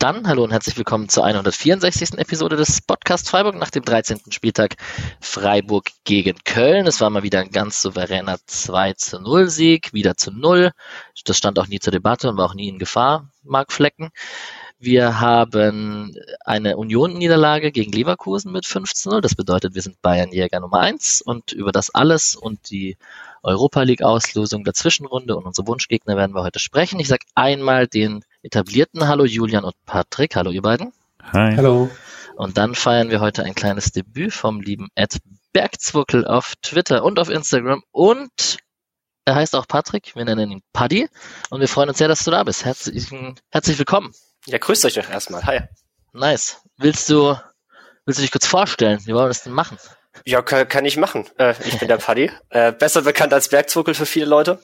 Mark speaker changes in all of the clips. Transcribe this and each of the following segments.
Speaker 1: Dann hallo und herzlich willkommen zur 164. Episode des Podcast Freiburg nach dem 13. Spieltag Freiburg gegen Köln. Es war mal wieder ein ganz souveräner 2 zu 0 Sieg, wieder zu 0. Das stand auch nie zur Debatte und war auch nie in Gefahr, Mark Flecken. Wir haben eine Union-Niederlage gegen Leverkusen mit 15 0. Das bedeutet, wir sind Bayern-Jäger Nummer 1 und über das alles und die Europa League-Auslosung der Zwischenrunde und unsere Wunschgegner werden wir heute sprechen. Ich sage einmal den etablierten Hallo Julian und Patrick. Hallo ihr beiden.
Speaker 2: Hi. Hallo.
Speaker 1: Und dann feiern wir heute ein kleines Debüt vom lieben Ed Bergzwuckel auf Twitter und auf Instagram und er heißt auch Patrick, wir nennen ihn Paddy und wir freuen uns sehr, dass du da bist. Herzlich, herzlich willkommen.
Speaker 3: Ja, grüßt euch doch erstmal. Hi.
Speaker 1: Nice. Willst du, willst du dich kurz vorstellen? Wie wollen wir das denn machen?
Speaker 3: Ja, kann, kann ich machen. Äh, ich bin der Paddy, äh, besser bekannt als Bergzwuckel für viele Leute.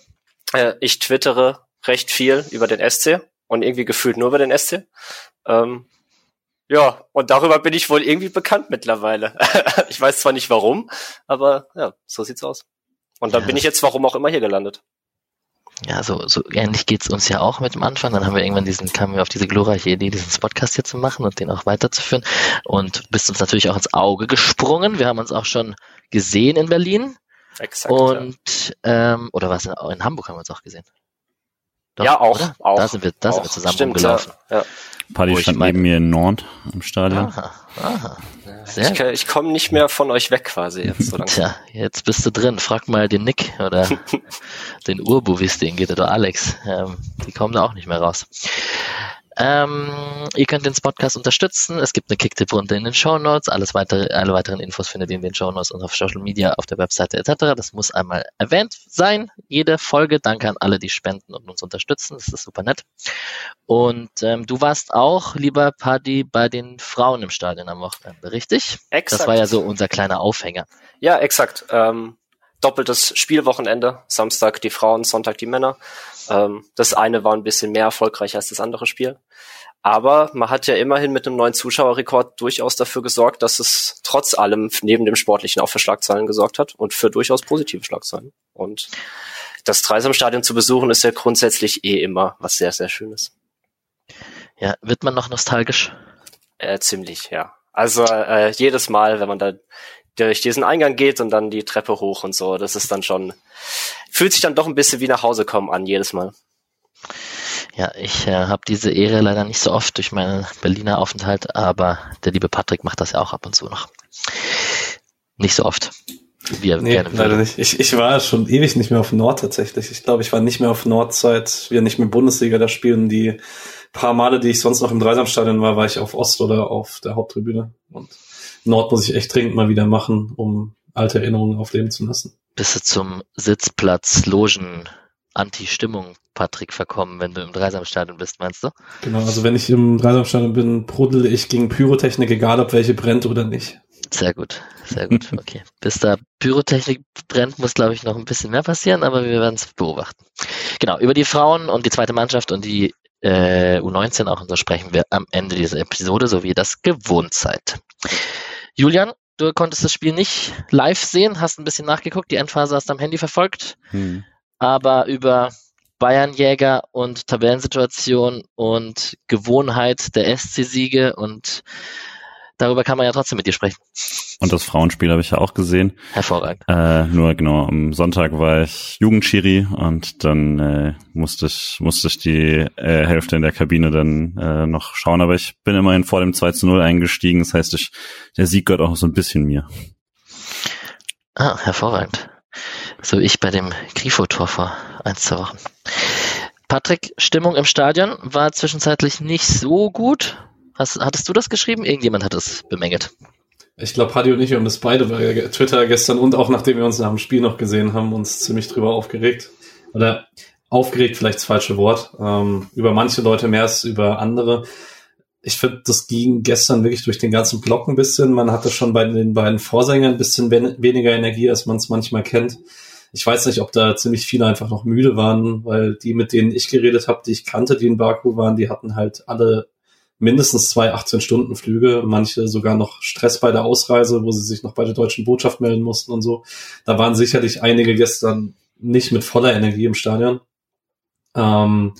Speaker 3: Äh, ich twittere recht viel über den SC und irgendwie gefühlt nur über den SC. Ähm, ja, und darüber bin ich wohl irgendwie bekannt mittlerweile. ich weiß zwar nicht warum, aber ja, so sieht's aus. Und dann ja. bin ich jetzt warum auch immer hier gelandet.
Speaker 1: Ja, so, so ähnlich geht's uns ja auch mit dem Anfang. Dann haben wir irgendwann diesen, kamen wir auf diese glorreiche Idee, diesen Podcast hier zu machen und den auch weiterzuführen. Und bist uns natürlich auch ins Auge gesprungen. Wir haben uns auch schon gesehen in Berlin.
Speaker 3: Exakt.
Speaker 1: Und ja. ähm, oder was in Hamburg haben wir uns auch gesehen.
Speaker 3: Doch, ja, auch, auch.
Speaker 1: Da sind wir, da auch. sind wir zusammen Stimmt, rumgelaufen. Ja.
Speaker 2: ja. Paddy stand neben mir in Nord im Stadion. Aha,
Speaker 3: aha. Sehr ich, ich komme nicht mehr von euch weg quasi jetzt so.
Speaker 1: Tja, jetzt bist du drin. Frag mal den Nick oder den Urbu, wie es denen geht, oder Alex. Ähm, die kommen da auch nicht mehr raus. Ähm, ihr könnt den Podcast unterstützen. Es gibt eine Kicktipp-Runde in den Show Notes. Alles weitere, alle weiteren Infos findet ihr in den Show Notes und auf Social Media, auf der Webseite etc. Das muss einmal erwähnt sein. Jede Folge. Danke an alle, die spenden und uns unterstützen. Das ist super nett. Und ähm, du warst auch, lieber Paddy, bei den Frauen im Stadion am Wochenende, richtig?
Speaker 3: Exakt.
Speaker 1: Das war ja so unser kleiner Aufhänger.
Speaker 3: Ja, exakt. Ähm, doppeltes Spielwochenende. Samstag die Frauen, Sonntag die Männer. Ähm, das eine war ein bisschen mehr erfolgreich als das andere Spiel. Aber man hat ja immerhin mit einem neuen Zuschauerrekord durchaus dafür gesorgt, dass es trotz allem neben dem Sportlichen auch für Schlagzeilen gesorgt hat und für durchaus positive Schlagzeilen. Und das Dreisamstadion zu besuchen ist ja grundsätzlich eh immer was sehr, sehr Schönes.
Speaker 1: Ja, wird man noch nostalgisch?
Speaker 3: Äh, ziemlich, ja. Also äh, jedes Mal, wenn man da durch diesen Eingang geht und dann die Treppe hoch und so. Das ist dann schon, fühlt sich dann doch ein bisschen wie nach Hause kommen an jedes Mal.
Speaker 1: Ja, ich äh, habe diese Ehre leider nicht so oft durch meinen Berliner Aufenthalt, aber der liebe Patrick macht das ja auch ab und zu noch. Nicht so oft.
Speaker 4: Wie er nee, gerne leider nicht. Ich, ich war schon ewig nicht mehr auf Nord tatsächlich. Ich glaube, ich war nicht mehr auf Nord seit wir nicht mehr Bundesliga da spielen. Die paar Male, die ich sonst noch im Dreisamstadion war, war ich auf Ost oder auf der Haupttribüne. Und Nord muss ich echt dringend mal wieder machen, um alte Erinnerungen aufleben zu lassen.
Speaker 1: Bist du zum Sitzplatz, Logen, Anti-Stimmung, Patrick, verkommen, wenn du im Dreisamstadion bist, meinst du?
Speaker 4: Genau, also wenn ich im Dreisamstadion bin, prudel ich gegen Pyrotechnik, egal ob welche brennt oder nicht.
Speaker 1: Sehr gut, sehr gut, okay. Bis da Pyrotechnik brennt, muss, glaube ich, noch ein bisschen mehr passieren, aber wir werden es beobachten. Genau, über die Frauen und die zweite Mannschaft und die äh, U19 auch, und so sprechen wir am Ende dieser Episode, so wie ihr das gewohnt seid. Julian, du konntest das Spiel nicht live sehen, hast ein bisschen nachgeguckt, die Endphase hast du am Handy verfolgt, hm. aber über Bayernjäger und Tabellensituation und Gewohnheit der SC-Siege und darüber kann man ja trotzdem mit dir sprechen.
Speaker 2: Und das Frauenspiel habe ich ja auch gesehen.
Speaker 1: Hervorragend.
Speaker 2: Äh, nur genau, am Sonntag war ich Jugendschiri und dann äh, musste ich musste ich die äh, Hälfte in der Kabine dann äh, noch schauen, aber ich bin immerhin vor dem 2 zu 0 eingestiegen. Das heißt, ich, der Sieg gehört auch so ein bisschen mir.
Speaker 1: Ah, hervorragend. So ich bei dem Grifo-Tor vor ein, zwei Wochen. Patrick, Stimmung im Stadion war zwischenzeitlich nicht so gut. Hast, hattest du das geschrieben? Irgendjemand hat es bemängelt.
Speaker 4: Ich glaube, Hadi und ich haben das beide bei Twitter gestern und auch nachdem wir uns nach dem Spiel noch gesehen haben, uns ziemlich drüber aufgeregt. Oder aufgeregt, vielleicht das falsche Wort. Ähm, über manche Leute mehr als über andere. Ich finde, das ging gestern wirklich durch den ganzen Block ein bisschen. Man hatte schon bei den beiden Vorsängern ein bisschen weniger Energie, als man es manchmal kennt. Ich weiß nicht, ob da ziemlich viele einfach noch müde waren, weil die, mit denen ich geredet habe, die ich kannte, die in Baku waren, die hatten halt alle mindestens zwei 18-Stunden-Flüge, manche sogar noch Stress bei der Ausreise, wo sie sich noch bei der deutschen Botschaft melden mussten und so. Da waren sicherlich einige gestern nicht mit voller Energie im Stadion. Ähm,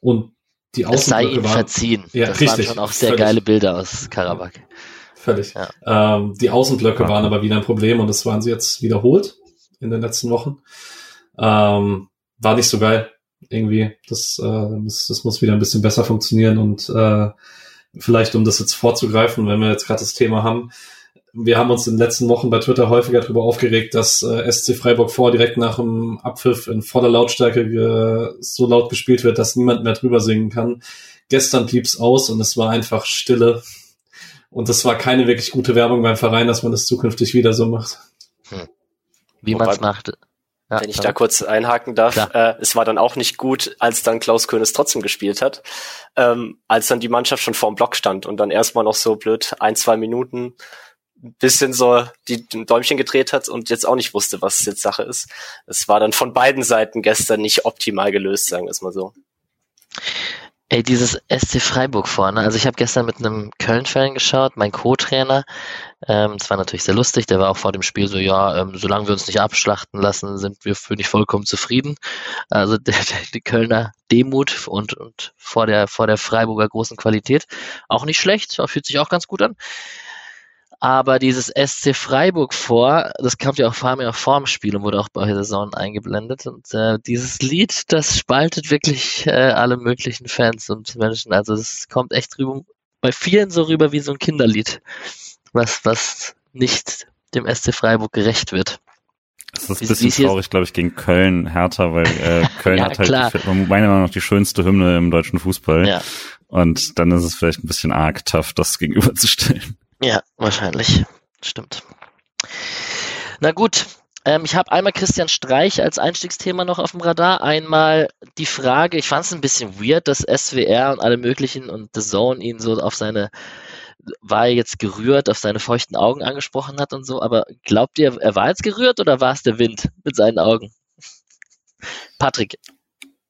Speaker 4: und die
Speaker 1: Es sei
Speaker 4: Außenblöcke
Speaker 1: ihm
Speaker 4: waren,
Speaker 1: verziehen.
Speaker 4: Ja,
Speaker 1: das
Speaker 4: richtig,
Speaker 1: waren schon auch sehr
Speaker 4: völlig.
Speaker 1: geile Bilder aus Karabakh.
Speaker 4: völlig.
Speaker 1: Ja.
Speaker 4: Ähm, die Außenblöcke waren aber wieder ein Problem und das waren sie jetzt wiederholt in den letzten Wochen. Ähm, war nicht so geil irgendwie. Das, äh, das, das muss wieder ein bisschen besser funktionieren und äh, vielleicht, um das jetzt vorzugreifen, wenn wir jetzt gerade das Thema haben, wir haben uns in den letzten Wochen bei Twitter häufiger darüber aufgeregt, dass äh, SC Freiburg vor direkt nach dem Abpfiff in voller Lautstärke ge so laut gespielt wird, dass niemand mehr drüber singen kann. Gestern blieb's aus und es war einfach Stille. Und das war keine wirklich gute Werbung beim Verein, dass man das zukünftig wieder so macht.
Speaker 1: Wie
Speaker 3: Wobei-
Speaker 1: man es macht. Ja,
Speaker 3: Wenn ich da kurz einhaken darf,
Speaker 1: Klar.
Speaker 3: äh, es war dann auch nicht gut, als dann Klaus Köhnes trotzdem gespielt hat, ähm, als dann die Mannschaft schon vorm Block stand und dann erstmal noch so blöd ein, zwei Minuten ein bisschen so die ein Däumchen gedreht hat und jetzt auch nicht wusste, was jetzt Sache ist. Es war dann von beiden Seiten gestern nicht optimal gelöst, sagen wir es mal so.
Speaker 1: Ey, dieses SC Freiburg vorne. Also ich habe gestern mit einem Köln-Fan geschaut, mein Co-Trainer. Ähm, das war natürlich sehr lustig. Der war auch vor dem Spiel so, ja, ähm, solange wir uns nicht abschlachten lassen, sind wir für nicht vollkommen zufrieden. Also der, der, die Kölner Demut und, und vor der vor der Freiburger großen Qualität auch nicht schlecht. Fühlt sich auch ganz gut an. Aber dieses SC Freiburg vor, das kommt ja auch vor mir auch vor dem Spiel und wurde auch bei der Saison eingeblendet. Und äh, dieses Lied, das spaltet wirklich äh, alle möglichen Fans und Menschen. Also das kommt echt rüber, bei vielen so rüber wie so ein Kinderlied, was, was nicht dem SC Freiburg gerecht wird.
Speaker 2: Das ist ein bisschen traurig, glaube ich, gegen Köln härter, weil äh, Köln
Speaker 1: Ja,
Speaker 2: hat halt
Speaker 1: klar.
Speaker 2: die, meiner Meinung nach die schönste Hymne im deutschen Fußball.
Speaker 1: Ja,
Speaker 2: Und dann ist es vielleicht ein bisschen arg tough, das gegenüberzustellen.
Speaker 1: Ja, wahrscheinlich. Stimmt. Na gut. Ähm, ich habe einmal Christian Streich als Einstiegsthema noch auf dem Radar. Einmal die Frage, ich fand es ein bisschen weird, dass SWR und alle möglichen und The Zone ihn so auf seine, war er jetzt gerührt, auf seine feuchten Augen angesprochen hat und so. Aber glaubt ihr, er war jetzt gerührt oder war es der Wind mit seinen Augen? Patrick.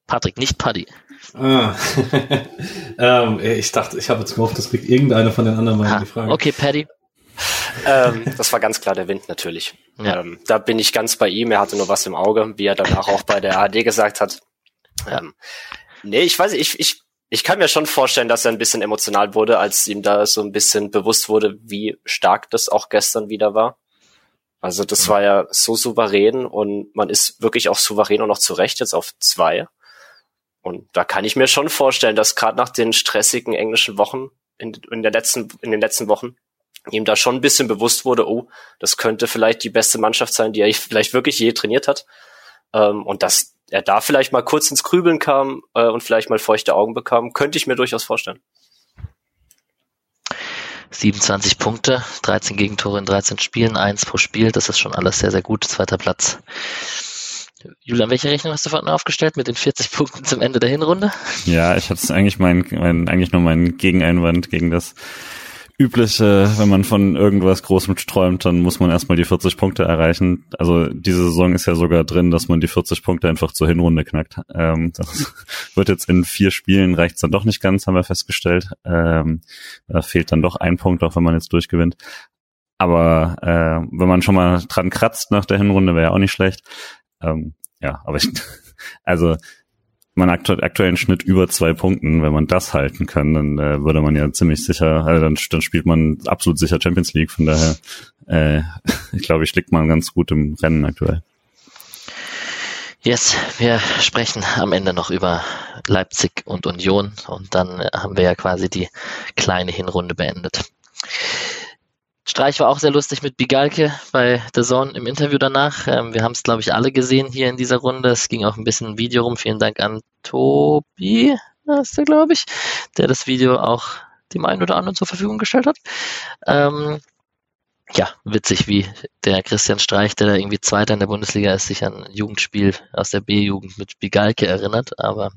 Speaker 1: Patrick, nicht Paddy.
Speaker 4: Ah. ähm, ich dachte, ich habe jetzt gehofft, das kriegt irgendeiner von den anderen mal
Speaker 1: Ha,
Speaker 4: die Frage.
Speaker 1: okay, Paddy.
Speaker 3: ähm, das war ganz klar der Wind natürlich.
Speaker 1: Ja.
Speaker 3: Ähm, da bin ich ganz bei ihm. Er hatte nur was im Auge, wie er danach auch bei der AD gesagt hat. Ähm, nee, ich weiß nicht, ich, ich, ich kann mir schon vorstellen, dass er ein bisschen emotional wurde, als ihm da so ein bisschen bewusst wurde, wie stark das auch gestern wieder war. Also das war ja so souverän und man ist wirklich auch souverän und noch zurecht jetzt auf zwei. Und da kann ich mir schon vorstellen, dass gerade nach den stressigen englischen Wochen in, in, der letzten, in den letzten Wochen ihm da schon ein bisschen bewusst wurde, oh, das könnte vielleicht die beste Mannschaft sein, die er vielleicht wirklich je trainiert hat. Ähm, und dass er da vielleicht mal kurz ins Grübeln kam äh, und vielleicht mal feuchte Augen bekam, könnte ich mir durchaus vorstellen.
Speaker 1: 27 Punkte, 13 Gegentore in 13 Spielen, 1 pro Spiel. Das ist schon alles sehr, sehr gut. Zweiter Platz. Julian, welche Rechnung hast du vorhin aufgestellt mit den 40 Punkten zum Ende der Hinrunde?
Speaker 2: Ja, ich hatte eigentlich mein, mein eigentlich nur meinen Gegeneinwand gegen das übliche, wenn man von irgendwas Großem träumt, dann muss man erstmal die 40 Punkte erreichen. Also diese Saison ist ja sogar drin, dass man die 40 Punkte einfach zur Hinrunde knackt. Ähm, das wird jetzt in vier Spielen reicht's dann doch nicht ganz, haben wir festgestellt. Ähm, da fehlt dann doch ein Punkt, auch wenn man jetzt durchgewinnt. Aber äh, wenn man schon mal dran kratzt nach der Hinrunde, wäre ja auch nicht schlecht. Ähm, ja, aber ich, also man aktu aktuellen Schnitt über zwei Punkten, wenn man das halten kann, dann äh, würde man ja ziemlich sicher, also dann, dann spielt man absolut sicher Champions League. Von daher, äh, ich glaube, ich liegt man ganz gut im Rennen aktuell.
Speaker 1: Yes, wir sprechen am Ende noch über Leipzig und Union und dann haben wir ja quasi die kleine Hinrunde beendet. Streich war auch sehr lustig mit Bigalke bei The Zone im Interview danach. Ähm, wir haben es, glaube ich, alle gesehen hier in dieser Runde. Es ging auch ein bisschen ein Video rum. Vielen Dank an Tobi, ist der, glaube ich, der das Video auch dem einen oder anderen zur Verfügung gestellt hat. Ähm, ja, witzig, wie der Christian Streich, der da irgendwie Zweiter in der Bundesliga ist, sich an ein Jugendspiel aus der B-Jugend mit Bigalke erinnert. Aber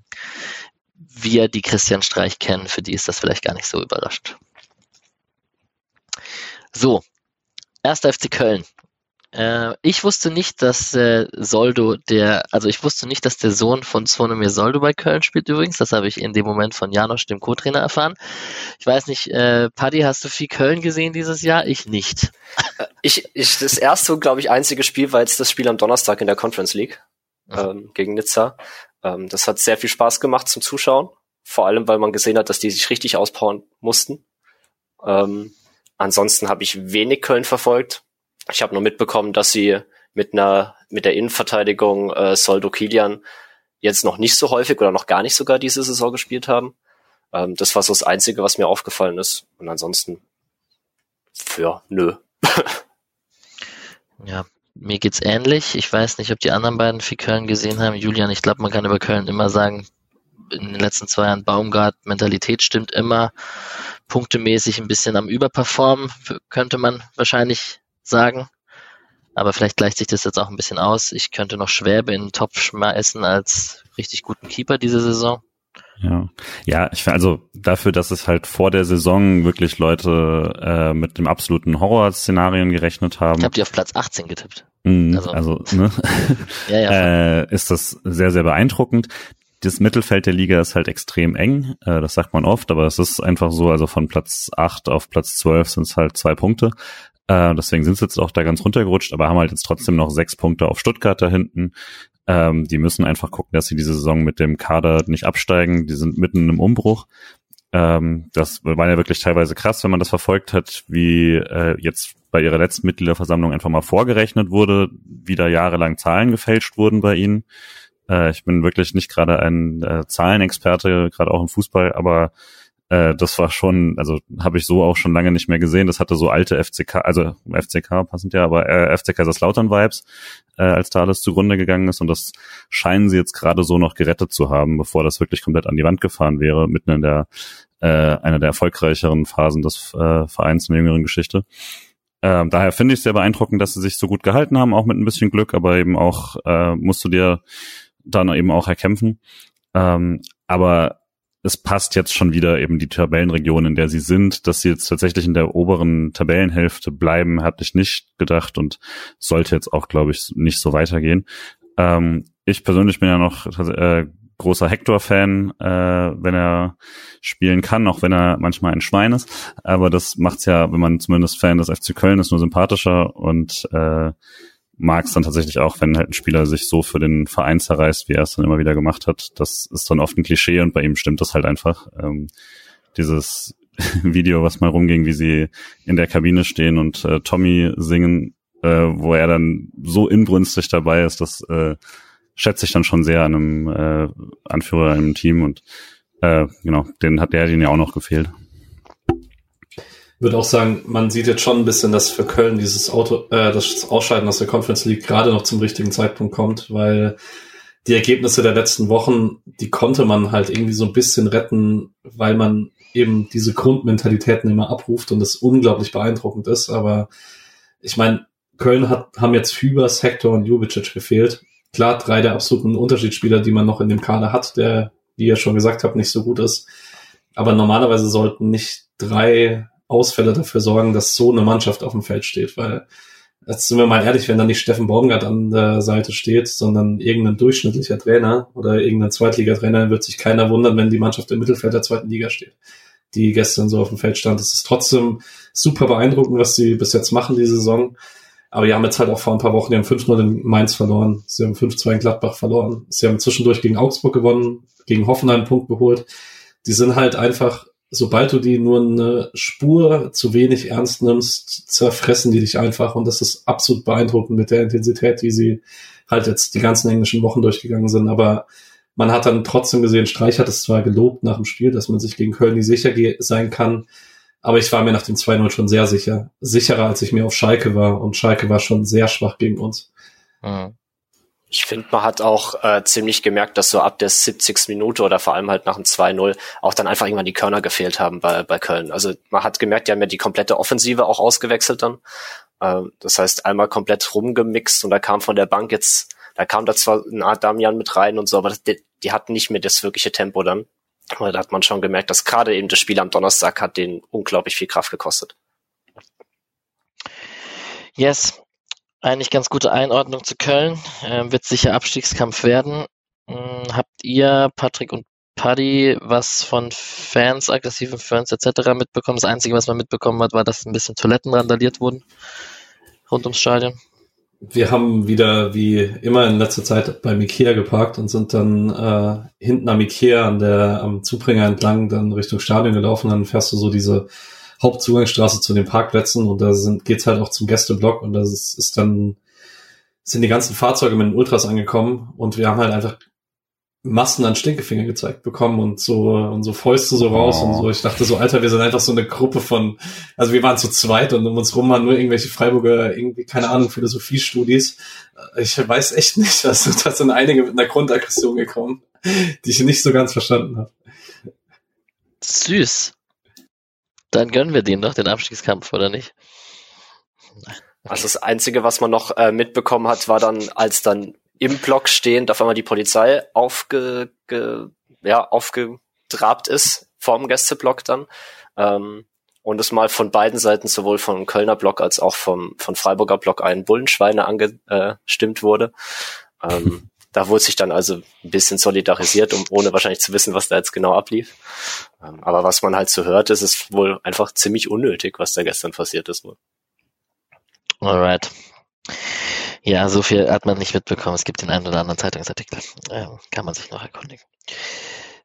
Speaker 1: wir, die Christian Streich kennen, für die ist das vielleicht gar nicht so überraschend. So, erster FC Köln. Äh, ich wusste nicht, dass äh, Soldo der, also ich wusste nicht, dass der Sohn von Svonomir Soldo bei Köln spielt übrigens. Das habe ich in dem Moment von Janosch, dem Co-Trainer, erfahren. Ich weiß nicht, äh, Paddy, hast du viel Köln gesehen dieses Jahr? Ich nicht.
Speaker 3: Ich, ich das erste, glaube ich, einzige Spiel war jetzt das Spiel am Donnerstag in der Conference League. ähm, gegen Nizza. Ähm, das hat sehr viel Spaß gemacht zum Zuschauen. Vor allem, weil man gesehen hat, dass die sich richtig auspowern mussten. Ähm, ansonsten habe ich wenig Köln verfolgt. Ich habe nur mitbekommen, dass sie mit einer mit der Innenverteidigung äh, Soldo Kilian jetzt noch nicht so häufig oder noch gar nicht sogar diese Saison gespielt haben. Ähm, das war so das Einzige, was mir aufgefallen ist. Und ansonsten, für nö.
Speaker 1: ja, mir geht's ähnlich. Ich weiß nicht, ob die anderen beiden viel Köln gesehen haben. Julian, ich glaube, man kann über Köln immer sagen, in den letzten zwei Jahren Baumgart, Mentalität stimmt immer. Punktemäßig ein bisschen am Überperformen, könnte man wahrscheinlich sagen. Aber vielleicht gleicht sich das jetzt auch ein bisschen aus. Ich könnte noch Schwäbe in den Topf schmeißen als richtig guten Keeper diese Saison.
Speaker 2: Ja, ja, ich also dafür, dass es halt vor der Saison wirklich Leute äh, mit dem absoluten Horrorszenarien gerechnet haben.
Speaker 1: Ich habe die auf Platz 18 getippt.
Speaker 2: Mm, also, also ne? ja, ja, äh, ist das sehr, sehr beeindruckend. Das Mittelfeld der Liga ist halt extrem eng, äh, das sagt man oft, aber es ist einfach so, also von Platz 8 auf Platz 12 sind es halt zwei Punkte. Äh, deswegen sind sie jetzt auch da ganz runtergerutscht, aber haben halt jetzt trotzdem noch sechs Punkte auf Stuttgart da hinten. Ähm, die müssen einfach gucken, dass sie diese Saison mit dem Kader nicht absteigen. Die sind mitten im Umbruch. Ähm, das war ja wirklich teilweise krass, wenn man das verfolgt hat, wie äh, jetzt bei ihrer letzten Mitgliederversammlung einfach mal vorgerechnet wurde, wie da jahrelang Zahlen gefälscht wurden bei ihnen. Äh, ich bin wirklich nicht gerade ein äh, Zahlenexperte, gerade auch im Fußball, aber äh, das war schon, also habe ich so auch schon lange nicht mehr gesehen. Das hatte so alte FCK, also FCK passend ja, aber äh, FC Kaiserslautern-Vibes, äh, als da alles zugrunde gegangen ist. Und das scheinen sie jetzt gerade so noch gerettet zu haben, bevor das wirklich komplett an die Wand gefahren wäre, mitten in der äh, einer der erfolgreicheren Phasen des äh, Vereins in der jüngeren Geschichte. Ähm, daher finde ich es sehr beeindruckend, dass sie sich so gut gehalten haben, auch mit ein bisschen Glück, aber eben auch äh, musst du dir dann eben auch erkämpfen. Ähm, aber es passt jetzt schon wieder eben die Tabellenregion, in der sie sind, dass sie jetzt tatsächlich in der oberen Tabellenhälfte bleiben, hatte ich nicht gedacht und sollte jetzt auch, glaube ich, nicht so weitergehen. Ähm, ich persönlich bin ja noch äh, großer Hector-Fan, äh, wenn er spielen kann, auch wenn er manchmal ein Schwein ist. Aber das macht's ja, wenn man zumindest Fan des FC Köln ist, nur sympathischer und äh, mag es dann tatsächlich auch, wenn halt ein Spieler sich so für den Verein zerreißt, wie er es dann immer wieder gemacht hat. Das ist dann oft ein Klischee und bei ihm stimmt das halt einfach. Ähm, dieses Video, was mal rumging, wie sie in der Kabine stehen und äh, Tommy singen, äh, wo er dann so inbrünstig dabei ist, das äh, schätze ich dann schon sehr an einem äh, Anführer in einem Team und äh, genau, den hat der den ja auch noch gefehlt
Speaker 4: würde auch sagen, man sieht jetzt schon ein bisschen, dass für Köln dieses Auto, äh, das Ausscheiden aus der Conference League gerade noch zum richtigen Zeitpunkt kommt, weil die Ergebnisse der letzten Wochen, die konnte man halt irgendwie so ein bisschen retten, weil man eben diese Grundmentalitäten immer abruft und es unglaublich beeindruckend ist. Aber ich meine, Köln hat, haben jetzt Hübers, Hector und Jubicic gefehlt. Klar, drei der absoluten Unterschiedsspieler, die man noch in dem Kader hat, der, wie ihr schon gesagt habt, nicht so gut ist. Aber normalerweise sollten nicht drei Ausfälle dafür sorgen, dass so eine Mannschaft auf dem Feld steht, weil jetzt sind wir mal ehrlich, wenn da nicht Steffen Baumgart an der Seite steht, sondern irgendein durchschnittlicher Trainer oder irgendein Zweitligatrainer, wird sich keiner wundern, wenn die Mannschaft im Mittelfeld der zweiten Liga steht, die gestern so auf dem Feld stand. Es ist trotzdem super beeindruckend, was sie bis jetzt machen, die Saison. Aber die haben jetzt halt auch vor ein paar Wochen, die haben 5-0 in Mainz verloren, sie haben 5-2 in Gladbach verloren, sie haben zwischendurch gegen Augsburg gewonnen, gegen Hoffenheim einen Punkt geholt. Die sind halt einfach sobald du die nur eine Spur zu wenig ernst nimmst, zerfressen die dich einfach. Und das ist absolut beeindruckend mit der Intensität, die sie halt jetzt die ganzen englischen Wochen durchgegangen sind. Aber man hat dann trotzdem gesehen, Streich hat es zwar gelobt nach dem Spiel, dass man sich gegen Köln nicht sicher sein kann. Aber ich war mir nach dem 2-0 schon sehr sicher. Sicherer, als ich mir auf Schalke war. Und Schalke war schon sehr schwach gegen uns.
Speaker 3: Mhm. Ich finde, man hat auch äh, ziemlich gemerkt, dass so ab der 70. Minute oder vor allem halt nach dem 2-0 auch dann einfach irgendwann die Körner gefehlt haben bei, bei Köln. Also man hat gemerkt, die haben ja die komplette Offensive auch ausgewechselt dann. Ähm, das heißt, einmal komplett rumgemixt und da kam von der Bank jetzt, da kam da zwar eine Art Damian mit rein und so, aber das, die, die hatten nicht mehr das wirkliche Tempo dann. Aber da hat man schon gemerkt, dass gerade eben das Spiel am Donnerstag hat den unglaublich viel Kraft gekostet.
Speaker 1: Yes, eigentlich ganz gute Einordnung zu Köln. Ähm, wird sicher Abstiegskampf werden. Ähm, habt ihr, Patrick und Paddy, was von Fans, aggressiven Fans etc. mitbekommen? Das Einzige, was man mitbekommen hat, war, dass ein bisschen Toiletten randaliert wurden rund ums Stadion.
Speaker 4: wir haben wieder wie immer in letzter Zeit beim Ikea geparkt und sind dann äh, hinten am Ikea an der am Zubringer entlang dann Richtung Stadion gelaufen. Dann fährst du so diese Hauptzugangsstraße zu den Parkplätzen und da sind, geht's halt auch zum Gästeblock und da ist, ist dann sind die ganzen Fahrzeuge mit den Ultras angekommen und wir haben halt einfach Massen an Stinkefinger gezeigt bekommen und so und so Fäuste so raus oh. und so. Ich dachte so, Alter, wir sind einfach so eine Gruppe von, also wir waren zu zweit und um uns rum waren nur irgendwelche Freiburger, irgendwie, keine Ahnung, Philosophiestudis. Ich weiß echt nicht, also da sind einige mit einer Grundaggression gekommen, die ich nicht so ganz verstanden habe.
Speaker 1: Süß. Dann gönnen wir denen doch den Abstiegskampf, oder nicht?
Speaker 3: Also das Einzige, was man noch äh, mitbekommen hat, war dann, als dann im Block stehend auf einmal die Polizei aufge, ge, ja, aufgetrabt ist, vorm Gästeblock dann. Ähm, und es mal von beiden Seiten, sowohl vom Kölner Block als auch vom von Freiburger Block, ein Bullenschweine angestimmt wurde. Ähm, da wurde sich dann also ein bisschen solidarisiert, um, ohne wahrscheinlich zu wissen, was da jetzt genau ablief. Ähm, aber was man halt so hört, ist es wohl einfach ziemlich unnötig, was da gestern passiert ist wohl.
Speaker 1: Alright. Ja, so viel hat man nicht mitbekommen. Es gibt den einen oder anderen Zeitungsartikel. Ähm, kann man sich noch erkundigen.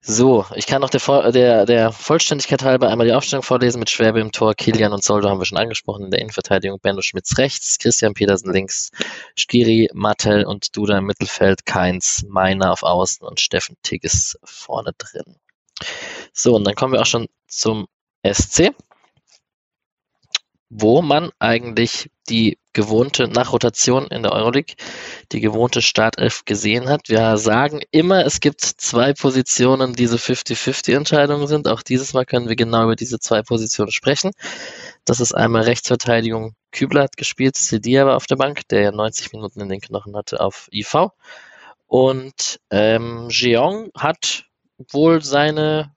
Speaker 1: So, ich kann noch der, der, der Vollständigkeit halber einmal die Aufstellung vorlesen mit Schwerbe im Tor, Kilian und Soldo haben wir schon angesprochen in der Innenverteidigung, Benno Schmitz rechts, Christian Petersen links, Skiri, Mattel und Duda im Mittelfeld, Keins, Meiner auf Außen und Steffen Tigges vorne drin. So, und dann kommen wir auch schon zum SC wo man eigentlich die gewohnte Nachrotation in der Euroleague, die gewohnte Startelf gesehen hat. Wir sagen immer, es gibt zwei Positionen, die so 50-50-Entscheidungen sind. Auch dieses Mal können wir genau über diese zwei Positionen sprechen. Das ist einmal Rechtsverteidigung. Kübler hat gespielt, Sedia war auf der Bank, der ja 90 Minuten in den Knochen hatte auf IV. Und ähm, Jeong hat wohl seine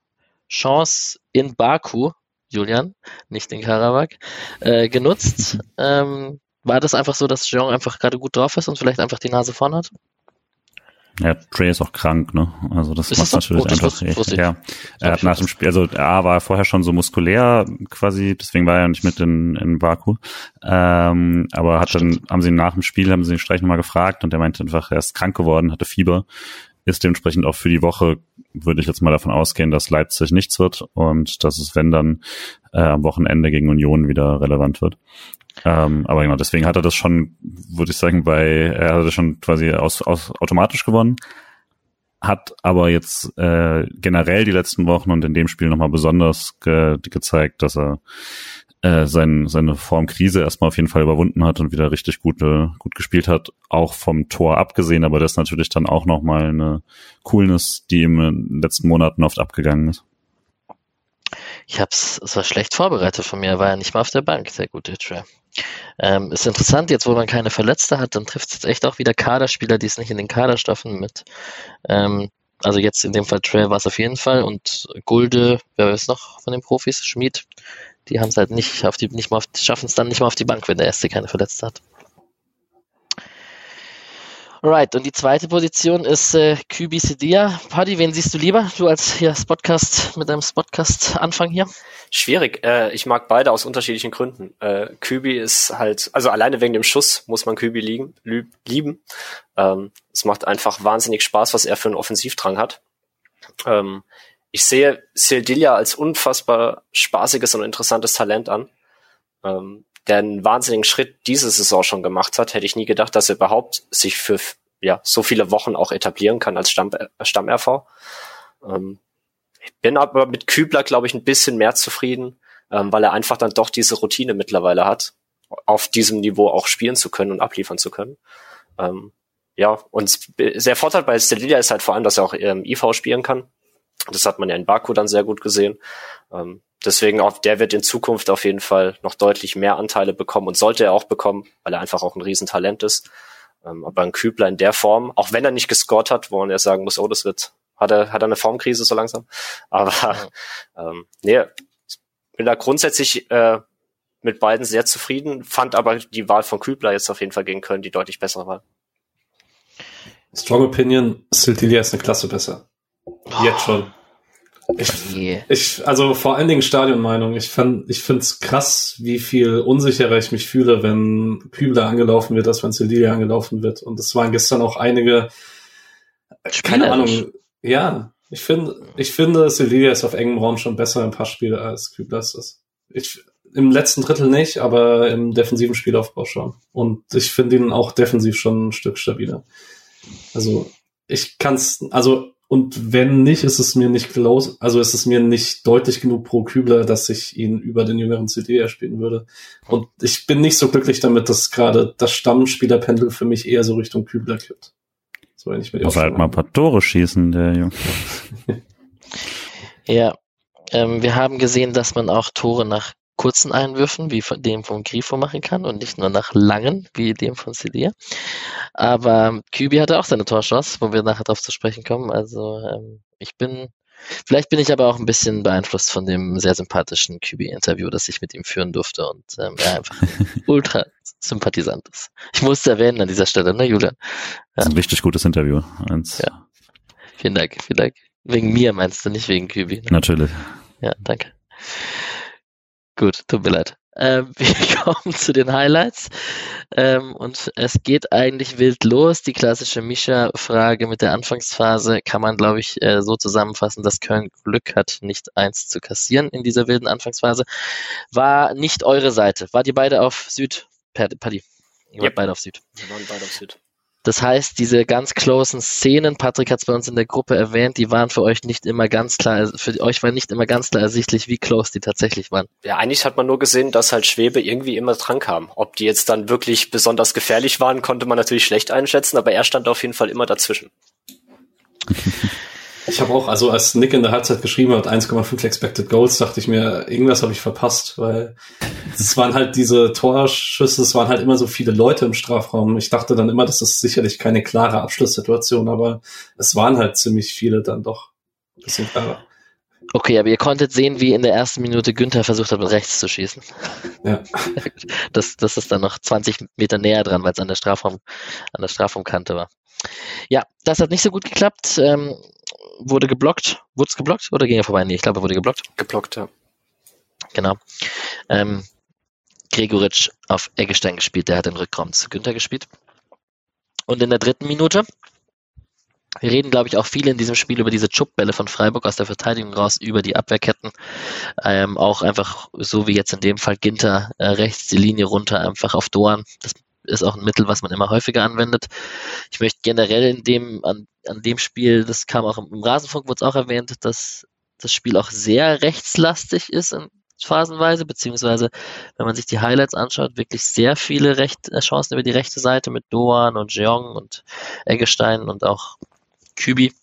Speaker 1: Chance in Baku Julian, nicht in Karawak, äh, genutzt. Ähm, war das einfach so, dass Jean einfach gerade gut drauf ist und vielleicht einfach die Nase vorn hat?
Speaker 2: Ja, Trey ist auch krank, ne? Also das ist macht das natürlich oh, einfach. Wusste ja, er hat nach dem Spiel, also er war vorher schon so muskulär quasi, deswegen war er nicht mit in, in Baku. Ähm, aber hat dann, haben sie ihn nach dem Spiel, haben sie den Streich nochmal gefragt und er meinte einfach, er ist krank geworden, hatte Fieber ist dementsprechend auch für die Woche, würde ich jetzt mal davon ausgehen, dass Leipzig nichts wird und dass es, wenn dann, äh, am Wochenende gegen Union wieder relevant wird. Ähm, aber genau, deswegen hat er das schon, würde ich sagen, bei, er hat das schon quasi aus, aus automatisch gewonnen, hat aber jetzt äh, generell die letzten Wochen und in dem Spiel nochmal besonders ge gezeigt, dass er äh, sein, seine Formkrise erstmal auf jeden Fall überwunden hat und wieder richtig gut, äh, gut gespielt hat, auch vom Tor abgesehen, aber das ist natürlich dann auch nochmal eine Coolness, die ihm in den letzten Monaten oft abgegangen ist.
Speaker 1: Ich hab's, es war schlecht vorbereitet von mir, er war ja nicht mal auf der Bank, der gute Trey. Ähm, ist interessant, jetzt wo man keine Verletzte hat, dann trifft es jetzt echt auch wieder Kaderspieler, die es nicht in den Kaderstoffen mit. Ähm, also jetzt in dem Fall Trey war es auf jeden Fall und Gulde, wer ist noch von den Profis? Schmid, die haben es halt nicht auf die, nicht mal schaffen es dann nicht mal auf die Bank, wenn der erste keine Verletzte hat. Right, und die zweite Position ist äh, Kübi Sedia. Paddy, wen siehst du lieber? Du als hier Spotcast mit deinem Spotcast-Anfang hier?
Speaker 3: Schwierig. Äh, ich mag beide aus unterschiedlichen Gründen. Äh, Kübi ist halt, also alleine wegen dem Schuss muss man Kübi lieben. lieben. Ähm, es macht einfach wahnsinnig Spaß, was er für einen Offensivdrang hat. Ähm, ich sehe Sildilia als unfassbar spaßiges und interessantes Talent an, ähm, der einen wahnsinnigen Schritt diese Saison schon gemacht hat. Hätte ich nie gedacht, dass er überhaupt sich für ja, so viele Wochen auch etablieren kann als Stamm, äh, Stamm-RV. Ähm, ich bin aber mit Kübler, glaube ich, ein bisschen mehr zufrieden, ähm, weil er einfach dann doch diese Routine mittlerweile hat, auf diesem Niveau auch spielen zu können und abliefern zu können. Ähm, ja, und sehr Vorteil bei Stelilia ist halt vor allem, dass er auch ähm, IV spielen kann. Das hat man ja in Baku dann sehr gut gesehen. Ähm, deswegen auch, der wird in Zukunft auf jeden Fall noch deutlich mehr Anteile bekommen und sollte er auch bekommen, weil er einfach auch ein Riesentalent ist. Ähm, aber ein Kübler in der Form, auch wenn er nicht gescored hat, wo man ja sagen muss, oh, das wird, hat er, hat er eine Formkrise so langsam. Aber ähm, nee, bin da grundsätzlich äh, mit beiden sehr zufrieden, fand aber die Wahl von Kübler jetzt auf jeden Fall gegen Köln die deutlich bessere Wahl.
Speaker 4: Strong Opinion, Siltilia ist eine Klasse besser. Jetzt schon. Ich, ich, also vor allen Dingen Stadionmeinung. Ich fand, ich find's krass, wie viel unsicherer ich mich fühle, wenn Kübler angelaufen wird, als wenn Cedilia angelaufen wird. Und es waren gestern auch einige, keine Ahnung, ja, ich finde, ich finde, Sevilla ist auf engem Raum schon besser im Passspiel als Kübler ist. Ich, im letzten Drittel nicht, aber im defensiven Spielaufbau schon. Und ich finde ihn auch defensiv schon ein Stück stabiler. Also, ich kann's, also, und wenn nicht, ist es mir nicht close, also ist es mir nicht deutlich genug pro Kübler, dass ich ihn über den jüngeren CD erspielen würde. Und ich bin nicht so glücklich damit, dass gerade das Stammspielerpendel für mich eher so Richtung Kübler kippt.
Speaker 2: So, wenn ich mir Muss halt mal ein paar Tore schießen, der Junge.
Speaker 1: ja, ähm, wir haben gesehen, dass man auch Tore nach kurzen Einwürfen, wie von dem von Grifo machen kann und nicht nur nach langen, wie dem von Celia. Aber Kübi hatte auch seine Torchance, wo wir nachher drauf zu sprechen kommen. Also ähm, ich bin, vielleicht bin ich aber auch ein bisschen beeinflusst von dem sehr sympathischen Kübi-Interview, das ich mit ihm führen durfte und ähm, er einfach ultra sympathisant ist. Ich musste erwähnen an dieser Stelle, ne, Julian?
Speaker 2: Ja. Das ist ein richtig gutes Interview. Eins.
Speaker 1: Ja. Vielen Dank, vielen Dank. Wegen mir meinst du, nicht wegen Kübi. Ne?
Speaker 2: Natürlich.
Speaker 1: Ja, danke. Gut, tut mir leid. Ähm, wir kommen zu den Highlights. Ähm, und es geht eigentlich wild los. Die klassische Mischa-Frage mit der Anfangsphase kann man, glaube ich, äh, so zusammenfassen, dass Köln Glück hat, nicht eins zu kassieren in dieser wilden Anfangsphase. War nicht eure Seite. Wart ihr beide auf Süd? Paddy. Ihr wart beide auf Süd. Wir waren beide auf Süd. Das heißt, diese ganz closen Szenen, Patrick hat es bei uns in der Gruppe erwähnt, die waren für euch nicht immer ganz klar, für euch war nicht immer ganz klar ersichtlich, wie close die tatsächlich waren.
Speaker 3: Ja, eigentlich hat man nur gesehen, dass halt Schwebe irgendwie immer dran kam. Ob die jetzt dann wirklich besonders gefährlich waren, konnte man natürlich schlecht einschätzen, aber er stand auf jeden Fall immer dazwischen.
Speaker 4: Ich habe auch, also als Nick in der Halbzeit geschrieben hat, 1,5 Expected Goals, dachte ich mir, irgendwas habe ich verpasst, weil es waren halt diese Torschüsse, es waren halt immer so viele Leute im Strafraum. Ich dachte dann immer, das ist sicherlich keine klare Abschlusssituation, aber es waren halt ziemlich viele dann doch. Bisschen klarer.
Speaker 1: Okay, aber ihr konntet sehen, wie in der ersten Minute Günther versucht hat, mit rechts zu schießen. Ja. Das, das ist dann noch 20 Meter näher dran, weil es an der Strafraum, an der Strafraumkante war. Ja, das hat nicht so gut geklappt. Ähm, wurde geblockt. Wurde es geblockt oder ging er vorbei? Nee, ich glaube, er wurde geblockt.
Speaker 3: Geblockt, ja.
Speaker 1: Genau. Ähm, Gregoritsch auf Eggestein gespielt, der hat den Rückraum zu Günther gespielt. Und in der dritten Minute, wir reden, glaube ich, auch viel in diesem Spiel über diese Chupbälle von Freiburg aus der Verteidigung raus, über die Abwehrketten. Ähm, auch einfach so wie jetzt in dem Fall Ginter äh, rechts die Linie runter, einfach auf Doan. Das ist auch ein Mittel, was man immer häufiger anwendet. Ich möchte generell in dem, an, an dem Spiel, das kam auch im, im Rasenfunk, wurde es auch erwähnt, dass das Spiel auch sehr rechtslastig ist in phasenweise, beziehungsweise wenn man sich die Highlights anschaut, wirklich sehr viele Recht, äh, Chancen über die rechte Seite mit Doan und Jeong und Eggestein und auch Kübi.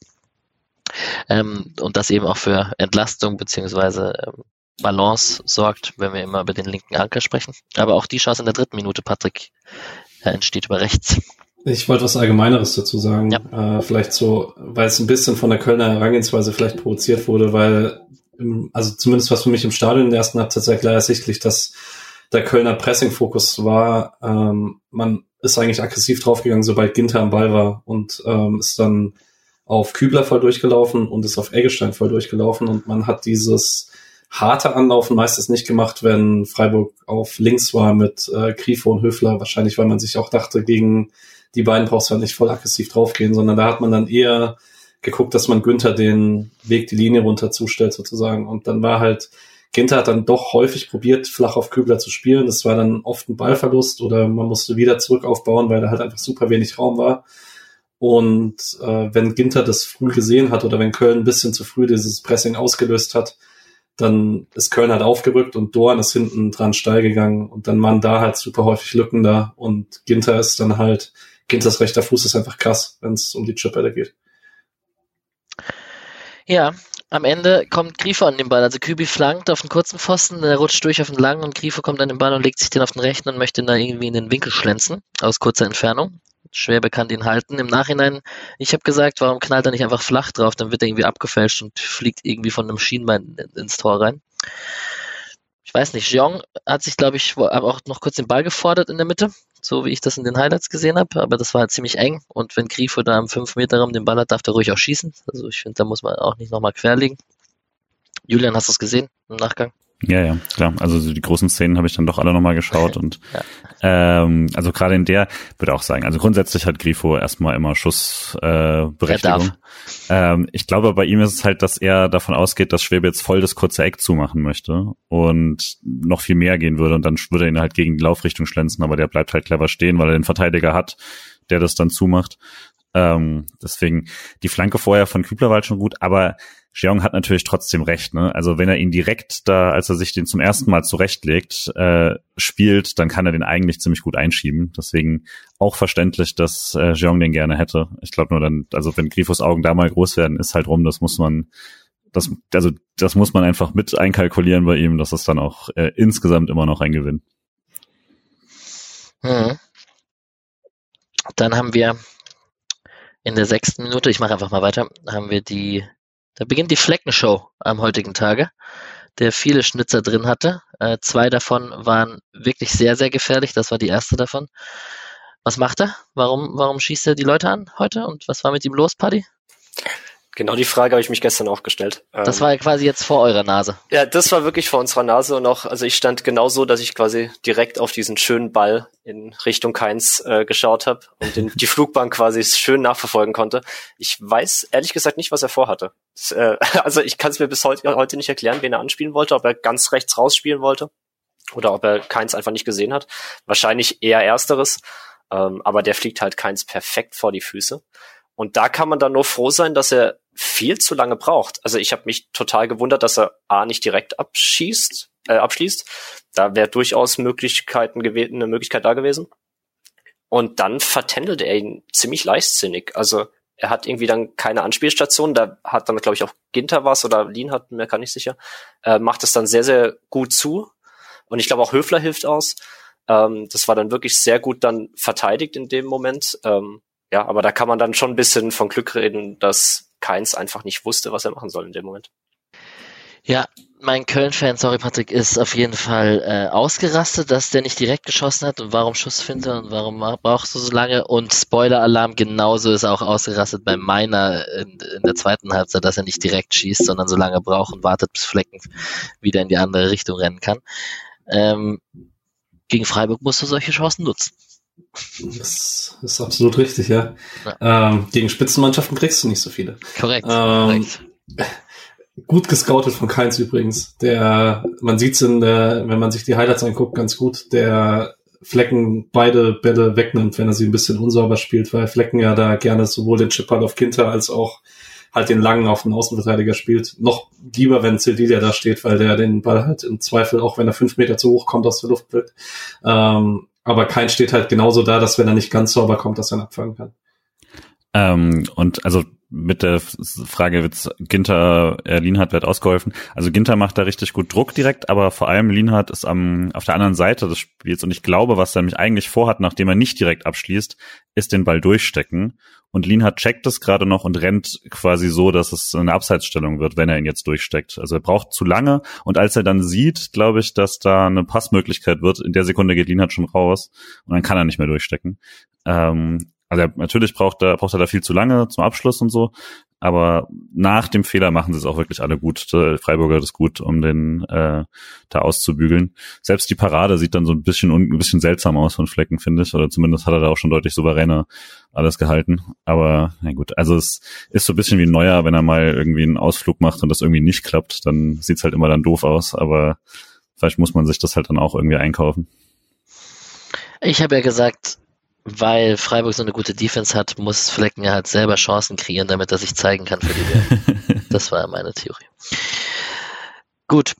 Speaker 1: Ähm, und das eben auch für Entlastung beziehungsweise ähm, Balance sorgt, wenn wir immer über den linken Anker sprechen. Aber auch die Chance in der dritten Minute, Patrick, äh, entsteht über rechts.
Speaker 4: Ich wollte was Allgemeineres dazu sagen. Ja. Äh, vielleicht so, weil es ein bisschen von der Kölner Herangehensweise vielleicht provoziert wurde, weil, im, also zumindest was für mich im Stadion in der ersten Halbzeit sehr klar ersichtlich, dass der Kölner Pressing-Fokus war. Ähm, man ist eigentlich aggressiv draufgegangen, sobald Ginter am Ball war und ähm, ist dann auf Kübler voll durchgelaufen und ist auf Eggestein voll durchgelaufen und man hat dieses harte Anlaufen meistens nicht gemacht, wenn Freiburg auf links war mit äh, Grifo und Höfler. Wahrscheinlich, weil man sich auch dachte, gegen die beiden brauchst du halt nicht voll aggressiv draufgehen, sondern da hat man dann eher geguckt, dass man Günther den Weg, die Linie runter zustellt sozusagen. Und dann war halt, Ginter hat dann doch häufig probiert, flach auf Kübler zu spielen. Das war dann oft ein Ballverlust oder man musste wieder zurück aufbauen, weil da halt einfach super wenig Raum war. Und äh, wenn Ginter das früh gesehen hat oder wenn Köln ein bisschen zu früh dieses Pressing ausgelöst hat, dann ist Köln halt aufgerückt und Dorn ist hinten dran steil gegangen und dann waren da halt super häufig Lücken da und Ginter ist dann halt, Ginters rechter Fuß ist einfach krass, wenn es um die Chipbälle geht.
Speaker 1: Ja, am Ende kommt Grifo an den Ball. Also Kübi flankt auf den kurzen Pfosten, er rutscht durch auf den langen und Grifo kommt an den Ball und legt sich den auf den rechten und möchte ihn da irgendwie in den Winkel schlänzen, aus kurzer Entfernung. Schwer bekannt ihn halten. Im Nachhinein, ich habe gesagt, warum knallt er nicht einfach flach drauf? Dann wird er irgendwie abgefälscht und fliegt irgendwie von einem Schienbein ins Tor rein. Ich weiß nicht, Jeong hat sich, glaube ich, auch noch kurz den Ball gefordert in der Mitte, so wie ich das in den Highlights gesehen habe, aber das war halt ziemlich eng und wenn Grifo da am 5 Meter Raum den Ball hat, darf er ruhig auch schießen. Also ich finde, da muss man auch nicht nochmal querlegen. Julian, hast du es gesehen im Nachgang?
Speaker 2: Ja, ja, klar. Also die großen Szenen habe ich dann doch alle nochmal geschaut und ja. ähm, also gerade in der würde auch sagen, also grundsätzlich hat Grifo erstmal immer Schussberechtigung. Äh, ähm, ich glaube, bei ihm ist es halt, dass er davon ausgeht, dass Schwebe jetzt voll das kurze Eck zumachen möchte und noch viel mehr gehen würde und dann würde er ihn halt gegen die Laufrichtung schlänzen, aber der bleibt halt clever stehen, weil er den Verteidiger hat, der das dann zumacht. Ähm, deswegen die Flanke vorher von Kübler war halt schon gut, aber Jeong hat natürlich trotzdem recht. Ne? Also wenn er ihn direkt da, als er sich den zum ersten Mal zurechtlegt, äh, spielt, dann kann er den eigentlich ziemlich gut einschieben. Deswegen auch verständlich, dass äh, Jeong den gerne hätte. Ich glaube nur dann, also wenn Grifos Augen da mal groß werden, ist halt rum. Das muss man, das, also das muss man einfach mit einkalkulieren bei ihm. Das ist dann auch äh, insgesamt immer noch ein Gewinn.
Speaker 1: Hm. Dann haben wir in der sechsten Minute, ich mache einfach mal weiter, haben wir die da beginnt die Fleckenshow am heutigen Tage, der viele Schnitzer drin hatte. Äh, zwei davon waren wirklich sehr, sehr gefährlich. Das war die erste davon. Was macht er? Warum, warum schießt er die Leute an heute? Und was war mit ihm los, Paddy?
Speaker 3: Genau die Frage habe ich mich gestern auch gestellt.
Speaker 1: Das war ja quasi jetzt vor eurer Nase.
Speaker 3: Ja, das war wirklich vor unserer Nase und auch, also ich stand genau so, dass ich quasi direkt auf diesen schönen Ball in Richtung Keins äh, geschaut habe und den, die Flugbahn quasi schön nachverfolgen konnte. Ich weiß ehrlich gesagt nicht, was er vorhatte. Das, äh, also ich kann es mir bis heute, heute nicht erklären, wen er anspielen wollte, ob er ganz rechts rausspielen wollte oder ob er Keins einfach nicht gesehen hat. Wahrscheinlich eher ersteres, ähm, aber der fliegt halt Keins perfekt vor die Füße. Und da kann man dann nur froh sein, dass er viel zu lange braucht. Also ich habe mich total gewundert, dass er A nicht direkt abschießt, äh, abschließt. Da wäre durchaus Möglichkeiten gewesen, eine Möglichkeit da gewesen. Und dann vertändelt er ihn ziemlich leichtsinnig. Also er hat irgendwie dann keine Anspielstation. Da hat dann, glaube ich, auch Ginter was oder Lien hat, mir gar nicht sicher. Äh, macht es dann sehr, sehr gut zu. Und ich glaube auch Höfler hilft aus. Ähm, das war dann wirklich sehr gut dann verteidigt in dem Moment. Ähm, ja, aber da kann man dann schon ein bisschen von Glück reden, dass Keins einfach nicht wusste, was er machen soll in dem Moment.
Speaker 1: Ja, mein Köln-Fan, sorry Patrick, ist auf jeden Fall äh, ausgerastet, dass der nicht direkt geschossen hat und warum Schussfinte und warum brauchst du so lange und Spoiler-Alarm genauso ist auch ausgerastet bei meiner in, in, der zweiten Halbzeit, dass er nicht direkt schießt, sondern so lange braucht und wartet, bis Flecken wieder in die andere Richtung rennen kann. Ähm, gegen Freiburg musst du solche Chancen nutzen.
Speaker 4: Das ist absolut richtig, ja. ja. Ähm, gegen Spitzenmannschaften kriegst du nicht so viele.
Speaker 1: Korrekt. Ähm, korrekt.
Speaker 4: Gut gescoutet von Keins übrigens. Der, man sieht's in der, wenn man sich die Highlights anguckt, ganz gut, der Flecken beide Bälle wegnimmt, wenn er sie ein bisschen unsauber spielt, weil Flecken ja da gerne sowohl den Chip halt auf Kinter als auch halt den langen auf den Außenverteidiger spielt. Noch lieber, wenn Zildilia da steht, weil der den Ball halt im Zweifel, auch wenn er fünf Meter zu hoch kommt, aus der Luft wird. Ähm, aber kein steht halt genauso da, dass wenn er nicht ganz sauber kommt, dass er ihn abfangen kann.
Speaker 2: Ähm, und also mit der Frage, wird Ginter, äh, Lienhardt wird ausgeholfen. Also Ginter macht da richtig gut Druck direkt, aber vor allem Lienhardt ist am, auf der anderen Seite des Spiels und ich glaube, was er nämlich eigentlich vorhat, nachdem er nicht direkt abschließt, ist den Ball durchstecken. Und Lienhardt checkt es gerade noch und rennt quasi so, dass es eine Abseitsstellung wird, wenn er ihn jetzt durchsteckt. Also er braucht zu lange und als er dann sieht, glaube ich, dass da eine Passmöglichkeit wird, in der Sekunde geht Lienhardt schon raus und dann kann er nicht mehr durchstecken. Ähm, also natürlich braucht er, braucht er da viel zu lange zum Abschluss und so, aber nach dem Fehler machen sie es auch wirklich alle gut. Freiburger ist gut, um den äh, da auszubügeln. Selbst die Parade sieht dann so ein bisschen ein bisschen seltsam aus von Flecken, finde ich. Oder zumindest hat er da auch schon deutlich souveräner alles gehalten. Aber na gut, also es ist so ein bisschen wie Neuer, wenn er mal irgendwie einen Ausflug macht und das irgendwie nicht klappt, dann sieht's halt immer dann doof aus. Aber vielleicht muss man sich das halt dann auch irgendwie einkaufen.
Speaker 1: Ich habe ja gesagt, weil Freiburg so eine gute Defense hat, muss Flecken halt selber Chancen kreieren, damit er sich zeigen kann für die Welt. das war meine Theorie. Gut.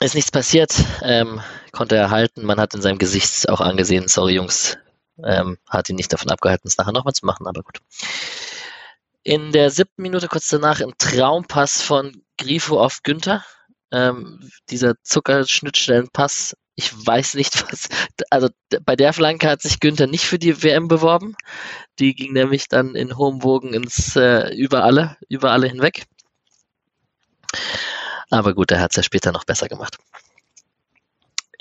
Speaker 1: Ist nichts passiert, ähm, konnte er halten. Man hat in seinem Gesicht auch angesehen, sorry Jungs, ähm, hat ihn nicht davon abgehalten, es nachher nochmal zu machen, aber gut. In der siebten Minute kurz danach ein Traumpass von Grifo auf Günther. Ähm, dieser Zuckerschnittstellenpass ich weiß nicht, was. Also bei der Flanke hat sich Günther nicht für die WM beworben. Die ging nämlich dann in hohem Bogen ins äh, über alle, über alle hinweg. Aber gut, er hat es ja später noch besser gemacht.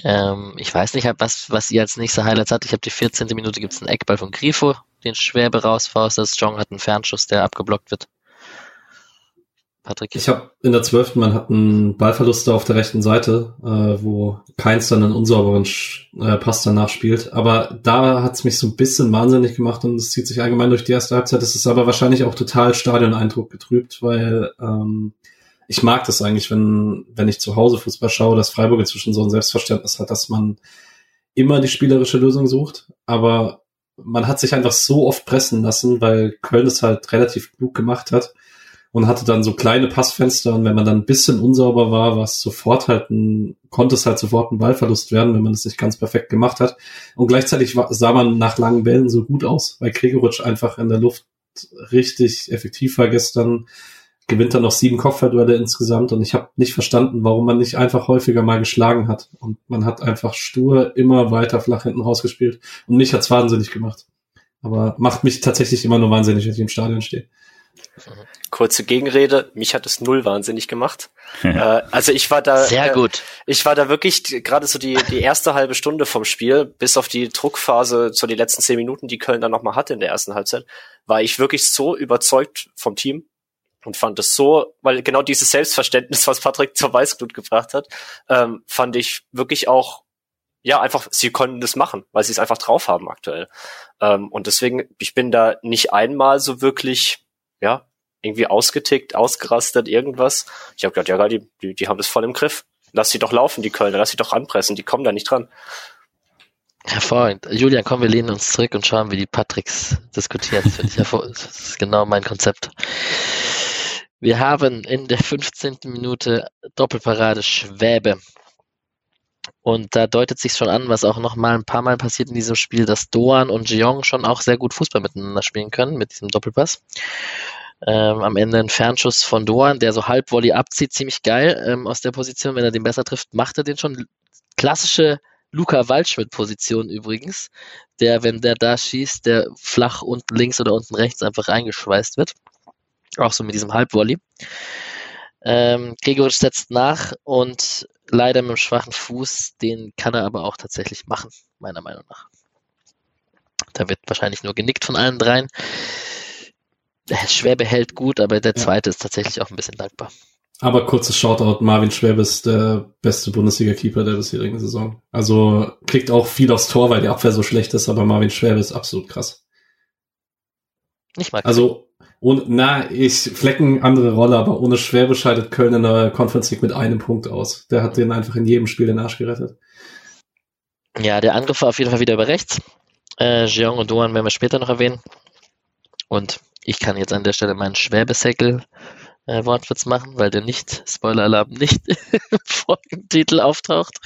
Speaker 1: Ähm, ich weiß nicht, was, was ihr als nächste Highlights hat. Ich habe die 14. Minute, gibt es einen Eckball von Grifo, den Schwerbe rausfaust. Strong hat einen Fernschuss, der abgeblockt wird. Patrick?
Speaker 4: Ich habe in der zwölften, man hat einen Ballverlust auf der rechten Seite, äh, wo keins dann einen unsauberen äh, Pass danach spielt. Aber da hat's mich so ein bisschen wahnsinnig gemacht und es zieht sich allgemein durch die erste Halbzeit. Es ist aber wahrscheinlich auch total Stadioneindruck getrübt, weil ähm, ich mag das eigentlich, wenn, wenn ich zu Hause Fußball schaue, dass Freiburg inzwischen so ein Selbstverständnis hat, dass man immer die spielerische Lösung sucht, aber man hat sich einfach so oft pressen lassen, weil Köln es halt relativ klug gemacht hat und hatte dann so kleine Passfenster und wenn man dann ein bisschen unsauber war, war es sofort halt ein, konnte es halt sofort ein Ballverlust werden, wenn man es nicht ganz perfekt gemacht hat. Und gleichzeitig war, sah man nach langen Bällen so gut aus, weil Gregoritsch einfach in der Luft richtig effektiv war gestern gewinnt dann noch sieben Kopfballduelle insgesamt und ich habe nicht verstanden, warum man nicht einfach häufiger mal geschlagen hat. Und man hat einfach stur immer weiter flach hinten rausgespielt. Und mich hat's wahnsinnig gemacht. Aber macht mich tatsächlich immer nur wahnsinnig, wenn ich im Stadion stehe.
Speaker 3: Kurze Gegenrede, mich hat es null wahnsinnig gemacht. Ja. Äh, also ich war da.
Speaker 1: Sehr gut.
Speaker 3: Äh, ich war da wirklich gerade so die, die erste halbe Stunde vom Spiel, bis auf die Druckphase, so die letzten zehn Minuten, die Köln dann nochmal hatte in der ersten Halbzeit, war ich wirklich so überzeugt vom Team und fand es so, weil genau dieses Selbstverständnis, was Patrick zur Weißglut gebracht hat, ähm, fand ich wirklich auch, ja, einfach, sie konnten das machen, weil sie es einfach drauf haben aktuell. Ähm, und deswegen, ich bin da nicht einmal so wirklich, ja, irgendwie ausgetickt, ausgerastet, irgendwas. Ich habe gedacht, ja, die, die, die haben das voll im Griff. Lass sie doch laufen, die Kölner, lass sie doch anpressen, die kommen da nicht dran.
Speaker 1: Hervorragend. Julian, komm, wir lehnen uns zurück und schauen, wie die Patricks diskutieren. Das, ich das ist genau mein Konzept. Wir haben in der 15. Minute Doppelparade Schwäbe. Und da deutet sich schon an, was auch noch mal ein paar Mal passiert in diesem Spiel, dass Doan und Jeong schon auch sehr gut Fußball miteinander spielen können mit diesem Doppelpass. Ähm, am Ende ein Fernschuss von Doan, der so halb Volley abzieht, ziemlich geil ähm, aus der Position. Wenn er den besser trifft, macht er den schon. Klassische Luca Waldschmidt-Position übrigens, der, wenn der da schießt, der flach unten links oder unten rechts einfach reingeschweißt wird. Auch so mit diesem Halbvolley. Ähm, Gregoritsch setzt nach und leider mit einem schwachen Fuß, den kann er aber auch tatsächlich machen, meiner Meinung nach. Da wird wahrscheinlich nur genickt von allen dreien. Schwäbe hält gut, aber der zweite ja. ist tatsächlich auch ein bisschen dankbar.
Speaker 4: Aber kurzes Shoutout, Marvin Schwäbe ist der beste Bundesliga-Keeper der bisherigen Saison. Also kriegt auch viel aufs Tor, weil die Abwehr so schlecht ist, aber Marvin Schwäbe ist absolut krass.
Speaker 1: Nicht mal.
Speaker 4: Also ohne, na, ich Flecken andere Rolle, aber ohne Schwäbe scheidet Köln in der Conference League mit einem Punkt aus. Der hat den einfach in jedem Spiel den Arsch gerettet.
Speaker 1: Ja, der Angriff war auf jeden Fall wieder über rechts. Äh, Jeong und Doan werden wir später noch erwähnen. Und ich kann jetzt an der Stelle meinen Schwäbesäckel äh, Wortwitz machen, weil der nicht, Spoiler-Alarm, nicht im Folgentitel auftaucht.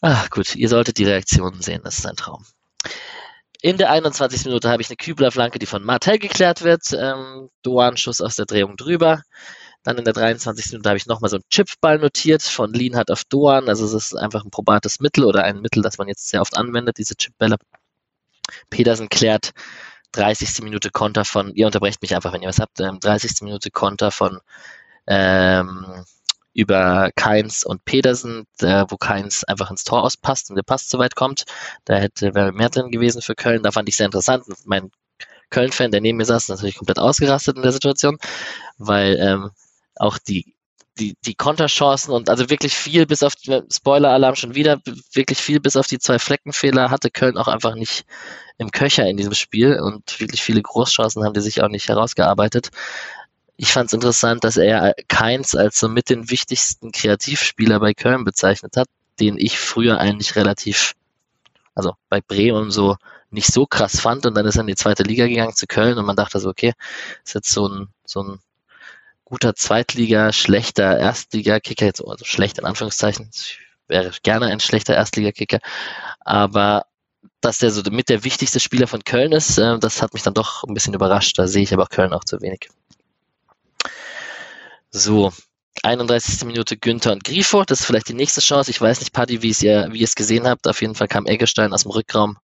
Speaker 1: Ach gut, ihr solltet die Reaktionen sehen, das ist ein Traum. In der 21. Minute habe ich eine Kübler-Flanke, die von Martel geklärt wird. Ähm, Doan-Schuss aus der Drehung drüber. Dann in der 23. Minute habe ich nochmal so einen Chipball notiert von Lienhardt auf Doan. Also es ist einfach ein probates Mittel oder ein Mittel, das man jetzt sehr oft anwendet, diese Chipbälle. Petersen klärt 30. Minute Konter von, ihr unterbrecht mich einfach, wenn ihr was habt, ähm, 30. Minute Konter von ähm, über Keins und Pedersen, der, wo Keins einfach ins Tor auspasst und der Pass zu weit kommt. Da hätte wäre mehr drin gewesen für Köln. Da fand ich sehr interessant. Mein Köln-Fan, der neben mir saß, natürlich komplett ausgerastet in der Situation, weil ähm, auch die die, die Konterchancen und also wirklich viel bis auf Spoiler-Alarm schon wieder, wirklich viel bis auf die zwei Fleckenfehler hatte Köln auch einfach nicht im Köcher in diesem Spiel und wirklich viele Großchancen haben die sich auch nicht herausgearbeitet ich fand es interessant, dass er Keins als so mit den wichtigsten Kreativspieler bei Köln bezeichnet hat, den ich früher eigentlich relativ, also bei Bremen so nicht so krass fand und dann ist er in die zweite Liga gegangen zu Köln und man dachte so, okay, ist jetzt so ein, so ein guter Zweitliga, schlechter Erstliga-Kicker, jetzt also schlecht in Anführungszeichen, ich wäre gerne ein schlechter Erstliga-Kicker, aber dass der so mit der wichtigste Spieler von Köln ist, äh, das hat mich dann doch ein bisschen überrascht. Da sehe ich aber Köln auch zu wenig. So, 31. Minute Günther und Grifo. Das ist vielleicht die nächste Chance. Ich weiß nicht, Paddy, wie, ihr, wie ihr es gesehen habt. Auf jeden Fall kam Eggestein aus dem Rückraum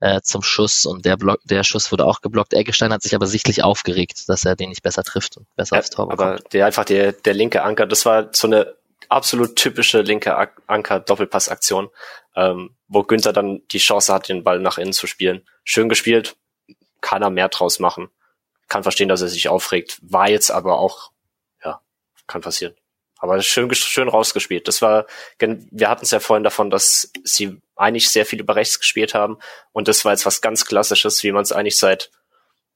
Speaker 1: äh, zum Schuss und der, Block, der Schuss wurde auch geblockt. Eggestein hat sich aber sichtlich aufgeregt, dass er den nicht besser trifft und besser ja, aufs Tor
Speaker 3: bekommt. Aber der einfach der, der linke Anker, das war so eine absolut typische linke Anker-Doppelpass-Aktion, ähm, wo Günther dann die Chance hat, den Ball nach innen zu spielen. Schön gespielt, kann er mehr draus machen. Kann verstehen, dass er sich aufregt. War jetzt aber auch kann passieren. Aber schön, schön rausgespielt. Das war, wir hatten es ja vorhin davon, dass sie eigentlich sehr viel über rechts gespielt haben. Und das war jetzt was ganz Klassisches, wie man es eigentlich seit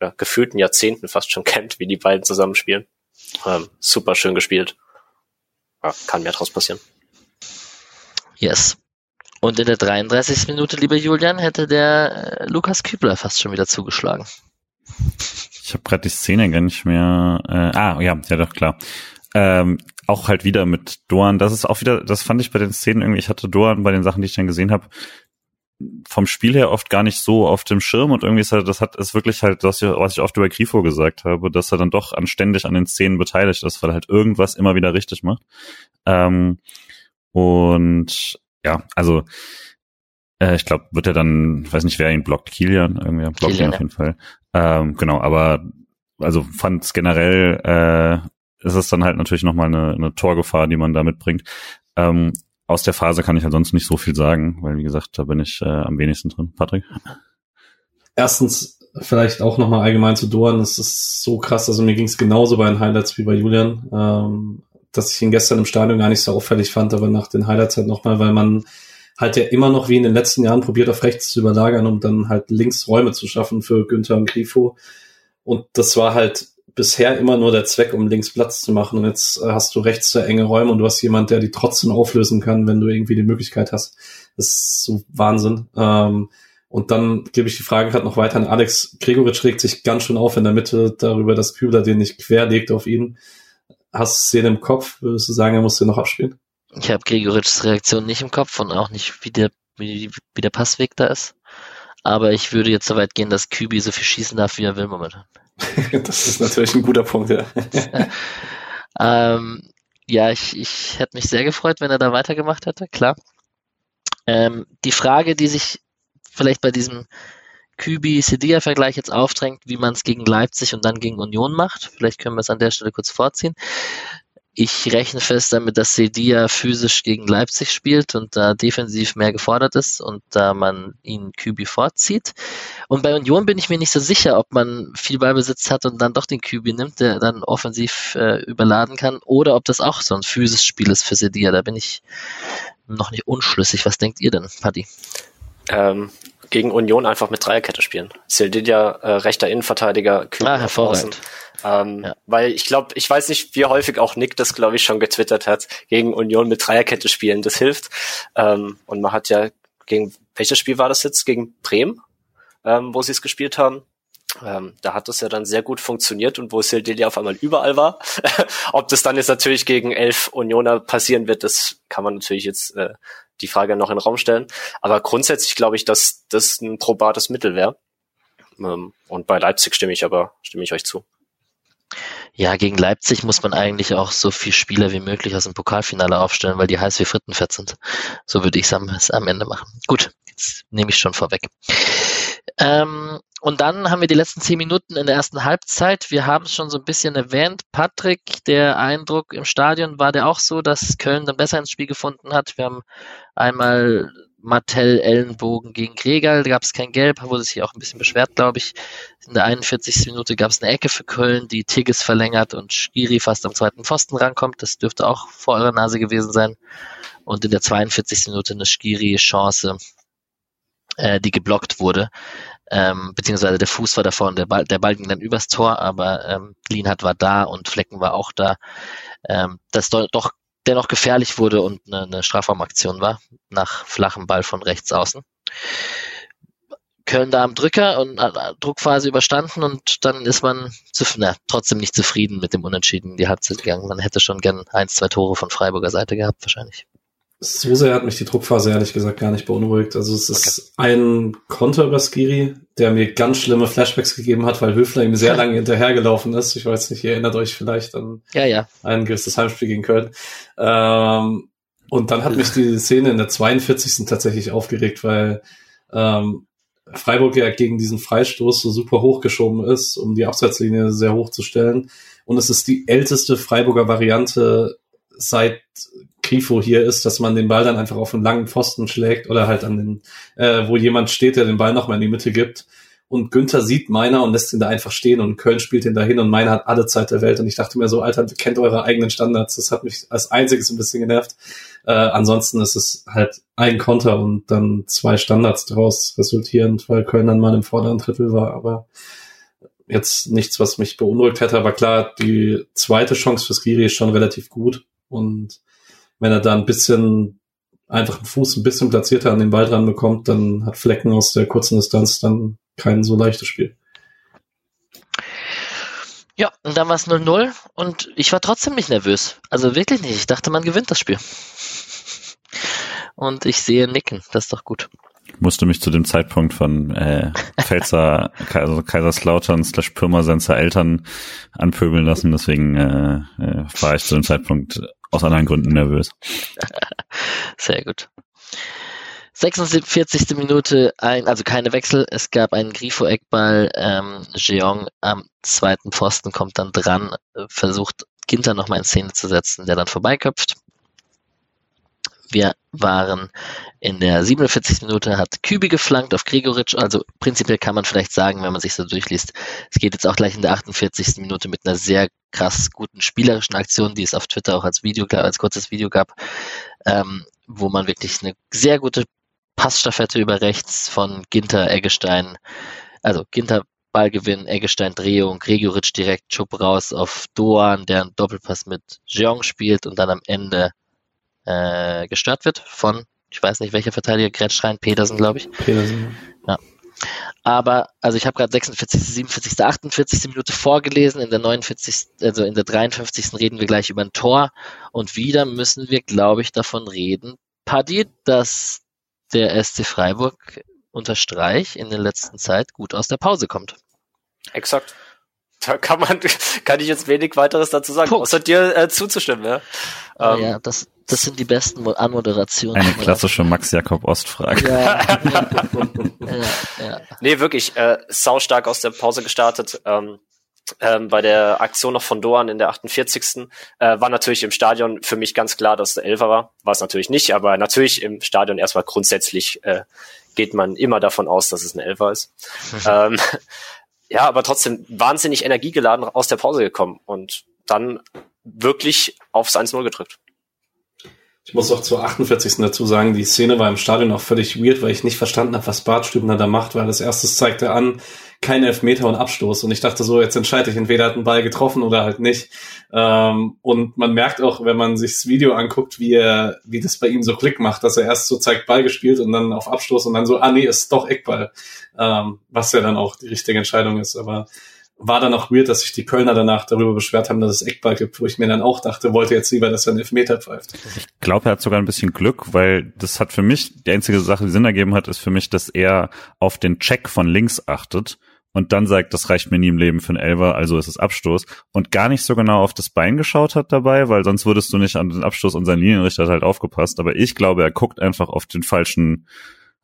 Speaker 3: ja, gefühlten Jahrzehnten fast schon kennt, wie die beiden zusammenspielen. Ähm, super schön gespielt. Ja, kann mehr draus passieren.
Speaker 1: Yes. Und in der 33. Minute, lieber Julian, hätte der äh, Lukas Kübler fast schon wieder zugeschlagen.
Speaker 2: Ich habe gerade die Szene gar nicht mehr. Äh, ah, ja, ja doch, klar. Ähm, auch halt wieder mit Doan. Das ist auch wieder, das fand ich bei den Szenen irgendwie, ich hatte Doan bei den Sachen, die ich dann gesehen habe, vom Spiel her oft gar nicht so auf dem Schirm und irgendwie ist halt, das hat ist wirklich halt das, was ich oft über Grifo gesagt habe, dass er dann doch anständig an den Szenen beteiligt ist, weil er halt irgendwas immer wieder richtig macht. Ähm, und ja, also äh, ich glaube, wird er dann, weiß nicht, wer ihn blockt, Kilian, irgendwie blockt Kilian, ihn auf jeden ja. Fall. Ähm, genau, aber also fand es generell äh, ist es dann halt natürlich nochmal eine, eine Torgefahr, die man da mitbringt. Ähm, aus der Phase kann ich ansonsten nicht so viel sagen, weil wie gesagt, da bin ich äh, am wenigsten drin. Patrick?
Speaker 4: Erstens vielleicht auch nochmal allgemein zu Doan, das ist so krass, also mir ging es genauso bei den Highlights wie bei Julian, ähm, dass ich ihn gestern im Stadion gar nicht so auffällig fand, aber nach den Highlights halt nochmal, weil man halt ja immer noch wie in den letzten Jahren probiert, auf rechts zu überlagern, um dann halt links Räume zu schaffen für Günther und Grifo. Und das war halt bisher immer nur der Zweck, um links Platz zu machen. Und jetzt äh, hast du rechts sehr enge Räume und du hast jemand, der die trotzdem auflösen kann, wenn du irgendwie die Möglichkeit hast. Das ist so Wahnsinn. Ähm, und dann gebe ich die Frage gerade noch weiter an Alex. Gregoritsch regt sich ganz schön auf in der Mitte darüber, dass Kübler den nicht querlegt auf ihn. Hast du Szene im Kopf? Würdest du sagen, er muss den noch abspielen?
Speaker 1: Ich habe Gregoritschs Reaktion nicht im Kopf und auch nicht, wie der, wie, wie der Passweg da ist. Aber ich würde jetzt so weit gehen, dass Kübi so viel schießen darf, wie er will momentan.
Speaker 4: das ist natürlich ein guter Punkt, ja.
Speaker 1: ähm, ja, ich, ich hätte mich sehr gefreut, wenn er da weitergemacht hätte, klar. Ähm, die Frage, die sich vielleicht bei diesem Kübi-Sedia-Vergleich jetzt aufdrängt, wie man es gegen Leipzig und dann gegen Union macht. Vielleicht können wir es an der Stelle kurz vorziehen. Ich rechne fest damit, dass Sedia physisch gegen Leipzig spielt und da defensiv mehr gefordert ist und da man ihn Kübi vorzieht. Und bei Union bin ich mir nicht so sicher, ob man viel Ballbesitz hat und dann doch den Kübi nimmt, der dann offensiv äh, überladen kann, oder ob das auch so ein physisches Spiel ist für Sedia. Da bin ich noch nicht unschlüssig. Was denkt ihr denn, Paddy?
Speaker 3: Ähm, gegen Union einfach mit Dreierkette spielen. Sildilia, äh, rechter Innenverteidiger,
Speaker 1: Kühn ah, hervorragend.
Speaker 3: Ähm, ja. Weil ich glaube, ich weiß nicht, wie häufig auch Nick das, glaube ich, schon getwittert hat, gegen Union mit Dreierkette spielen, das hilft. Ähm, und man hat ja gegen, welches Spiel war das jetzt? Gegen Bremen, ähm, wo sie es gespielt haben. Ähm, da hat das ja dann sehr gut funktioniert und wo Sildilia auf einmal überall war. Ob das dann jetzt natürlich gegen elf Unioner passieren wird, das kann man natürlich jetzt äh, die Frage noch in den Raum stellen. Aber grundsätzlich glaube ich, dass das ein probates Mittel wäre. Ähm, und bei Leipzig stimme ich aber, stimme ich euch zu.
Speaker 1: Ja, gegen Leipzig muss man eigentlich auch so viel Spieler wie möglich aus dem Pokalfinale aufstellen, weil die heiß wie Frittenfett sind. So würde ich es am, am, Ende machen. Gut, jetzt nehme ich schon vorweg. Ähm, und dann haben wir die letzten zehn Minuten in der ersten Halbzeit. Wir haben es schon so ein bisschen erwähnt. Patrick, der Eindruck im Stadion war der auch so, dass Köln dann besser ins Spiel gefunden hat. Wir haben einmal Martell Ellenbogen gegen Gregal, da gab es kein Gelb, wurde sich auch ein bisschen beschwert, glaube ich. In der 41. Minute gab es eine Ecke für Köln, die Tigges verlängert und Skiri fast am zweiten Pfosten rankommt. Das dürfte auch vor eurer Nase gewesen sein. Und in der 42. Minute eine Skiri-Chance, äh, die geblockt wurde ähm, beziehungsweise der Fuß war davor und der Ball, der Ball ging dann übers Tor, aber ähm, Lienhardt war da und Flecken war auch da. Ähm, das do, doch dennoch gefährlich wurde und eine, eine Strafraumaktion war, nach flachem Ball von rechts außen. Köln da am Drücker und äh, Druckphase überstanden und dann ist man zu, na, trotzdem nicht zufrieden mit dem Unentschieden die Halbzeit gegangen. Man hätte schon gern ein, zwei Tore von Freiburger Seite gehabt, wahrscheinlich.
Speaker 4: So sehr hat mich die Druckphase ehrlich gesagt gar nicht beunruhigt. Also es ist okay. ein Konter über Skiri, der mir ganz schlimme Flashbacks gegeben hat, weil Höfler ihm sehr lange hinterhergelaufen ist. Ich weiß nicht, ihr erinnert euch vielleicht an
Speaker 1: ja, ja.
Speaker 4: ein gewisses Heimspiel gegen Köln. Ähm, und dann hat mich die Szene in der 42. tatsächlich aufgeregt, weil ähm, Freiburg ja gegen diesen Freistoß so super hochgeschoben ist, um die Abseitslinie sehr hoch zu stellen. Und es ist die älteste Freiburger Variante seit Grifo hier ist, dass man den Ball dann einfach auf einen langen Pfosten schlägt oder halt an den, äh, wo jemand steht, der den Ball nochmal in die Mitte gibt. und Günther sieht meiner und lässt ihn da einfach stehen und Köln spielt ihn dahin und meiner hat alle Zeit der Welt und ich dachte mir so, Alter, kennt eure eigenen Standards. Das hat mich als einziges ein bisschen genervt. Äh, ansonsten ist es halt ein Konter und dann zwei Standards daraus resultierend, weil Köln dann mal im vorderen Drittel war, aber jetzt nichts, was mich beunruhigt hätte, aber klar, die zweite Chance für Skiri ist schon relativ gut und wenn er da ein bisschen einfach den Fuß ein bisschen platzierter an den Ball dran bekommt, dann hat Flecken aus der kurzen Distanz dann kein so leichtes Spiel.
Speaker 1: Ja, und dann war es 0-0 und ich war trotzdem nicht nervös. Also wirklich nicht. Ich dachte, man gewinnt das Spiel. Und ich sehe Nicken, das ist doch gut.
Speaker 2: Ich musste mich zu dem Zeitpunkt von äh, Pfälzer, also Kaiserslautern slash Pirmasenser Eltern anpöbeln lassen, deswegen äh, äh, war ich zu dem Zeitpunkt aus anderen Gründen nervös.
Speaker 1: Sehr gut. 46. Minute, ein, also keine Wechsel. Es gab einen Grifo-Eckball. Ähm, Jeong am zweiten Pfosten kommt dann dran, versucht Ginter nochmal in Szene zu setzen, der dann vorbeiköpft. Wir waren in der 47. Minute, hat Kübi geflankt auf Gregoritsch. Also prinzipiell kann man vielleicht sagen, wenn man sich so durchliest, es geht jetzt auch gleich in der 48. Minute mit einer sehr krass guten spielerischen Aktion, die es auf Twitter auch als Video, als kurzes Video gab, ähm, wo man wirklich eine sehr gute Passstaffette über rechts von Ginter, Eggestein, also Ginter Ballgewinn, Eggestein Drehung, Gregoritsch direkt Schub raus auf Doan, der einen Doppelpass mit Jeong spielt und dann am Ende äh, gestört wird von, ich weiß nicht welcher Verteidiger, Gretsch rein, Petersen, glaube ich. Petersen. Ja. Aber, also ich habe gerade 46., 47., 48. Minute vorgelesen, in der 49., also in der 53. reden wir gleich über ein Tor und wieder müssen wir, glaube ich, davon reden, Paddy, dass der SC Freiburg unter Streich in der letzten Zeit gut aus der Pause kommt.
Speaker 3: Exakt. Da kann man, kann ich jetzt wenig weiteres dazu sagen, Punkt. außer dir äh, zuzustimmen, ja.
Speaker 1: Ähm, ja, das, das sind die besten Anmoderationen.
Speaker 2: Eine klassische Max Jakob Ost Frage. Ja,
Speaker 3: ja, ja. Nee, wirklich, äh, saustark aus der Pause gestartet. Ähm, ähm, bei der Aktion noch von Doan in der 48. Äh, war natürlich im Stadion für mich ganz klar, dass der Elfer war. War es natürlich nicht, aber natürlich im Stadion erstmal grundsätzlich äh, geht man immer davon aus, dass es ein Elfer ist. ähm, ja, aber trotzdem wahnsinnig energiegeladen aus der Pause gekommen und dann wirklich aufs 1-0 gedrückt.
Speaker 4: Ich muss auch zur 48. dazu sagen, die Szene war im Stadion auch völlig weird, weil ich nicht verstanden habe, was Bart Stübner da macht, weil das erstes zeigte an, kein Elfmeter und Abstoß. Und ich dachte so, jetzt entscheide ich, entweder hat ein Ball getroffen oder halt nicht. Ähm, und man merkt auch, wenn man sich das Video anguckt, wie er, wie das bei ihm so Klick macht, dass er erst so zeigt Ball gespielt und dann auf Abstoß und dann so, ah nee, ist doch Eckball. Ähm, was ja dann auch die richtige Entscheidung ist. Aber war dann auch weird, dass sich die Kölner danach darüber beschwert haben, dass es Eckball gibt, wo ich mir dann auch dachte, wollte jetzt lieber, dass er einen Elfmeter pfeift.
Speaker 2: Ich glaube, er hat sogar ein bisschen Glück, weil das hat für mich, die einzige Sache, die Sinn ergeben hat, ist für mich, dass er auf den Check von links achtet und dann sagt, das reicht mir nie im Leben für einen Elver, also ist es Abstoß und gar nicht so genau auf das Bein geschaut hat dabei, weil sonst würdest du nicht an den Abstoß und sein Linienrichter halt aufgepasst, aber ich glaube, er guckt einfach auf den falschen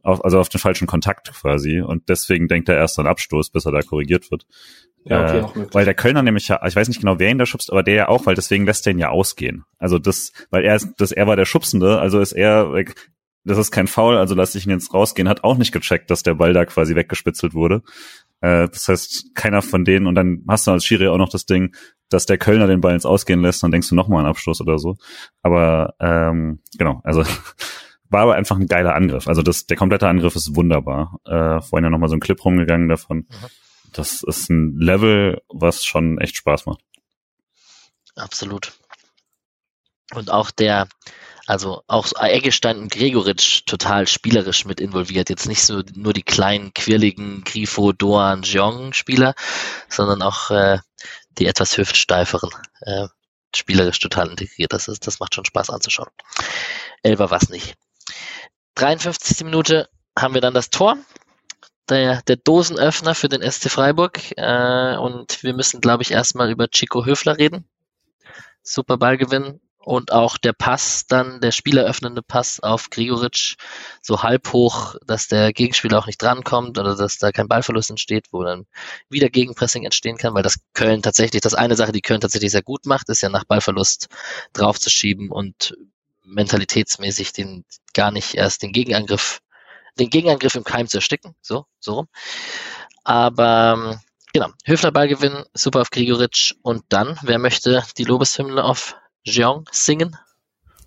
Speaker 2: auf, also auf den falschen Kontakt quasi und deswegen denkt er erst an Abstoß, bis er da korrigiert wird. Ja, okay, äh, weil der Kölner nämlich ja, ich weiß nicht genau, wer ihn da schubst, aber der ja auch, weil deswegen lässt er ihn ja ausgehen. Also das, weil er ist, das, er war der Schubsende, also ist er, das ist kein Foul, also lass ich ihn jetzt rausgehen, hat auch nicht gecheckt, dass der Ball da quasi weggespitzelt wurde. Äh, das heißt, keiner von denen, und dann hast du als Schiri auch noch das Ding, dass der Kölner den Ball ins Ausgehen lässt, dann denkst du nochmal an Abschluss oder so. Aber ähm, genau, also war aber einfach ein geiler Angriff. Also das, der komplette Angriff ist wunderbar. Äh, vorhin ja nochmal so ein Clip rumgegangen davon. Mhm das ist ein Level, was schon echt Spaß macht.
Speaker 1: Absolut. Und auch der, also auch Eggestein und Gregoritsch total spielerisch mit involviert. Jetzt nicht so nur die kleinen, quirligen Grifo, Doan, Jeong Spieler, sondern auch äh, die etwas hüftsteiferen äh, spielerisch total integriert. Das, ist, das macht schon Spaß anzuschauen. Elber was nicht. 53. Minute haben wir dann das Tor der, der Dosenöffner für den SC Freiburg. Äh, und wir müssen, glaube ich, erstmal über Chico Höfler reden. Super Ballgewinn. Und auch der Pass, dann der spieleröffnende Pass auf Grigoritsch, so halb hoch, dass der Gegenspieler auch nicht drankommt oder dass da kein Ballverlust entsteht, wo dann wieder Gegenpressing entstehen kann, weil das Köln tatsächlich, das eine Sache, die Köln tatsächlich sehr gut macht, ist ja nach Ballverlust draufzuschieben und mentalitätsmäßig den gar nicht erst den Gegenangriff den Gegenangriff im Keim zu ersticken, so, so rum. Aber genau, Höfler Ballgewinn, super auf Grigoric und dann, wer möchte die Lobeshymne auf Jeong singen?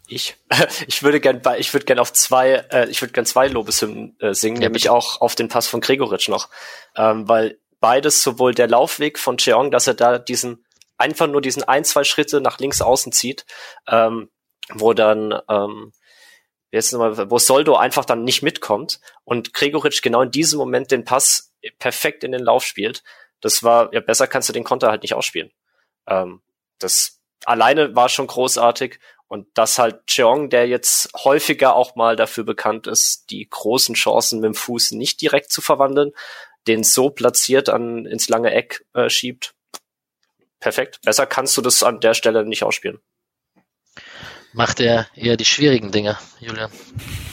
Speaker 3: Ich, ich würde gern, ich würde gern auf zwei, äh, ich würde gern zwei Lobeshymnen äh, singen, ja, nämlich auch auf den Pass von Gregoritsch noch, ähm, weil beides sowohl der Laufweg von Cheong, dass er da diesen einfach nur diesen ein zwei Schritte nach links außen zieht, ähm, wo dann ähm, jetzt nochmal, wo Soldo einfach dann nicht mitkommt und Gregoritsch genau in diesem Moment den Pass perfekt in den Lauf spielt. Das war ja besser kannst du den Konter halt nicht ausspielen. Ähm, das alleine war schon großartig und das halt Cheong, der jetzt häufiger auch mal dafür bekannt ist, die großen Chancen mit dem Fuß nicht direkt zu verwandeln, den so platziert an ins lange Eck äh, schiebt. Perfekt. Besser kannst du das an der Stelle nicht ausspielen.
Speaker 1: Macht er eher die schwierigen Dinge, Julian.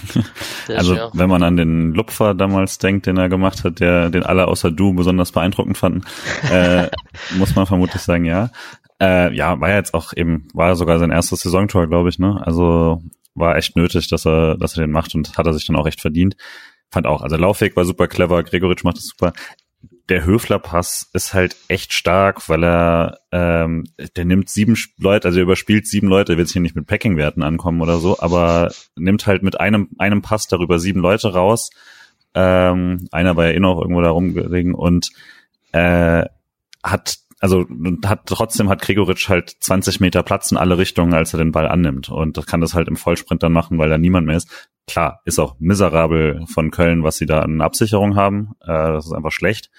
Speaker 2: also wenn man an den Lupfer damals denkt, den er gemacht hat, der den alle außer du besonders beeindruckend fanden, äh, muss man vermutlich sagen, ja. Äh, ja, war ja jetzt auch eben, war sogar sein erstes Saisontor, glaube ich, ne? Also war echt nötig, dass er, dass er den macht und hat er sich dann auch echt verdient. Fand auch, also Laufweg war super clever, Gregoritsch macht es super. Der Höfler-Pass ist halt echt stark, weil er, ähm, der nimmt sieben Leute, also er überspielt sieben Leute, will sich hier nicht mit Packing-Werten ankommen oder so, aber nimmt halt mit einem, einem Pass darüber sieben Leute raus. Ähm, einer war ja eh noch irgendwo da rumgelegen und äh, hat also hat trotzdem hat Gregoritsch halt 20 Meter Platz in alle Richtungen, als er den Ball annimmt. Und das kann das halt im Vollsprint dann machen, weil da niemand mehr ist. Klar, ist auch miserabel von Köln, was sie da an Absicherung haben. Äh, das ist einfach schlecht.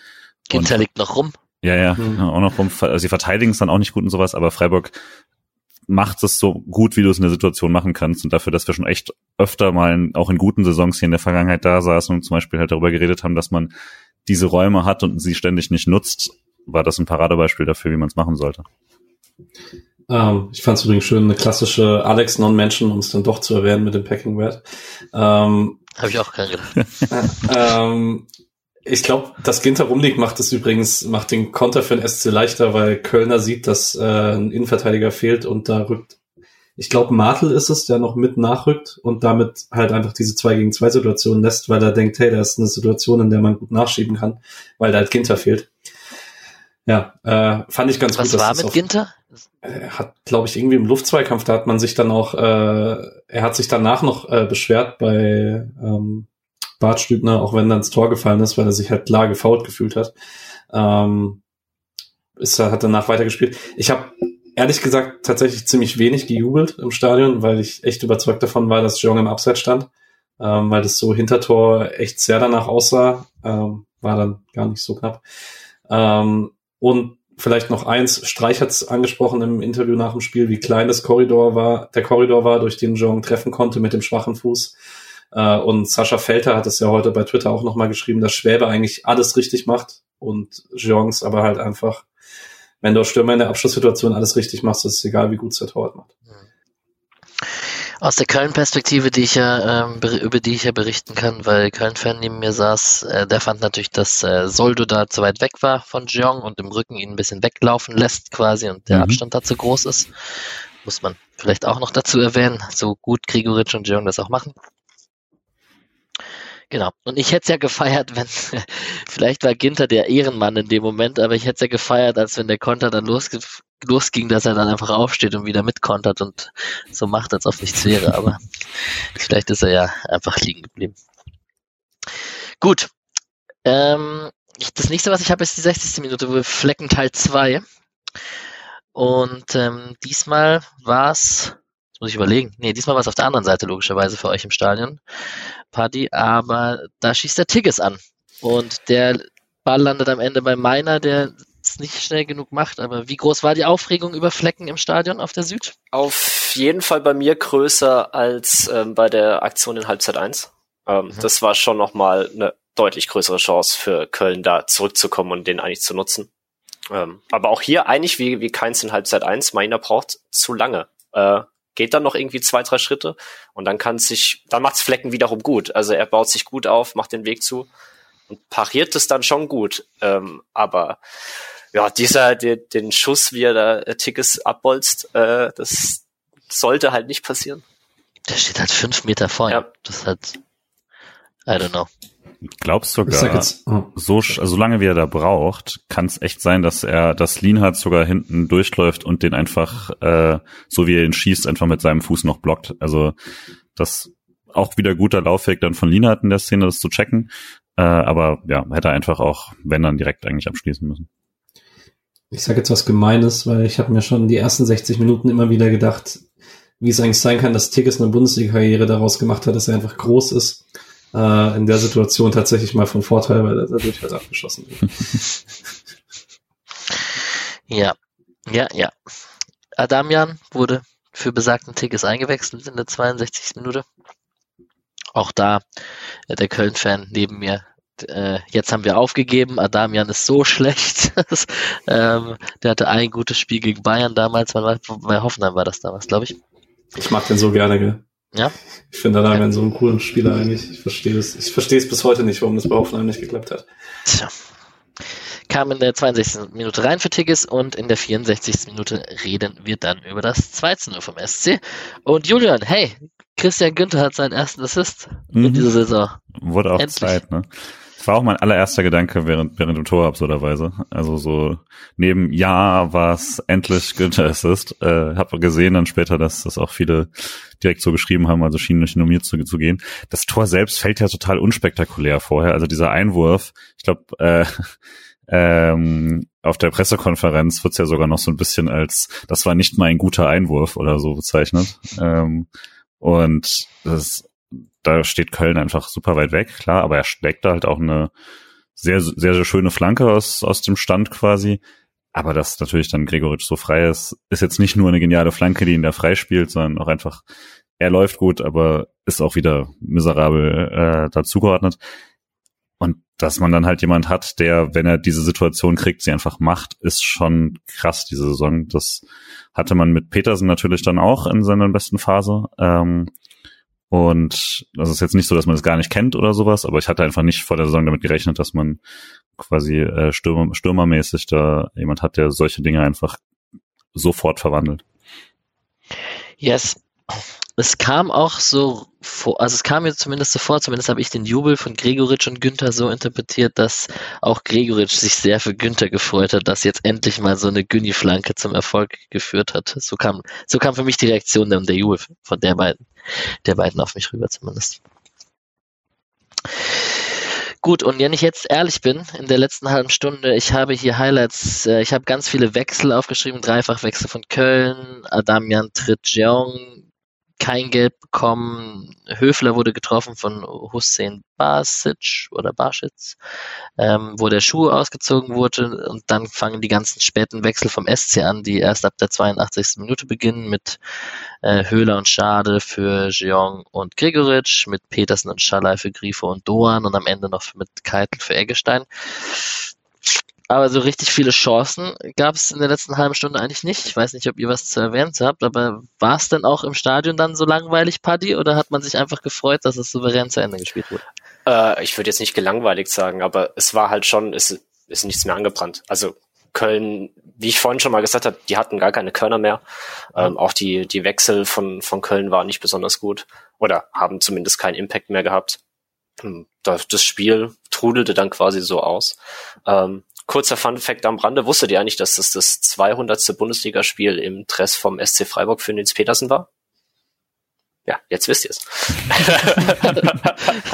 Speaker 1: Ginter liegt noch rum.
Speaker 2: Ja, ja, mhm. auch noch rum. Also sie verteidigen es dann auch nicht gut und sowas, aber Freiburg macht es so gut, wie du es in der Situation machen kannst. Und dafür, dass wir schon echt öfter mal in, auch in guten Saisons hier in der Vergangenheit da saßen und zum Beispiel halt darüber geredet haben, dass man diese Räume hat und sie ständig nicht nutzt, war das ein Paradebeispiel dafür, wie man es machen sollte.
Speaker 4: Ähm, ich fand es übrigens schön, eine klassische Alex Non-Mention, um es dann doch zu erwähnen mit dem Packing-Wert. Ähm,
Speaker 1: Habe ich auch keinen gedacht.
Speaker 4: ähm, ich glaube, das Ginter rumliegt macht es übrigens, macht den Konter für den SC leichter, weil Kölner sieht, dass äh, ein Innenverteidiger fehlt und da rückt, ich glaube, Martel ist es, der noch mit nachrückt und damit halt einfach diese 2 gegen 2 Situation lässt, weil er denkt, hey, da ist eine Situation, in der man gut nachschieben kann, weil da halt Ginter fehlt. Ja, äh, fand ich ganz
Speaker 1: Was
Speaker 4: gut.
Speaker 1: Was war mit auf, Ginter?
Speaker 4: Er hat, glaube ich, irgendwie im Luftzweikampf, da hat man sich dann auch, äh, er hat sich danach noch äh, beschwert bei ähm, Bart Stübner, auch wenn dann ins Tor gefallen ist, weil er sich halt klar gefault gefühlt hat. Ähm, ist, er hat danach weitergespielt. Ich habe ehrlich gesagt tatsächlich ziemlich wenig gejubelt im Stadion, weil ich echt überzeugt davon war, dass Jong im Abseits stand, ähm, weil das so Hintertor echt sehr danach aussah. Ähm, war dann gar nicht so knapp. Ähm, und vielleicht noch eins, Streich hat es angesprochen im Interview nach dem Spiel, wie klein das Korridor war, der Korridor war, durch den Jong treffen konnte mit dem schwachen Fuß. Äh, und Sascha Felter hat es ja heute bei Twitter auch nochmal geschrieben, dass Schwäbe eigentlich alles richtig macht und Jongs aber halt einfach, wenn du Stürmer in der Abschlusssituation alles richtig machst, ist es egal, wie gut es der Torwart macht.
Speaker 1: Aus der Köln-Perspektive, die ich ja, ähm, über die ich ja berichten kann, weil Köln-Fan neben mir saß, äh, der fand natürlich, dass äh, Soldo da zu weit weg war von Jeong und im Rücken ihn ein bisschen weglaufen lässt quasi und der mhm. Abstand da zu groß ist. Muss man vielleicht auch noch dazu erwähnen, so gut Grigoric und Jeong das auch machen. Genau. Und ich hätte es ja gefeiert, wenn, vielleicht war Ginter der Ehrenmann in dem Moment, aber ich hätte es ja gefeiert, als wenn der Konter dann losge losging, dass er dann einfach aufsteht und wieder mitkontert und so macht, als ob nichts wäre. Aber vielleicht ist er ja einfach liegen geblieben. Gut. Ähm, das nächste, was ich habe, ist die 60. Minute, Flecken Teil 2. Und ähm, diesmal war es muss ich überlegen. Nee, diesmal war es auf der anderen Seite logischerweise für euch im Stadion. Party, aber da schießt der Tigges an. Und der Ball landet am Ende bei Meiner, der es nicht schnell genug macht. Aber wie groß war die Aufregung über Flecken im Stadion auf der Süd?
Speaker 3: Auf jeden Fall bei mir größer als ähm, bei der Aktion in Halbzeit 1. Ähm, mhm. Das war schon nochmal eine deutlich größere Chance für Köln, da zurückzukommen und den eigentlich zu nutzen. Ähm, aber auch hier eigentlich wie, wie keins in Halbzeit 1. Meiner braucht zu lange. Äh, geht dann noch irgendwie zwei, drei Schritte und dann kann sich, dann macht's Flecken wiederum gut. Also er baut sich gut auf, macht den Weg zu und pariert es dann schon gut. Ähm, aber ja, dieser, der, den Schuss, wie er da äh, Tickets abbolzt, äh, das sollte halt nicht passieren.
Speaker 1: Der steht halt fünf Meter vor ihm. Ja. Das halt, I don't know.
Speaker 2: Glaubst sogar,
Speaker 4: jetzt, oh.
Speaker 2: so, sch- solange wie er da braucht, kann es echt sein, dass er, dass Lienhardt sogar hinten durchläuft und den einfach, äh, so wie er ihn schießt, einfach mit seinem Fuß noch blockt. Also das auch wieder guter Laufweg dann von Lienhardt in der Szene, das zu checken. Äh, aber ja, hätte er einfach auch, wenn dann direkt eigentlich abschließen müssen.
Speaker 4: Ich sage jetzt was Gemeines, weil ich habe mir schon die ersten 60 Minuten immer wieder gedacht, wie es eigentlich sein kann, dass Tigges eine Bundesliga-Karriere daraus gemacht hat, dass er einfach groß ist. Äh, in der Situation tatsächlich mal von Vorteil, weil er dadurch halt abgeschossen wird.
Speaker 1: Ja, ja, ja. Adamian wurde für besagten Tickets eingewechselt in der 62. Minute. Auch da äh, der Köln-Fan neben mir. Äh, jetzt haben wir aufgegeben. Adamian ist so schlecht. Ähm, der hatte ein gutes Spiel gegen Bayern damals. Bei Hoffenheim war das damals, glaube ich.
Speaker 4: Ich mag den so gerne, gell?
Speaker 1: Ja.
Speaker 4: Ich finde Adamian so einen coolen Spieler eigentlich. Ich verstehe es. Ich verstehe es bis heute nicht, warum das bei Hoffenheim nicht geklappt hat.
Speaker 1: Tja. Kam in der 62. Minute rein für Tigges und in der 64. Minute reden wir dann über das 2 zu 0 vom SC. Und Julian, hey, Christian Günther hat seinen ersten Assist in
Speaker 2: Mhm.
Speaker 1: dieser Saison.
Speaker 2: Wurde auch
Speaker 1: Endlich.
Speaker 2: Zeit, ne? War auch mein allererster Gedanke während, während dem Tor, absurderweise. Also so neben Ja, was endlich Günther Assist. Äh, hab gesehen dann später, dass das auch viele direkt so geschrieben haben, also schien nicht nur mir zu, zu gehen. Das Tor selbst fällt ja total unspektakulär vorher. Also dieser Einwurf, ich glaube, äh, ähm, auf der Pressekonferenz wird's ja sogar noch so ein bisschen als, das war nicht mal ein guter Einwurf oder so bezeichnet. Ähm, und das da steht Köln einfach super weit weg, klar, aber er schlägt da halt auch eine sehr, sehr, sehr schöne Flanke aus, aus dem Stand quasi. Aber dass natürlich dann Gregoritsch so frei ist, ist jetzt nicht nur eine geniale Flanke, die ihn da frei spielt, sondern auch einfach, er läuft gut, aber ist auch wieder miserabel äh, dazugeordnet. Und dass man dann halt jemand hat, der, wenn er diese Situation kriegt, sie einfach macht, ist schon krass diese Saison. Das hatte man mit Petersen natürlich dann auch in seiner besten Phase. Ähm, und das ist jetzt nicht so, dass man es gar nicht kennt oder sowas, aber ich hatte einfach nicht vor der Saison damit gerechnet, dass man quasi äh, Stürmer, stürmermäßig da jemand hat, der solche Dinge einfach sofort verwandelt.
Speaker 1: Yes. Es kam auch so vor, also es kam mir zumindest so vor, zumindest habe ich den Jubel von Gregoritsch und Günther so interpretiert, dass auch Gregoritsch sich sehr für Günther gefreut hat, dass jetzt endlich mal so eine Günni-Flanke zum Erfolg geführt hat. So kam, so kam für mich die Reaktion und der Jubel von der beiden, der beiden auf mich rüber zumindest. Gut, und wenn ich jetzt ehrlich bin, in der letzten halben Stunde, ich habe hier Highlights, äh, ich habe ganz viele Wechsel aufgeschrieben, Dreifachwechsel von Köln, Adamian Tritjeong, kein Geld bekommen, Höfler wurde getroffen von Hussein Basic oder Baschitz, ähm, wo der Schuh ausgezogen wurde und dann fangen die ganzen späten Wechsel vom SC an, die erst ab der 82. Minute beginnen mit äh, Höhler und Schade für Jeong und Gregoritsch, mit Petersen und Schallei für Grifo und Doan und am Ende noch mit Keitel für Eggestein. Aber so richtig viele Chancen gab es in der letzten halben Stunde eigentlich nicht. Ich weiß nicht, ob ihr was zu erwähnen habt, aber war es denn auch im Stadion dann so langweilig, Paddy, oder hat man sich einfach gefreut, dass es souverän zu Ende gespielt wurde?
Speaker 3: Äh, ich würde jetzt nicht gelangweiligt sagen, aber es war halt schon, es ist nichts mehr angebrannt. Also Köln, wie ich vorhin schon mal gesagt habe, die hatten gar keine Körner mehr. Ähm, auch die, die Wechsel von, von Köln waren nicht besonders gut oder haben zumindest keinen Impact mehr gehabt. Hm, Das, das Spiel trudelte dann quasi so aus. Ähm, kurzer Fun Fact am Rande, wusstet ihr eigentlich, dass das das 200. Bundesligaspiel im Dress vom SC Freiburg für Nils Petersen war? Ja, jetzt wisst ihr es.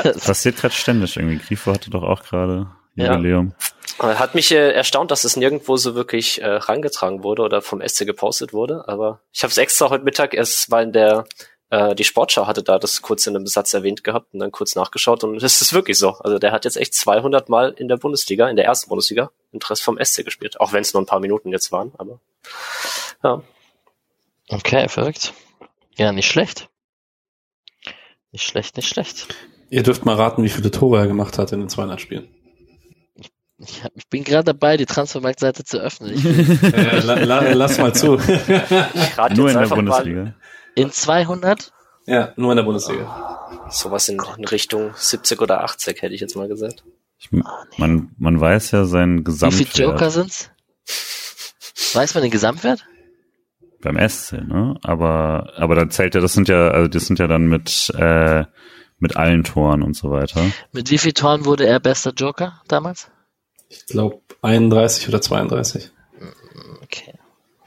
Speaker 2: Das passiert gerade ständig irgendwie. Grifo hatte doch auch gerade
Speaker 3: Ja.
Speaker 2: Jubiläum.
Speaker 3: Äh, Hat mich äh, erstaunt, dass es nirgendwo so wirklich äh, rangetragen wurde oder vom SC gepostet wurde. Aber ich habe es extra heute Mittag erst, weil in der äh, die Sportschau hatte da das kurz in einem Satz erwähnt gehabt und dann kurz nachgeschaut und es ist wirklich so. Also der hat jetzt echt 200 Mal in der Bundesliga, in der ersten Bundesliga, im Dress vom SC gespielt. Auch wenn es nur ein paar Minuten jetzt waren, aber ja.
Speaker 1: Okay, verrückt. Ja, nicht schlecht. Nicht schlecht, nicht schlecht.
Speaker 4: Ihr dürft mal raten, wie viele Tore er gemacht hat in den 200 Spielen.
Speaker 1: Ich, hab, ich bin gerade dabei, die Transfermarktseite zu öffnen. Ich
Speaker 4: Äh, la, la, lass mal zu.
Speaker 3: Ich rate
Speaker 2: Nur
Speaker 3: jetzt
Speaker 2: in der Bundesliga.
Speaker 1: In 200?
Speaker 4: ja, nur in der Bundesliga.
Speaker 3: mal sowas in, in Richtung 70 oder 80, hätte ich jetzt mal gesagt.
Speaker 2: Ich, man, man weiß ja seinen
Speaker 1: Wie viele Joker
Speaker 2: Gesamtwert
Speaker 1: sind's? Weiß man den Gesamtwert?
Speaker 2: beim SC, ne? Aber, aber da zählt ja, das sind ja, also das sind ja dann mit, äh, mit allen Toren und so weiter.
Speaker 1: Mit wie vielen Toren wurde er bester Joker damals?
Speaker 4: Ich glaube 31 oder 32.
Speaker 1: Okay.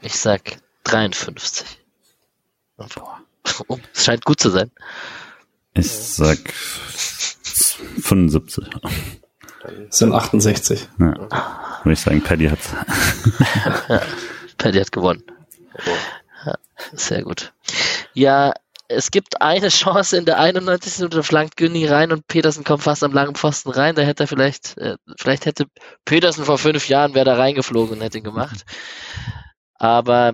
Speaker 1: Ich sag 53. Boah. Oh, es scheint gut zu sein.
Speaker 2: Ich sag 75.
Speaker 4: Das sind 68.
Speaker 2: Ja. Würde ich sagen, Paddy hat's.
Speaker 1: ja, Paddy hat gewonnen. Ja, sehr gut. Ja, es gibt eine Chance in der 91. Minute, da flankt Günni rein und Petersen kommt fast am langen Pfosten rein. Da hätte er vielleicht, äh, vielleicht hätte Petersen vor fünf Jahren wäre da reingeflogen und hätte ihn gemacht. Aber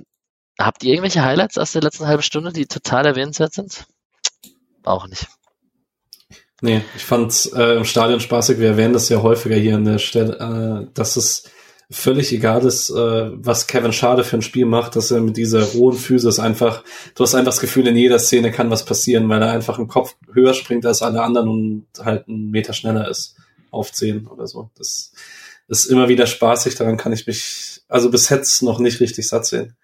Speaker 1: habt ihr irgendwelche Highlights aus der letzten halben Stunde, die total erwähnenswert sind? Auch nicht.
Speaker 4: Nee, ich fand äh, im Stadion spaßig. Wir erwähnen das ja häufiger hier an der Stelle, äh, dass es völlig egal ist, äh, was Kevin Schade für ein Spiel macht, dass er mit dieser rohen Physis einfach, du hast einfach das Gefühl, in jeder Szene kann was passieren, weil er einfach im Kopf höher springt als alle anderen und halt einen Meter schneller ist auf 10 oder so. Das ist immer wieder spaßig, daran kann ich mich, also bis jetzt noch nicht richtig satt sehen.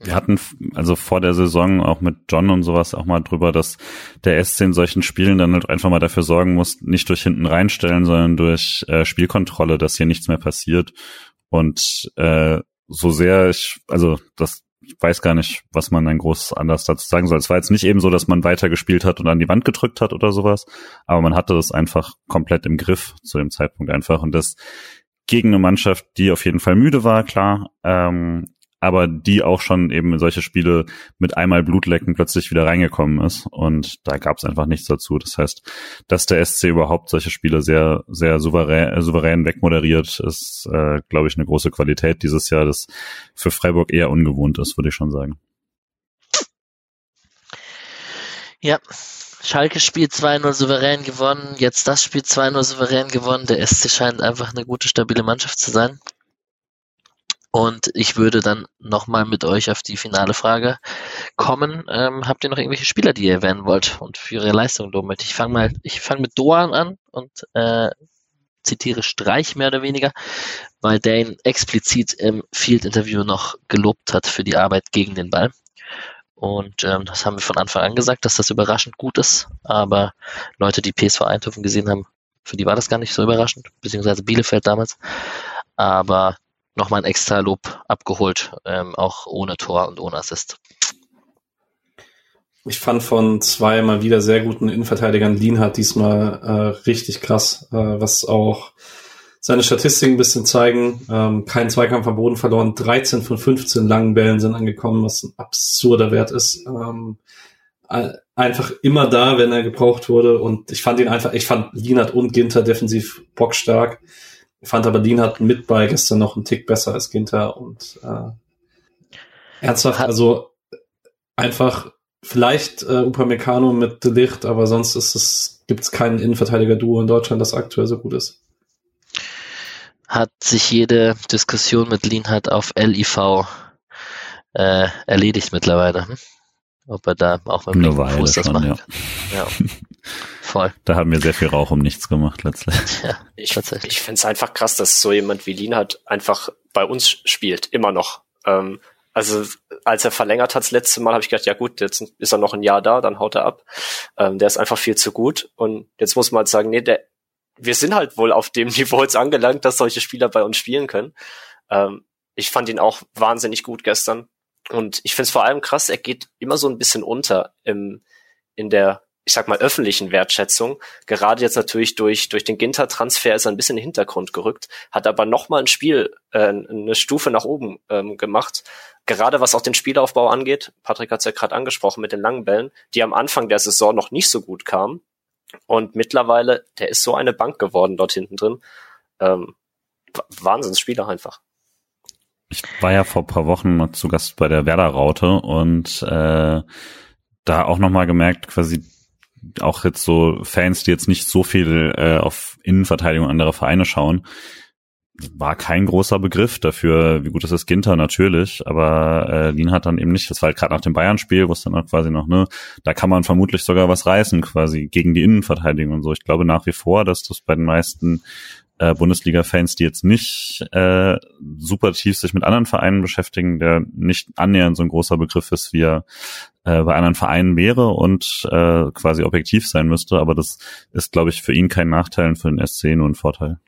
Speaker 2: Wir hatten also vor der Saison auch mit John und sowas auch mal drüber, dass der SC in solchen Spielen dann halt einfach mal dafür sorgen muss, nicht durch hinten reinstellen, sondern durch äh, Spielkontrolle, dass hier nichts mehr passiert. Und äh, so sehr ich, also das, ich weiß gar nicht, was man dann groß anders dazu sagen soll. Es war jetzt nicht eben so, dass man weiter gespielt hat und an die Wand gedrückt hat oder sowas, aber man hatte das einfach komplett im Griff zu dem Zeitpunkt einfach. Und das gegen eine Mannschaft, die auf jeden Fall müde war, klar, ähm, aber die auch schon eben in solche Spiele mit einmal Blutlecken plötzlich wieder reingekommen ist. Und da gab es einfach nichts dazu. Das heißt, dass der SC überhaupt solche Spiele sehr, sehr souverän, souverän wegmoderiert, ist, äh, glaube ich, eine große Qualität dieses Jahr, das für Freiburg eher ungewohnt ist, würde ich schon sagen.
Speaker 1: Ja, Schalke spielt 2-0 souverän gewonnen, jetzt das Spiel 2-0 souverän gewonnen. Der SC scheint einfach eine gute, stabile Mannschaft zu sein. Und ich würde dann nochmal mit euch auf die finale Frage kommen. Ähm, habt ihr noch irgendwelche Spieler, die ihr erwähnen wollt und für ihre Leistung damit? Ich fange mal, ich fange mit Doan an und äh, zitiere Streich mehr oder weniger, weil der ihn explizit im Field-Interview noch gelobt hat für die Arbeit gegen den Ball. Und ähm, das haben wir von Anfang an gesagt, dass das überraschend gut ist. Aber Leute, die PSV Eindhoven gesehen haben, für die war das gar nicht so überraschend, beziehungsweise Bielefeld damals. Aber nochmal ein extra Lob abgeholt, ähm, auch ohne Tor und ohne Assist.
Speaker 4: Ich fand von zwei mal wieder sehr guten Innenverteidigern Lienhardt diesmal äh, richtig krass, äh, was auch seine Statistiken ein bisschen zeigen. Ähm, kein Zweikampf am Boden verloren, 13 von 15 langen Bällen sind angekommen, was ein absurder Wert ist. Ähm, einfach immer da, wenn er gebraucht wurde und ich fand ihn einfach, ich fand Lienhardt und Ginter defensiv bockstark. Ich fand aber Dean hat mit bei gestern noch einen Tick besser als Ginter und äh, ernsthaft, also einfach vielleicht äh, Upamecano mit De Licht, aber sonst ist es gibt's keinen Innenverteidiger-Duo in Deutschland, das aktuell so gut ist.
Speaker 1: Hat sich jede Diskussion mit Lienhardt auf LIV äh, erledigt mittlerweile. Hm? Ob er da auch mit dem Fuß das macht. Ja. ja.
Speaker 2: Voll. Da haben wir sehr viel Rauch um nichts gemacht letztlich.
Speaker 3: Ja, ich ich finde es einfach krass, dass so jemand wie Lienhardt einfach bei uns spielt, immer noch. Ähm, also als er verlängert hat das letzte Mal, habe ich gedacht, ja gut, jetzt ist er noch ein Jahr da, dann haut er ab. Ähm, der ist einfach viel zu gut. Und jetzt muss man halt sagen, nee, der, wir sind halt wohl auf dem Niveau jetzt angelangt, dass solche Spieler bei uns spielen können. Ähm, ich fand ihn auch wahnsinnig gut gestern. Und ich finde es vor allem krass, er geht immer so ein bisschen unter im, in der, ich sag mal, öffentlichen Wertschätzung. Gerade jetzt natürlich durch, durch den Ginter-Transfer ist er ein bisschen in den Hintergrund gerückt, hat aber nochmal ein Spiel, äh, eine Stufe nach oben ähm, gemacht. Gerade was auch den Spielaufbau angeht, Patrick hat es ja gerade angesprochen mit den langen Bällen, die am Anfang der Saison noch nicht so gut kamen. Und mittlerweile, der ist so eine Bank geworden dort hinten drin. Ähm, Wahnsinnsspieler einfach
Speaker 2: ich war ja vor paar Wochen mal zu Gast bei der Werder-Raute und äh, da auch nochmal gemerkt, quasi auch jetzt so Fans, die jetzt nicht so viel äh, auf Innenverteidigung anderer Vereine schauen, war kein großer Begriff dafür, wie gut ist das Ginter natürlich, aber äh, Lin hat dann eben nicht, das war halt gerade nach dem Bayern-Spiel, wo es dann auch quasi noch, ne, da kann man vermutlich sogar was reißen, quasi gegen die Innenverteidigung und so. Ich glaube nach wie vor, dass das bei den meisten äh, Bundesliga-Fans, die jetzt nicht äh, super tief sich mit anderen Vereinen beschäftigen, der nicht annähernd so ein großer Begriff ist, wie er äh, bei anderen Vereinen wäre und äh, quasi objektiv sein müsste. Aber das ist, glaube ich, für ihn kein Nachteil und für den SC nur ein Vorteil.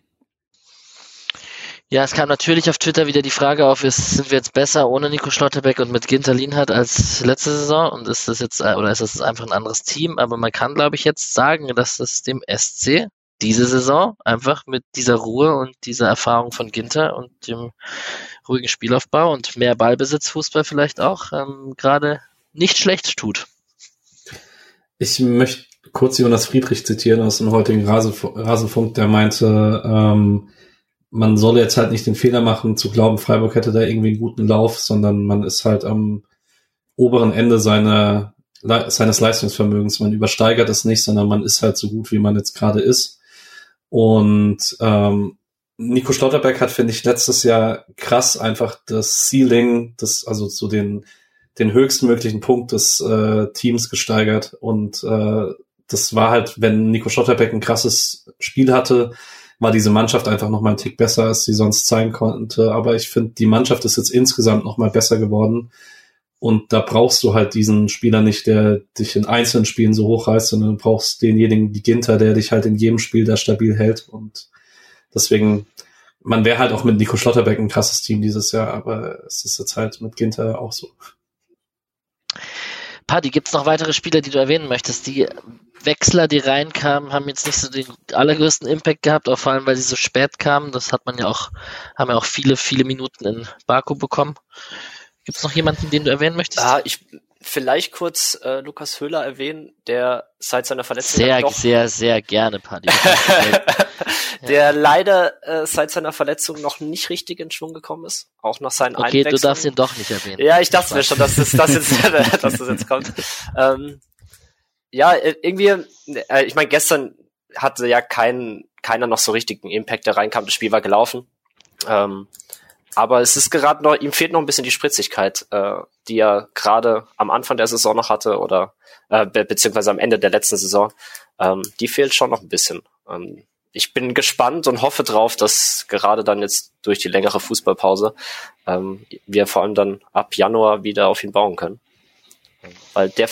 Speaker 1: Ja, es kam natürlich auf Twitter wieder die Frage auf, ist, sind wir jetzt besser ohne Nico Schlotterbeck und mit Ginter Lienhardt als letzte Saison? Und ist das jetzt, äh, oder ist das einfach ein anderes Team? Aber man kann, glaube ich, jetzt sagen, dass es dem SC diese Saison einfach mit dieser Ruhe und dieser Erfahrung von Ginter und dem ruhigen Spielaufbau und mehr Ballbesitz, Fußball vielleicht auch, ähm, gerade nicht schlecht tut.
Speaker 4: Ich möchte kurz Jonas Friedrich zitieren aus dem heutigen Rasenfunk, der meinte, ähm, man solle jetzt halt nicht den Fehler machen, zu glauben, Freiburg hätte da irgendwie einen guten Lauf, sondern man ist halt am oberen Ende seiner, seines Leistungsvermögens. Man übersteigert es nicht, sondern man ist halt so gut, wie man jetzt gerade ist. Und ähm, Nico Stotterberg hat, finde ich, letztes Jahr krass einfach das Ceiling, das, also so den, den höchstmöglichen Punkt des äh, Teams gesteigert. Und äh, das war halt, wenn Nico Stotterbeck ein krasses Spiel hatte, war diese Mannschaft einfach noch mal einen Tick besser, als sie sonst sein konnte. Aber ich finde, die Mannschaft ist jetzt insgesamt noch mal besser geworden. Und da brauchst du halt diesen Spieler nicht, der dich in einzelnen Spielen so hochreißt, sondern du brauchst denjenigen, wie Ginter, der dich halt in jedem Spiel da stabil hält. Und deswegen, man wäre halt auch mit Nico Schlotterbeck ein krasses Team dieses Jahr, aber es ist jetzt halt mit Ginter auch so.
Speaker 1: Paddy, gibt es noch weitere Spieler, die du erwähnen möchtest? Die Wechsler, die reinkamen, haben jetzt nicht so den allergrößten Impact gehabt, auch vor allem, weil sie so spät kamen. Das hat man ja auch, haben ja auch viele, viele Minuten in Baku bekommen. Gibt es noch jemanden, den du erwähnen möchtest?
Speaker 3: Ah, ich vielleicht kurz äh, Lukas Höhler erwähnen, der seit seiner Verletzung
Speaker 1: sehr, doch, sehr, sehr gerne, Paddy.
Speaker 3: der ja. leider äh, seit seiner Verletzung noch nicht richtig in Schwung gekommen ist, auch nach seinen
Speaker 1: Okay, Einwechseln. du darfst ihn doch nicht erwähnen.
Speaker 3: Ja, ich dachte mir schon, dass das, das jetzt, dass das jetzt kommt. Ähm, ja, äh, irgendwie, äh, ich meine, gestern hatte ja kein, keiner noch so richtigen Impact, der reinkam. Das Spiel war gelaufen. Ähm, aber es ist gerade noch, ihm fehlt noch ein bisschen die Spritzigkeit, äh, die er gerade am Anfang der Saison noch hatte oder äh, be beziehungsweise am Ende der letzten Saison. Ähm, die fehlt schon noch ein bisschen. Ähm, ich bin gespannt und hoffe drauf, dass gerade dann jetzt durch die längere Fußballpause ähm, wir vor allem dann ab Januar wieder auf ihn bauen können. Weil der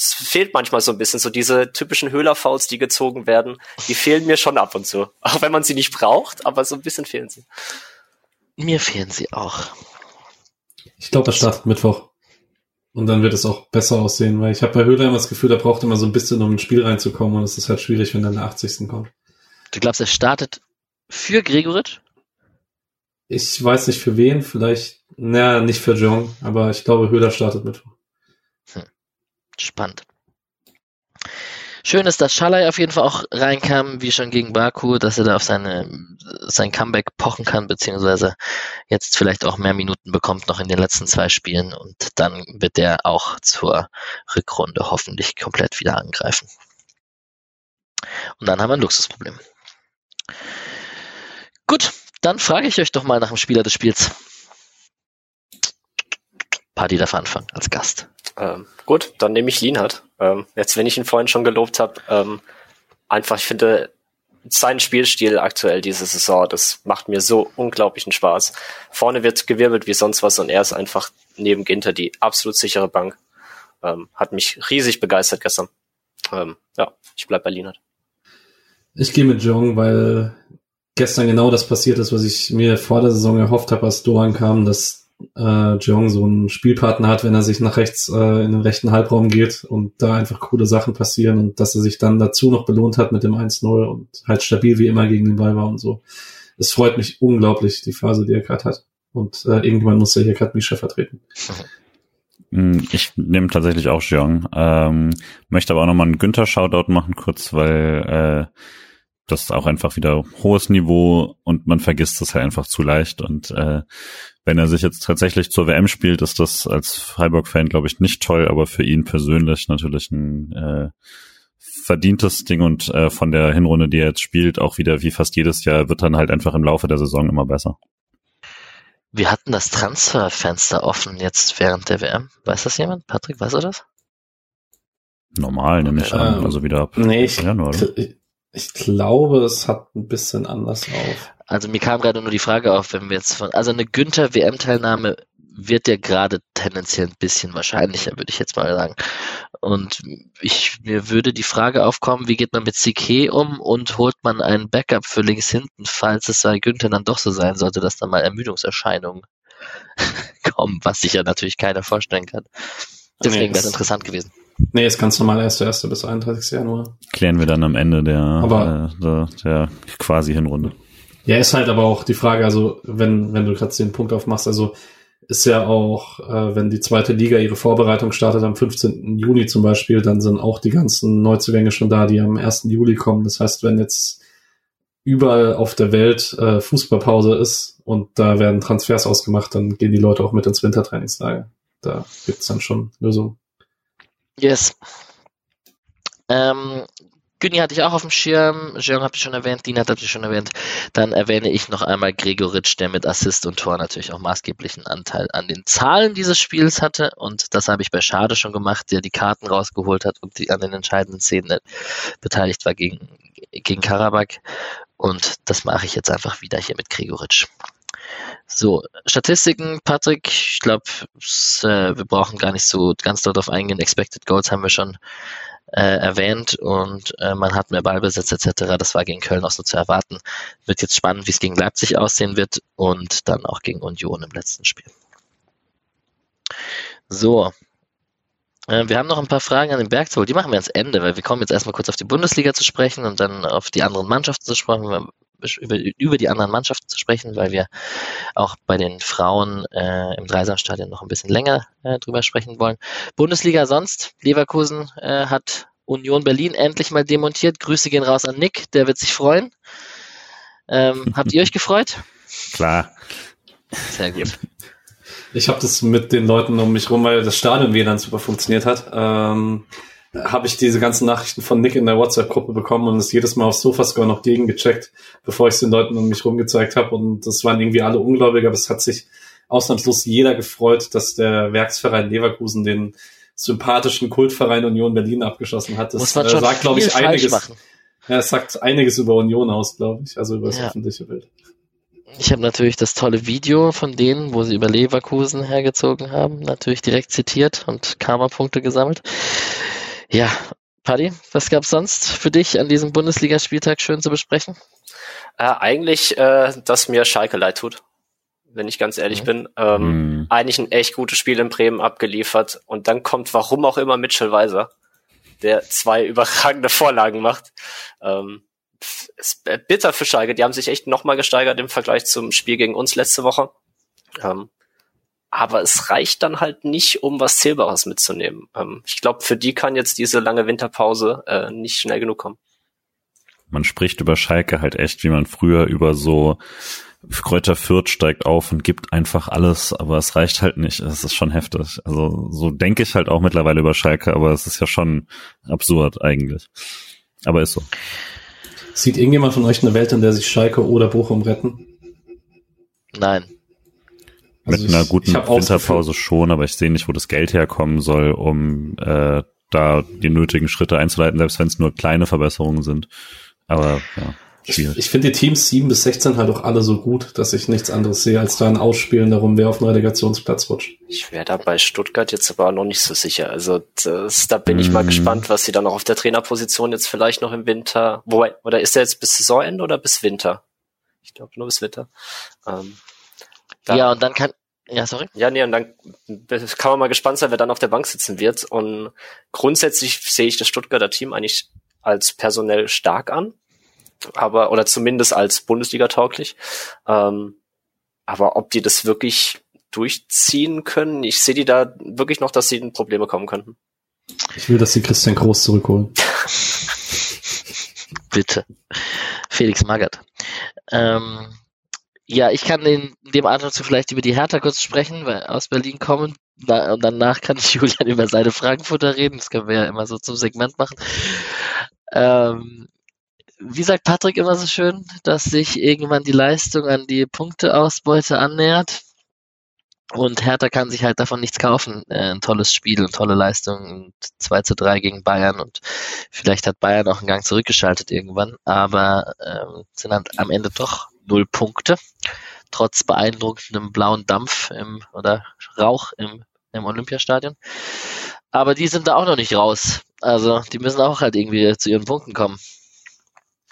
Speaker 3: es fehlt manchmal so ein bisschen, so diese typischen Höhlerfouls, die gezogen werden, die fehlen mir schon ab und zu. Auch wenn man sie nicht braucht, aber so ein bisschen fehlen sie.
Speaker 1: Mir fehlen sie auch.
Speaker 4: Ich glaube, das startet Mittwoch. Und dann wird es auch besser aussehen, weil ich habe bei Höhler immer das Gefühl, er braucht immer so ein bisschen, um ins Spiel reinzukommen und es ist halt schwierig, wenn er in der 80. kommt.
Speaker 1: Du glaubst, er startet für Gregoritsch?
Speaker 4: Ich weiß nicht für wen, vielleicht, naja, nicht für Jong, aber ich glaube, Höhler startet Mittwoch.
Speaker 1: Spannend. Schön ist, dass Schalay auf jeden Fall auch reinkam, wie schon gegen Baku, dass er da auf seine, sein Comeback pochen kann, beziehungsweise jetzt vielleicht auch mehr Minuten bekommt noch in den letzten zwei Spielen und dann wird er auch zur Rückrunde hoffentlich komplett wieder angreifen. Und dann haben wir ein Luxusproblem. Gut, dann frage ich euch doch mal nach dem Spieler des Spiels. Party darf anfangen als Gast.
Speaker 3: Ähm, gut, dann nehme ich Lienhardt. Ähm, jetzt, wenn ich ihn vorhin schon gelobt habe, ähm, einfach, ich finde, sein Spielstil aktuell diese Saison, das macht mir so unglaublichen Spaß. Vorne wird gewirbelt wie sonst was und er ist einfach neben Ginter die absolut sichere Bank. Ähm, hat mich riesig begeistert gestern. Ähm, ja, ich bleib bei Lienhardt.
Speaker 4: Ich gehe mit Jong, weil gestern genau das passiert ist, was ich mir vor der Saison erhofft habe, als Doan kam, dass äh, Jeong so einen Spielpartner hat, wenn er sich nach rechts äh, in den rechten Halbraum geht und da einfach coole Sachen passieren und dass er sich dann dazu noch belohnt hat mit dem 1-0 und halt stabil wie immer gegen den Ball war und so. Es freut mich unglaublich, die Phase, die er gerade hat. Und äh, irgendwann muss er hier gerade Misha vertreten.
Speaker 2: Hm, ich nehme tatsächlich auch Jeong. Ähm, möchte aber auch nochmal einen Günther-Shoutout machen kurz, weil äh, das ist auch einfach wieder hohes Niveau und man vergisst es halt einfach zu leicht. Und äh, wenn er sich jetzt tatsächlich zur WM spielt, ist das als Freiburg-Fan, glaube ich, nicht toll, aber für ihn persönlich natürlich ein äh, verdientes Ding und äh, von der Hinrunde, die er jetzt spielt, auch wieder wie fast jedes Jahr, wird dann halt einfach im Laufe der Saison immer besser.
Speaker 1: Wir hatten das Transferfenster offen jetzt während der WM. Weiß das jemand? Patrick, weißt du das?
Speaker 2: Normal, nehme ich an. Also wieder ab
Speaker 4: nee, ich, Januar. Ich, ich glaube, es hat ein bisschen anders auf.
Speaker 1: Also mir kam gerade nur die Frage auf, wenn wir jetzt von, also eine Günther WM-Teilnahme wird der gerade tendenziell ein bisschen wahrscheinlicher, würde ich jetzt mal sagen. Und ich, mir würde die Frage aufkommen, wie geht man mit CK um und holt man einen Backup für links hinten, falls es bei Günther dann doch so sein sollte, dass da mal Ermüdungserscheinungen kommen, was sich ja natürlich keiner vorstellen kann. Deswegen nee, wäre es interessant gewesen.
Speaker 4: Nee, ist ganz normal 1.1. bis 31. Januar.
Speaker 2: Klären wir dann am Ende der, aber, äh, der, der quasi Hinrunde.
Speaker 4: Ja, ist halt aber auch die Frage, also wenn, wenn du gerade den Punkt aufmachst, also ist ja auch, äh, wenn die zweite Liga ihre Vorbereitung startet am 15. Juni zum Beispiel, dann sind auch die ganzen Neuzugänge schon da, die am 1. Juli kommen. Das heißt, wenn jetzt überall auf der Welt äh, Fußballpause ist und da werden Transfers ausgemacht, dann gehen die Leute auch mit ins Wintertrainingslager. Da gibt's dann schon Lösungen.
Speaker 1: Yes. Ähm, Günni hatte ich auch auf dem Schirm, Jean habe ich schon erwähnt, Dean hat ich schon erwähnt. Dann erwähne ich noch einmal Gregoritsch, der mit Assist und Tor natürlich auch maßgeblichen Anteil an den Zahlen dieses Spiels hatte. Und das habe ich bei Schade schon gemacht, der die Karten rausgeholt hat und die an den entscheidenden Szenen beteiligt war gegen, gegen Karabakh. Und das mache ich jetzt einfach wieder hier mit Gregoritsch. So, Statistiken, Patrick, ich glaube, äh, wir brauchen gar nicht so ganz darauf eingehen. Expected Goals haben wir schon äh, erwähnt und äh, man hat mehr Ballbesitz etc. Das war gegen Köln auch so zu erwarten. Wird jetzt spannend, wie es gegen Leipzig aussehen wird und dann auch gegen Union im letzten Spiel. So, äh, wir haben noch ein paar Fragen an den Bergzoll. Die machen wir ans Ende, weil wir kommen jetzt erstmal kurz auf die Bundesliga zu sprechen und dann auf die anderen Mannschaften zu sprechen, über, über die anderen Mannschaften zu sprechen, weil wir auch bei den Frauen äh, im Dreisamstadion noch ein bisschen länger äh, drüber sprechen wollen. Bundesliga sonst, Leverkusen äh, hat Union Berlin endlich mal demontiert. Grüße gehen raus an Nick, der wird sich freuen. Ähm, habt ihr euch gefreut?
Speaker 2: Klar.
Speaker 1: Sehr gut.
Speaker 4: Ich habe das mit den Leuten um mich rum, weil das Stadion WLAN super funktioniert hat. Ähm, habe ich diese ganzen Nachrichten von Nick in der WhatsApp-Gruppe bekommen und es jedes Mal auf Sofascore noch gegengecheckt, bevor ich es den Leuten um mich rum gezeigt habe. Und das waren irgendwie alle ungläubig, aber es hat sich ausnahmslos jeder gefreut, dass der Werksverein Leverkusen den sympathischen Kultverein Union Berlin abgeschossen hat.
Speaker 1: Das äh, sagt, glaube ich, einiges.
Speaker 4: Ja, es sagt einiges über Union aus, glaube ich, also über das ja. öffentliche Bild.
Speaker 1: Ich habe natürlich das tolle Video von denen, wo sie über Leverkusen hergezogen haben, natürlich direkt zitiert und Karma-Punkte gesammelt. Ja, Paddy, was gab's sonst für dich an diesem Bundesligaspieltag schön zu besprechen?
Speaker 3: Äh, eigentlich, äh, dass mir Schalke leid tut, wenn ich ganz ehrlich mhm. bin. Ähm, mhm. Eigentlich ein echt gutes Spiel in Bremen abgeliefert und dann kommt, warum auch immer, Mitchell Weiser, der zwei überragende Vorlagen macht. Ähm, ist bitter für Schalke. Die haben sich echt nochmal gesteigert im Vergleich zum Spiel gegen uns letzte Woche. Ähm, aber es reicht dann halt nicht, um was Zählbares mitzunehmen. Ähm, ich glaube, für die kann jetzt diese lange Winterpause äh, nicht schnell genug kommen.
Speaker 2: Man spricht über Schalke halt echt, wie man früher über so Kräuter Fürth steigt auf und gibt einfach alles, aber es reicht halt nicht. Es ist schon heftig. Also so denke ich halt auch mittlerweile über Schalke, aber es ist ja schon absurd eigentlich. Aber ist so.
Speaker 4: Sieht irgendjemand von euch eine Welt, in der sich Schalke oder Bochum retten?
Speaker 1: Nein.
Speaker 2: Also Mit einer guten Winterpause schon, aber ich sehe nicht, wo das Geld herkommen soll, um äh, da die nötigen Schritte einzuleiten, selbst wenn es nur kleine Verbesserungen sind. Aber ja.
Speaker 4: Schwierig. Ich, ich finde die Teams 7 bis 16 halt auch alle so gut, dass ich nichts anderes sehe, als da ein Ausspielen darum, wer auf den Relegationsplatz rutscht.
Speaker 3: Ich wäre da bei Stuttgart jetzt aber noch nicht so sicher. Also das, da bin mm. ich mal mhm. gespannt, was sie dann noch auf der Trainerposition jetzt vielleicht noch im Winter, wo, oder ist der jetzt bis Saisonende oder bis Winter? Ich glaube nur bis Winter. Ähm,
Speaker 1: ja, und dann kann, ja, sorry.
Speaker 3: Ja, nee, und dann kann man mal gespannt sein, wer dann auf der Bank sitzen wird. Und grundsätzlich sehe ich das Stuttgarter Team eigentlich als personell stark an aber oder zumindest als Bundesliga tauglich. Ähm, aber ob die das wirklich durchziehen können, ich sehe die da wirklich noch, dass sie in Probleme kommen könnten.
Speaker 4: Ich will, dass sie Christian Groß zurückholen.
Speaker 1: Bitte. Felix Magath. Ähm, ja, ich kann in dem Atemzug vielleicht über die Hertha kurz sprechen, weil aus Berlin kommen. und danach kann ich Julian über seine Frankfurter reden. Das können wir ja immer so zum Segment machen. Ähm, wie sagt Patrick immer so schön, dass sich irgendwann die Leistung an die Punkteausbeute annähert. Und Hertha kann sich halt davon nichts kaufen. Äh, ein tolles Spiel und tolle Leistung und 2 zu 3 gegen Bayern und vielleicht hat Bayern auch einen Gang zurückgeschaltet irgendwann, aber ähm, sind dann am Ende doch null Punkte. trotz beeindruckendem blauen Dampf im, oder Rauch im, im Olympiastadion. Aber die sind da auch noch nicht raus. Also die müssen auch halt irgendwie zu ihren Punkten kommen.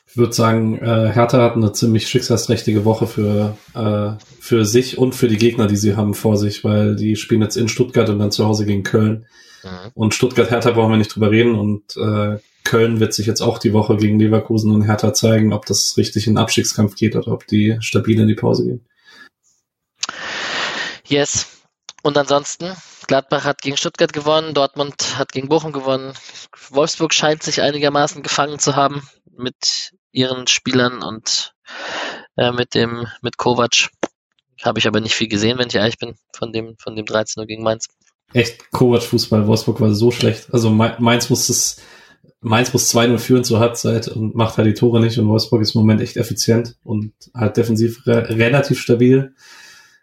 Speaker 4: Ich würde sagen, äh, Hertha hat eine ziemlich schicksalsträchtige Woche für, äh, für sich und für die Gegner, die sie haben vor sich, weil die spielen jetzt in Stuttgart und dann zu Hause gegen Köln. Mhm. Und Stuttgart-Hertha brauchen wir nicht drüber reden und äh, Köln wird sich jetzt auch die Woche gegen Leverkusen und Hertha zeigen, ob das richtig in den Abstiegskampf geht oder ob die stabil in die Pause gehen.
Speaker 1: Yes. Und ansonsten, Gladbach hat gegen Stuttgart gewonnen, Dortmund hat gegen Bochum gewonnen, Wolfsburg scheint sich einigermaßen gefangen zu haben mit ihren Spielern und äh, mit dem mit Kovac. Habe ich aber nicht viel gesehen, wenn ich ehrlich bin, von dem von dem 13 Uhr gegen Mainz.
Speaker 4: Echt Kovac Fußball Wolfsburg war so schlecht. Also Mainz muss es Mainz muss 2-0 führen zur Halbzeit und macht halt die Tore nicht und Wolfsburg ist im Moment echt effizient und halt defensiv re relativ stabil,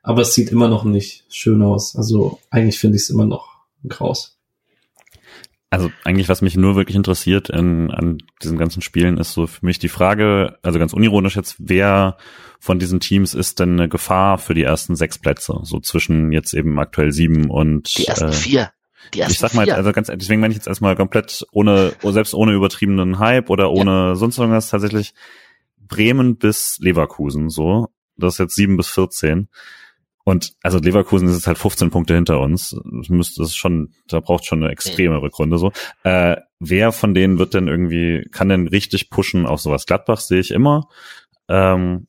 Speaker 4: aber es sieht immer noch nicht schön aus. Also eigentlich finde ich es immer noch graus.
Speaker 2: Also eigentlich, was mich nur wirklich interessiert in, an diesen ganzen Spielen, ist so für mich die Frage, also ganz unironisch jetzt, wer von diesen Teams ist denn eine Gefahr für die ersten sechs Plätze? So zwischen jetzt eben aktuell sieben und
Speaker 1: die ersten äh, vier.
Speaker 2: Ich sag mal, vier. also ganz, deswegen meine ich jetzt erstmal komplett ohne, selbst ohne übertriebenen Hype oder ohne ja. sonst irgendwas tatsächlich Bremen bis Leverkusen so. Das ist jetzt sieben bis vierzehn. Und also Leverkusen ist jetzt halt 15 Punkte hinter uns. Das müsste es schon, da braucht schon eine extreme Rückrunde so. Äh, wer von denen wird denn irgendwie, kann denn richtig pushen auf sowas? Gladbach sehe ich immer. Ähm,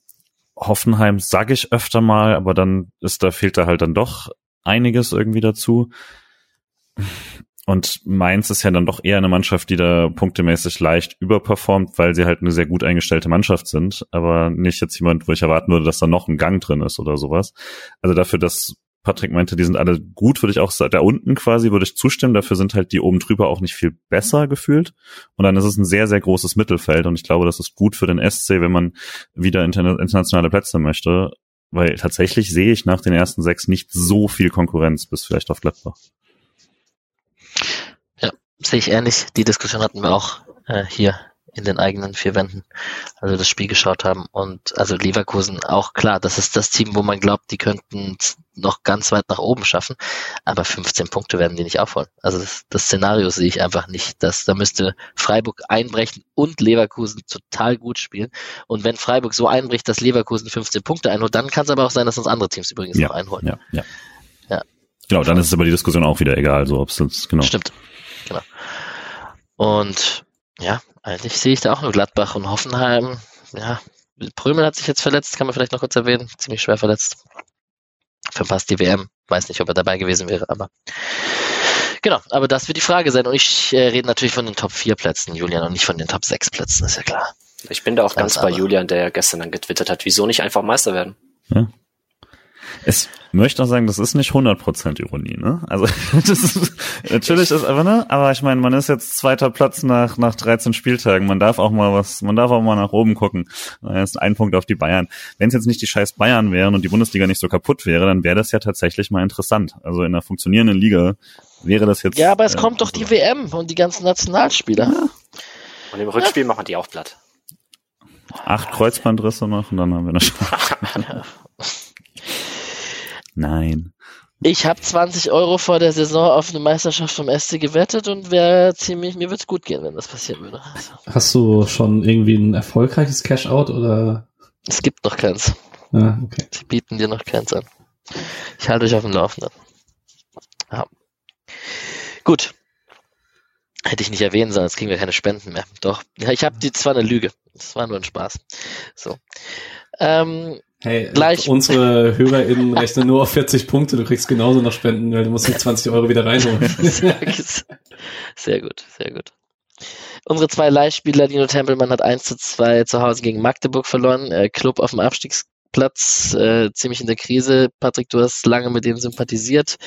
Speaker 2: Hoffenheim sage ich öfter mal, aber dann ist da fehlt da halt dann doch einiges irgendwie dazu. Und Mainz ist ja dann doch eher eine Mannschaft, die da punktemäßig leicht überperformt, weil sie halt eine sehr gut eingestellte Mannschaft sind, aber nicht jetzt jemand, wo ich erwarten würde, dass da noch ein Gang drin ist oder sowas. Also dafür, dass Patrick meinte, die sind alle gut, würde ich auch da unten quasi, würde ich zustimmen. Dafür sind halt die oben drüber auch nicht viel besser gefühlt. Und dann ist es ein sehr, sehr großes Mittelfeld. Und ich glaube, das ist gut für den SC, wenn man wieder internationale Plätze möchte. Weil tatsächlich sehe ich nach den ersten sechs nicht so viel Konkurrenz bis vielleicht auf Gladbach
Speaker 1: sehe ich ähnlich. Die Diskussion hatten wir auch äh, hier in den eigenen vier Wänden, als wir das Spiel geschaut haben. Und also Leverkusen auch klar, das ist das Team, wo man glaubt, die könnten noch ganz weit nach oben schaffen. Aber 15 Punkte werden die nicht aufholen. Also das, das Szenario sehe ich einfach nicht. Dass, da müsste Freiburg einbrechen und Leverkusen total gut spielen. Und wenn Freiburg so einbricht, dass Leverkusen 15 Punkte einholt, dann kann es aber auch sein, dass uns andere Teams übrigens
Speaker 2: ja,
Speaker 1: noch einholen.
Speaker 2: Ja, ja. ja. Genau, dann ist es aber die Diskussion auch wieder egal, so ob es genau.
Speaker 1: Stimmt. Genau. Und ja, eigentlich sehe ich da auch nur Gladbach und Hoffenheim. Ja, Prömel hat sich jetzt verletzt, kann man vielleicht noch kurz erwähnen. Ziemlich schwer verletzt. Verpasst die WM. Weiß nicht, ob er dabei gewesen wäre, aber genau, aber das wird die Frage sein. Und ich äh, rede natürlich von den Top 4 Plätzen, Julian, und nicht von den Top 6 Plätzen, ist ja klar.
Speaker 3: Ich bin da auch ganz, ganz bei Julian, der gestern dann getwittert hat, wieso nicht einfach Meister werden?
Speaker 2: Ja. Es möchte auch sagen, das ist nicht 100% Ironie, ne? Also das ist, natürlich ist aber ne, aber ich meine, man ist jetzt zweiter Platz nach nach 13 Spieltagen. Man darf auch mal was, man darf auch mal nach oben gucken. Da ist ein Punkt auf die Bayern. Wenn es jetzt nicht die scheiß Bayern wären und die Bundesliga nicht so kaputt wäre, dann wäre das ja tatsächlich mal interessant. Also in einer funktionierenden Liga wäre das jetzt
Speaker 1: Ja, aber es äh, kommt doch die WM und die ganzen Nationalspieler. Ja.
Speaker 3: Und im Rückspiel ja. machen die auch platt.
Speaker 2: Acht Kreuzbandrisse noch und dann haben wir eine Chance. Nein.
Speaker 1: Ich habe 20 Euro vor der Saison auf eine Meisterschaft vom SC gewettet und wäre ziemlich, mir wird's gut gehen, wenn das passieren würde. Also.
Speaker 4: Hast du schon irgendwie ein erfolgreiches Cash-Out oder?
Speaker 1: Es gibt noch keins.
Speaker 4: Ah, okay.
Speaker 1: Sie bieten dir noch keins an. Ich halte euch auf dem Laufenden. Ja. Gut. Hätte ich nicht erwähnen sollen, jetzt kriegen wir keine Spenden mehr. Doch. Ja, ich habe die zwar eine Lüge. Das war nur ein Spaß. So. Ähm,
Speaker 4: Hey, Gleich. unsere HörerInnen rechnen nur auf 40 Punkte, du kriegst genauso noch Spenden, weil du musst die 20 Euro wieder reinholen.
Speaker 1: sehr gut, sehr gut. Unsere zwei Leihspieler, Dino Tempelmann hat 1 zu 2 zu Hause gegen Magdeburg verloren, äh, Club auf dem Abstiegsplatz, äh, ziemlich in der Krise. Patrick, du hast lange mit denen sympathisiert.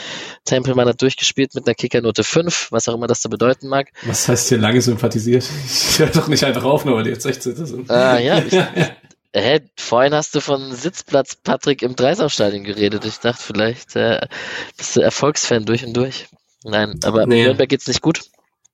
Speaker 1: Tempelmann hat durchgespielt mit einer Kickernote 5, was auch immer das da bedeuten mag.
Speaker 4: Was heißt hier lange sympathisiert? Ich höre doch nicht einfach auf, nur weil die jetzt 16 sind.
Speaker 1: Ah, ja, ich, Hä, vorhin hast du von Sitzplatz Patrick im Dreisamstadion geredet. Ich dachte, vielleicht äh, bist du Erfolgsfan durch und durch. Nein, aber nee. Nürnberg geht's nicht gut.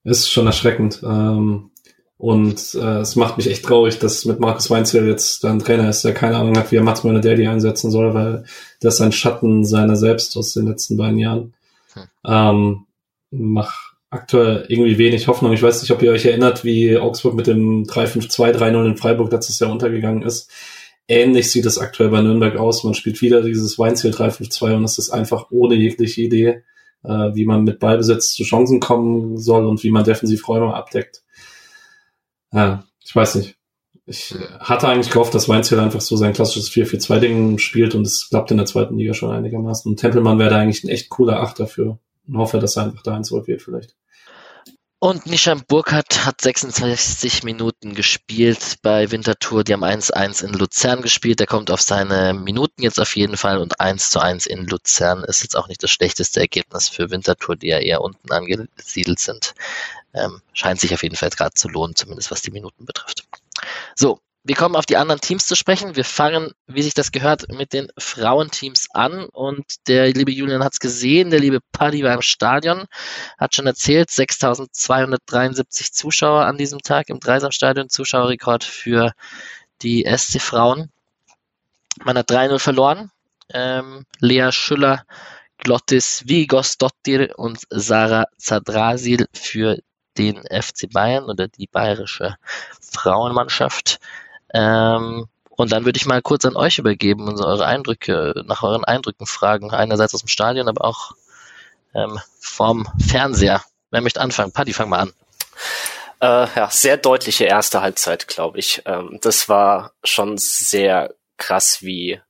Speaker 4: Ist schon erschreckend. Ähm, Und äh, es macht mich echt traurig, dass mit Markus Weinzel jetzt ein Trainer ist, der keine Ahnung hat, wie er Mats Daily einsetzen soll, weil das ein Schatten seiner selbst aus den letzten beiden Jahren. Hm. Ähm, mach aktuell irgendwie wenig Hoffnung. Ich weiß nicht, ob ihr euch erinnert, wie Augsburg mit dem 3-5-2, 3-0 in Freiburg letztes Jahr untergegangen ist. Ähnlich sieht es aktuell bei Nürnberg aus. Man spielt wieder dieses Weinziel 3-5-2 und es ist einfach ohne jegliche Idee, äh, wie man mit Ballbesitz zu Chancen kommen soll und wie man defensiv Räume abdeckt. Ja, ich weiß nicht. Ich hatte eigentlich gehofft, dass Weinziel einfach so sein klassisches 4-4-2-Ding spielt und es klappt in der zweiten Liga schon einigermaßen. Und Tempelmann wäre da eigentlich ein echt cooler Achter für. Und hoffe, dass er einfach da eins wird vielleicht.
Speaker 1: Und Nishan Burkhardt hat 66 Minuten gespielt bei Winterthur. Die haben 1-1 in Luzern gespielt. Der kommt auf seine Minuten jetzt auf jeden Fall und 1 zu 1 in Luzern ist jetzt auch nicht das schlechteste Ergebnis für Winterthur, die ja eher unten angesiedelt sind. Ähm, scheint sich auf jeden Fall gerade zu lohnen, zumindest was die Minuten betrifft. So, wir kommen auf die anderen Teams zu sprechen. Wir fangen, wie sich das gehört, mit den Frauenteams an. Und der liebe Julian hat es gesehen, der liebe Paddy war im Stadion, hat schon erzählt, 6.273 Zuschauer an diesem Tag im Dreisamstadion, Zuschauerrekord für die SC Frauen. Man hat 3-0 verloren. Ähm, Lea Schüller, Glottis Vigosdottir und Sarah Zadrasil für den FC Bayern oder die bayerische Frauenmannschaft. Ähm, und dann würde ich mal kurz an euch übergeben und so eure Eindrücke, nach euren Eindrücken fragen. Einerseits aus dem Stadion, aber auch ähm, vom Fernseher. Wer möchte anfangen? Paddy, fang mal an.
Speaker 3: Äh, ja, sehr deutliche erste Halbzeit, glaube ich. Ähm, das war schon sehr krass, wie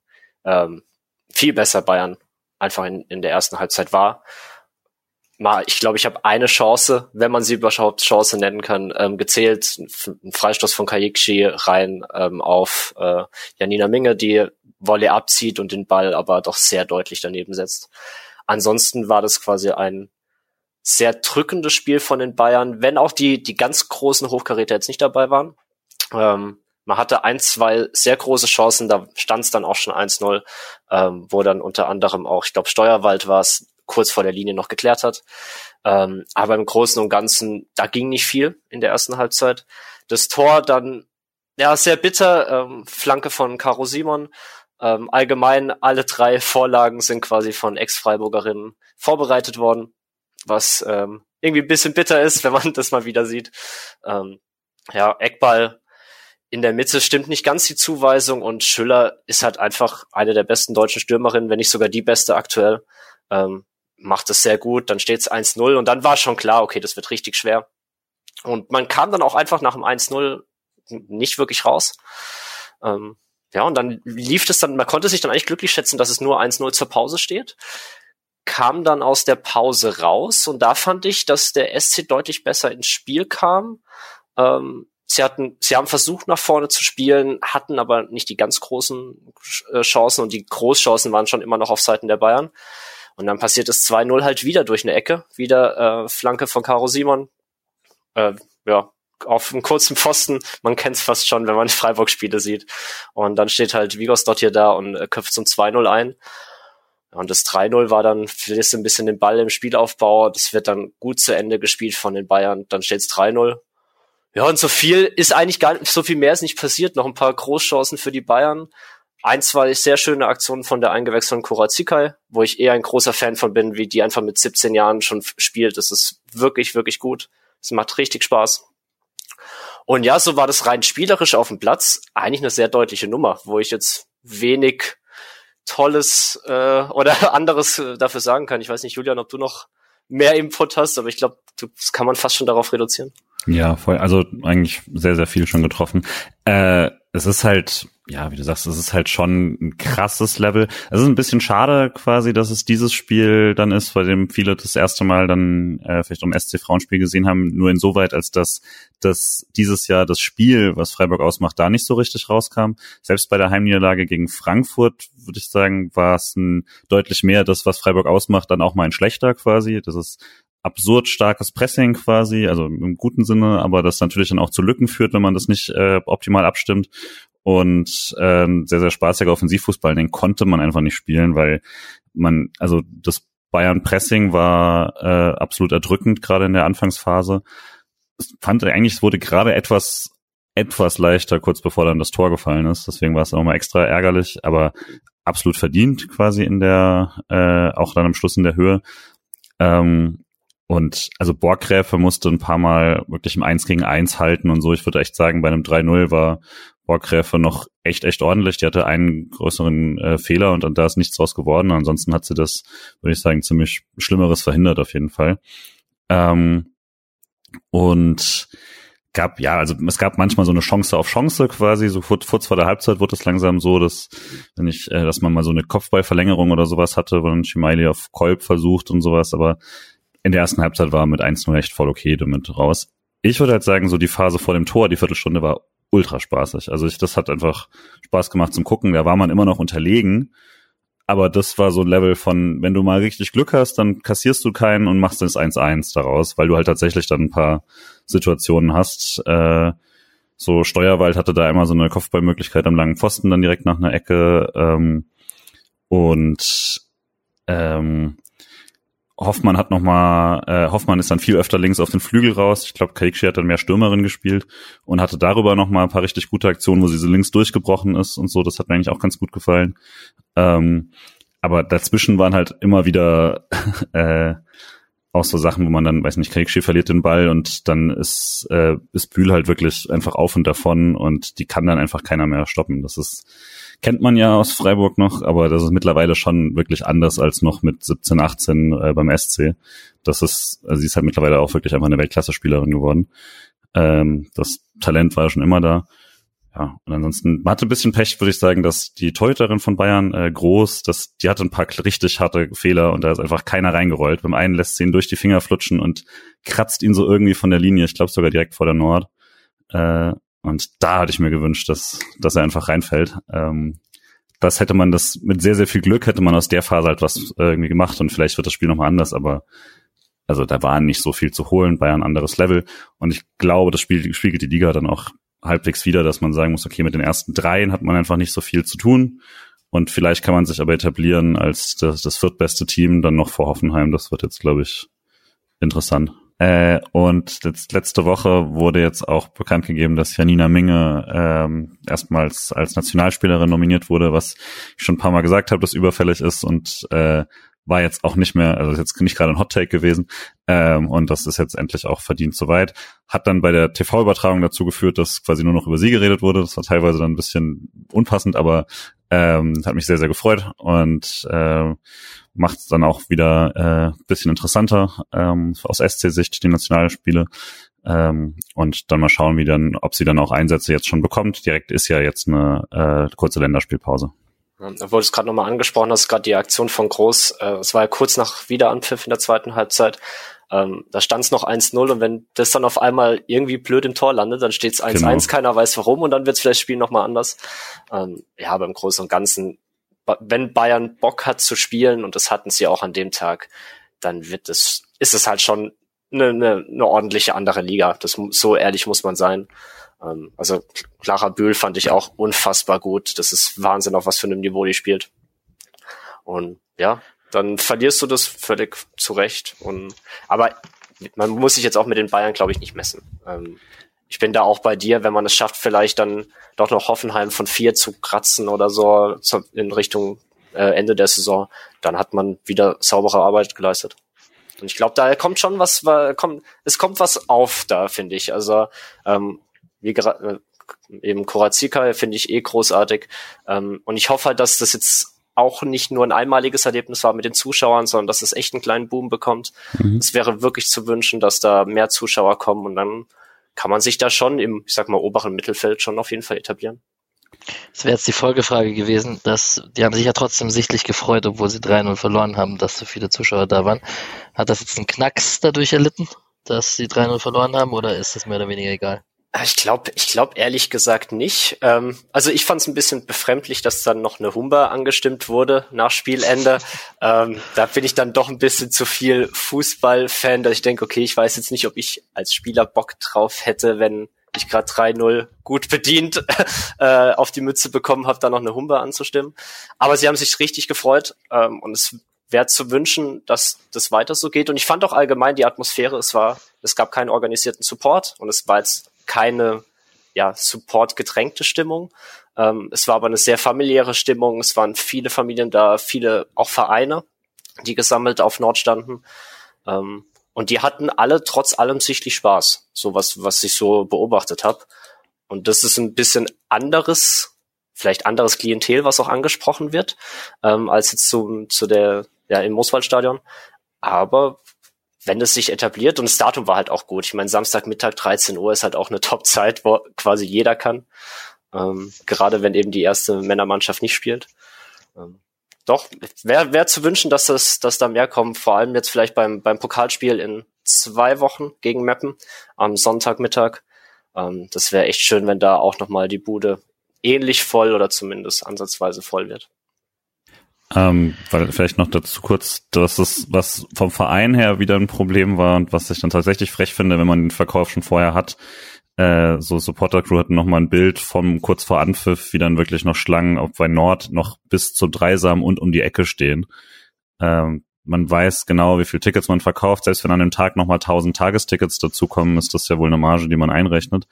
Speaker 3: ähm, viel besser Bayern einfach in, in der ersten Halbzeit war mal, ich glaube, ich habe eine Chance, wenn man sie überhaupt Chance nennen kann, ähm, gezählt. Ein Freistoß von Kayikshi rein ähm, auf äh, Janina Minge, die Volley abzieht und den Ball aber doch sehr deutlich daneben setzt. Ansonsten war das quasi ein sehr drückendes Spiel von den Bayern, wenn auch die, die ganz großen Hochkaräter jetzt nicht dabei waren. Ähm, man hatte ein, zwei sehr große Chancen, da stand es dann auch schon 1-0, ähm, wo dann unter anderem auch, ich glaube, Steuerwald war es, kurz vor der Linie noch geklärt hat. Ähm, aber im Großen und Ganzen, da ging nicht viel in der ersten Halbzeit. Das Tor dann, ja, sehr bitter, ähm, Flanke von Caro Simon. Ähm, allgemein alle drei Vorlagen sind quasi von Ex-Freiburgerinnen vorbereitet worden, was ähm, irgendwie ein bisschen bitter ist, wenn man das mal wieder sieht. Ähm, ja, Eckball in der Mitte stimmt nicht ganz die Zuweisung und Schüller ist halt einfach eine der besten deutschen Stürmerinnen, wenn nicht sogar die beste aktuell. Ähm, macht es sehr gut, dann steht es 1-0 und dann war schon klar, okay, das wird richtig schwer. Und man kam dann auch einfach nach dem 1-0 nicht wirklich raus. Ähm, ja, und dann lief es dann, man konnte sich dann eigentlich glücklich schätzen, dass es nur 1-0 zur Pause steht. Kam dann aus der Pause raus und da fand ich, dass der SC deutlich besser ins Spiel kam. Ähm, sie hatten, sie haben versucht nach vorne zu spielen, hatten aber nicht die ganz großen äh, Chancen und die Großchancen waren schon immer noch auf Seiten der Bayern. Und dann passiert es 2-0 halt wieder durch eine Ecke, wieder äh, Flanke von Caro Simon. Äh, ja, auf einem kurzen Pfosten. Man kennt es fast schon, wenn man Freiburg-Spiele sieht. Und dann steht halt Vigos dort hier da und äh, köpft zum 2-0 ein. Und das 3-0 war dann, verlierst ein bisschen den Ball im Spielaufbau. Das wird dann gut zu Ende gespielt von den Bayern. Dann steht es 3-0. Ja, und so viel ist eigentlich gar nicht, so viel mehr ist nicht passiert. Noch ein paar Großchancen für die Bayern ein, zwei sehr schöne Aktionen von der eingewechselten Korazikai, wo ich eher ein großer Fan von bin, wie die einfach mit 17 Jahren schon spielt. Das ist wirklich, wirklich gut. Es macht richtig Spaß. Und ja, so war das rein spielerisch auf dem Platz eigentlich eine sehr deutliche Nummer, wo ich jetzt wenig Tolles äh, oder anderes äh, dafür sagen kann. Ich weiß nicht, Julian, ob du noch mehr Input hast, aber ich glaube, das kann man fast schon darauf reduzieren.
Speaker 2: Ja, voll. Also eigentlich sehr, sehr viel schon getroffen. Äh, es ist halt ja, wie du sagst, es ist halt schon ein krasses Level. Es ist ein bisschen schade quasi, dass es dieses Spiel dann ist, bei dem viele das erste Mal dann äh, vielleicht um SC Frauenspiel gesehen haben, nur insoweit, als dass, dass dieses Jahr das Spiel, was Freiburg ausmacht, da nicht so richtig rauskam. Selbst bei der Heimniederlage gegen Frankfurt, würde ich sagen, war es ein deutlich mehr das, was Freiburg ausmacht, dann auch mal ein schlechter quasi. Das ist absurd starkes Pressing quasi, also im guten Sinne, aber das natürlich dann auch zu Lücken führt, wenn man das nicht äh, optimal abstimmt und äh, sehr, sehr spaßiger Offensivfußball, den konnte man einfach nicht spielen, weil man, also das Bayern Pressing war äh, absolut erdrückend, gerade in der Anfangsphase. fand eigentlich, es wurde gerade etwas etwas leichter, kurz bevor dann das Tor gefallen ist. Deswegen war es auch mal extra ärgerlich, aber absolut verdient quasi in der, äh, auch dann am Schluss in der Höhe. Ähm, und also Borgräfe musste ein paar Mal wirklich im Eins gegen Eins halten und so. Ich würde echt sagen, bei einem 3-0 war Borgräfe noch echt, echt ordentlich. Die hatte einen größeren äh, Fehler und, und da ist nichts draus geworden. Ansonsten hat sie das, würde ich sagen, ziemlich Schlimmeres verhindert auf jeden Fall. Ähm, und gab, ja, also es gab manchmal so eine Chance auf Chance quasi, so kurz vor der Halbzeit wurde es langsam so, dass, wenn ich, äh, dass man mal so eine Kopfballverlängerung oder sowas hatte, wo dann Shimaili auf Kolb versucht und sowas, aber in der ersten Halbzeit war mit 1-0 echt voll okay damit raus. Ich würde halt sagen, so die Phase vor dem Tor, die Viertelstunde war ultra spaßig. Also ich, das hat einfach Spaß gemacht zum Gucken. Da war man immer noch unterlegen, aber das war so ein Level von, wenn du mal richtig Glück hast, dann kassierst du keinen und machst das 1-1 daraus, weil du halt tatsächlich dann ein paar Situationen hast. Äh, so Steuerwald hatte da immer so eine Kopfballmöglichkeit am langen Pfosten dann direkt nach einer Ecke. Ähm, und ähm, Hoffmann hat noch mal, äh, Hoffmann ist dann viel öfter links auf den Flügel raus. Ich glaube, Kaikshi hat dann mehr Stürmerin gespielt und hatte darüber noch mal ein paar richtig gute Aktionen, wo sie so links durchgebrochen ist und so. Das hat mir eigentlich auch ganz gut gefallen. Ähm, aber dazwischen waren halt immer wieder äh, auch so Sachen, wo man dann, weiß nicht, Kaikshi verliert den Ball und dann ist, äh, ist Bühl halt wirklich einfach auf und davon und die kann dann einfach keiner mehr stoppen. Das ist kennt man ja aus Freiburg noch, aber das ist mittlerweile schon wirklich anders als noch mit 17, 18 äh, beim SC. Das ist, also sie ist halt mittlerweile auch wirklich einfach eine Weltklasse-Spielerin geworden. Ähm, das Talent war schon immer da. Ja, und ansonsten, man hatte ein bisschen Pech, würde ich sagen, dass die Torhüterin von Bayern, äh, groß, dass die hatte ein paar richtig harte Fehler und da ist einfach keiner reingerollt. Beim einen lässt sie ihn durch die Finger flutschen und kratzt ihn so irgendwie von der Linie, ich glaube sogar direkt vor der Nord. Äh, und da hatte ich mir gewünscht, dass, dass er einfach reinfällt. Ähm, das hätte man das mit sehr, sehr viel Glück hätte man aus der Phase halt was irgendwie gemacht und vielleicht wird das Spiel nochmal anders, aber also da war nicht so viel zu holen, bei ein anderes Level. Und ich glaube, das Spiel spiegelt die Liga dann auch halbwegs wieder, dass man sagen muss, okay, mit den ersten dreien hat man einfach nicht so viel zu tun. Und vielleicht kann man sich aber etablieren als das, das viertbeste Team dann noch vor Hoffenheim. Das wird jetzt, glaube ich, interessant. Äh, und jetzt, letzte Woche wurde jetzt auch bekannt gegeben, dass Janina Minge ähm, erstmals als Nationalspielerin nominiert wurde, was ich schon ein paar Mal gesagt habe, dass überfällig ist und äh, war jetzt auch nicht mehr, also ist jetzt nicht gerade ein Hot Take gewesen ähm, und das ist jetzt endlich auch verdient soweit. Hat dann bei der TV-Übertragung dazu geführt, dass quasi nur noch über sie geredet wurde. Das war teilweise dann ein bisschen unpassend, aber ähm, hat mich sehr, sehr gefreut und äh, macht es dann auch wieder äh, bisschen interessanter ähm, aus SC-Sicht die Nationalspiele. Ähm, und dann mal schauen, wie dann, ob sie dann auch Einsätze jetzt schon bekommt. Direkt ist ja jetzt eine äh, kurze Länderspielpause.
Speaker 3: Da wurde es gerade nochmal angesprochen, dass gerade die Aktion von Groß, äh, es war ja kurz nach Wiederanpfiff in der zweiten Halbzeit, ähm, da stand es noch 1-0 und wenn das dann auf einmal irgendwie blöd im Tor landet, dann steht es 1-1, genau. keiner weiß warum und dann wird es vielleicht das Spiel nochmal anders. Ähm, ja, aber im Großen und Ganzen, wenn Bayern Bock hat zu spielen, und das hatten sie auch an dem Tag, dann wird es, ist es halt schon eine, eine, eine ordentliche andere Liga. Das, so ehrlich muss man sein. Ähm, also Clara Bühl fand ich auch unfassbar gut. Das ist Wahnsinn, auf was für einem Niveau die spielt. Und ja, dann verlierst du das völlig zurecht. Und aber man muss sich jetzt auch mit den Bayern, glaube ich, nicht messen. Ähm, ich bin da auch bei dir, wenn man es schafft, vielleicht dann doch noch Hoffenheim von vier zu kratzen oder so in Richtung äh, Ende der Saison, dann hat man wieder saubere Arbeit geleistet. Und ich glaube, da kommt schon was, kommt, es kommt was auf da, finde ich. Also ähm, wie gerade äh, eben Korazika finde ich eh großartig. Ähm, und ich hoffe halt, dass das jetzt auch nicht nur ein einmaliges Erlebnis war mit den Zuschauern, sondern dass es echt einen kleinen Boom bekommt. Mhm. Es wäre wirklich zu wünschen, dass da mehr Zuschauer kommen und dann kann man sich da schon im, ich sag mal, oberen Mittelfeld schon auf jeden Fall etablieren.
Speaker 1: Das wäre jetzt die Folgefrage gewesen, dass die haben sich ja trotzdem sichtlich gefreut, obwohl sie 3-0 verloren haben, dass so viele Zuschauer da waren. Hat das jetzt einen Knacks dadurch erlitten, dass sie 3-0 verloren haben oder ist das mehr oder weniger egal?
Speaker 3: Ich glaube, ich glaube ehrlich gesagt nicht. Ähm, also ich fand es ein bisschen befremdlich, dass dann noch eine Humba angestimmt wurde nach Spielende. ähm, da bin ich dann doch ein bisschen zu viel Fußballfan, dass ich denke, okay, ich weiß jetzt nicht, ob ich als Spieler Bock drauf hätte, wenn ich gerade 3-0 gut bedient äh, auf die Mütze bekommen habe, da noch eine Humba anzustimmen. Aber sie haben sich richtig gefreut ähm, und es wäre zu wünschen, dass das weiter so geht. Und ich fand auch allgemein die Atmosphäre, es war, es gab keinen organisierten Support und es war jetzt keine ja, Support-getränkte Stimmung. Ähm, es war aber eine sehr familiäre Stimmung. Es waren viele Familien da, viele auch Vereine, die gesammelt auf Nord standen. Ähm, und die hatten alle trotz allem sichtlich Spaß, so was, was ich so beobachtet habe. Und das ist ein bisschen anderes, vielleicht anderes Klientel, was auch angesprochen wird, ähm, als jetzt zu, zu der, ja, im Mooswaldstadion. Aber wenn es sich etabliert und das Datum war halt auch gut. Ich meine, Samstagmittag 13 Uhr ist halt auch eine Top-Zeit, wo quasi jeder kann. Ähm, gerade wenn eben die erste Männermannschaft nicht spielt. Ähm, doch, wäre wär zu wünschen, dass das, dass da mehr kommt, vor allem jetzt vielleicht beim, beim Pokalspiel in zwei Wochen gegen Meppen am Sonntagmittag. Ähm, das wäre echt schön, wenn da auch nochmal die Bude ähnlich voll oder zumindest ansatzweise voll wird.
Speaker 2: Ähm, weil vielleicht noch dazu kurz, dass es was vom Verein her wieder ein Problem war und was ich dann tatsächlich frech finde, wenn man den Verkauf schon vorher hat. Äh, so Supporter Crew hatten noch mal ein Bild vom kurz vor Anpfiff, wie dann wirklich noch Schlangen auf bei Nord noch bis zu Dreisam und um die Ecke stehen. Ähm, man weiß genau, wie viel Tickets man verkauft. Selbst wenn an dem Tag nochmal 1000 Tagestickets dazukommen, ist das ja wohl eine Marge, die man einrechnet.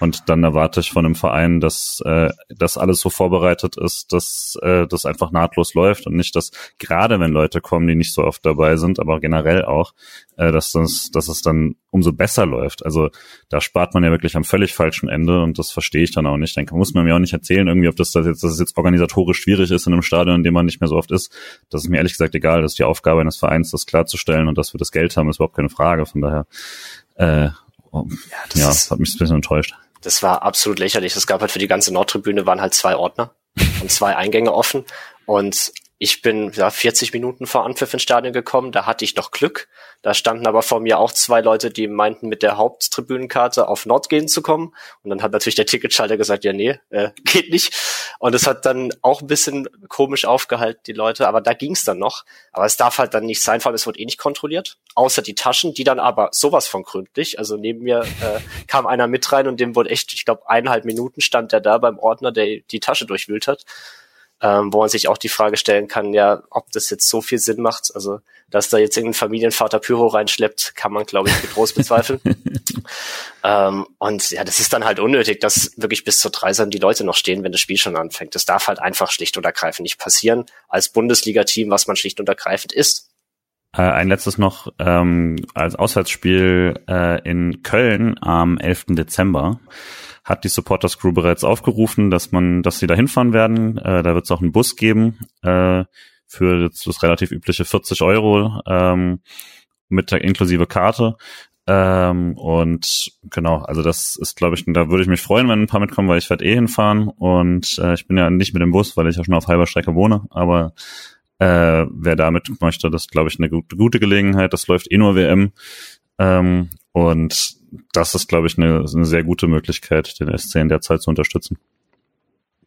Speaker 2: Und dann erwarte ich von einem Verein, dass äh, das alles so vorbereitet ist, dass äh, das einfach nahtlos läuft und nicht, dass gerade wenn Leute kommen, die nicht so oft dabei sind, aber generell auch, äh, dass das, dass es dann umso besser läuft. Also da spart man ja wirklich am völlig falschen Ende und das verstehe ich dann auch nicht. Dann muss man mir auch nicht erzählen, irgendwie, ob das, das jetzt, dass es jetzt organisatorisch schwierig ist in einem Stadion, in dem man nicht mehr so oft ist. Das ist mir ehrlich gesagt egal. Das ist die Aufgabe eines Vereins, das klarzustellen und dass wir das Geld haben, ist überhaupt keine Frage. Von daher, äh, ja, das ja, ist, hat mich ein bisschen enttäuscht.
Speaker 3: Das war absolut lächerlich. Es gab halt für die ganze Nordtribüne waren halt zwei Ordner und zwei Eingänge offen. Und ich bin ja 40 Minuten vor Anpfiff ins Stadion gekommen, da hatte ich noch Glück. Da standen aber vor mir auch zwei Leute, die meinten, mit der Haupttribünenkarte auf Nord gehen zu kommen. Und dann hat natürlich der Ticketschalter gesagt, ja, nee, äh, geht nicht. Und es hat dann auch ein bisschen komisch aufgehalten, die Leute, aber da ging's dann noch. Aber es darf halt dann nicht sein, weil es wird eh nicht kontrolliert. Außer die Taschen, die dann aber sowas von gründlich. Also neben mir äh, kam einer mit rein und dem wurde echt, ich glaube, eineinhalb Minuten stand der da beim Ordner, der die Tasche durchwühlt hat ähm, wo man sich auch die Frage stellen kann, ja, ob das jetzt so viel Sinn macht. Also, dass da jetzt irgendein Familienvater Pyro reinschleppt, kann man, glaube ich, getrost bezweifeln. ähm, und ja, das ist dann halt unnötig, dass wirklich bis zur Dreisam die Leute noch stehen, wenn das Spiel schon anfängt. Das darf halt einfach schlicht und ergreifend nicht passieren als Bundesliga-Team, was man schlicht und ergreifend ist.
Speaker 2: Äh, ein letztes noch ähm, als Auswärtsspiel äh, in Köln am 11. Dezember hat die Supporters Crew bereits aufgerufen, dass man, dass sie da hinfahren werden. Äh, da wird es auch einen Bus geben äh, für das relativ übliche 40 Euro ähm, mit der inklusive Karte. Ähm, und genau, also das ist, glaube ich, da würde ich mich freuen, wenn ein paar mitkommen, weil ich werde eh hinfahren und äh, ich bin ja nicht mit dem Bus, weil ich ja schon auf halber Strecke wohne, aber äh, wer damit möchte, das glaube ich eine gute, gute Gelegenheit. Das läuft eh nur WM. Ähm, und das ist, glaube ich, eine, eine sehr gute Möglichkeit, den SC in der Zeit zu unterstützen.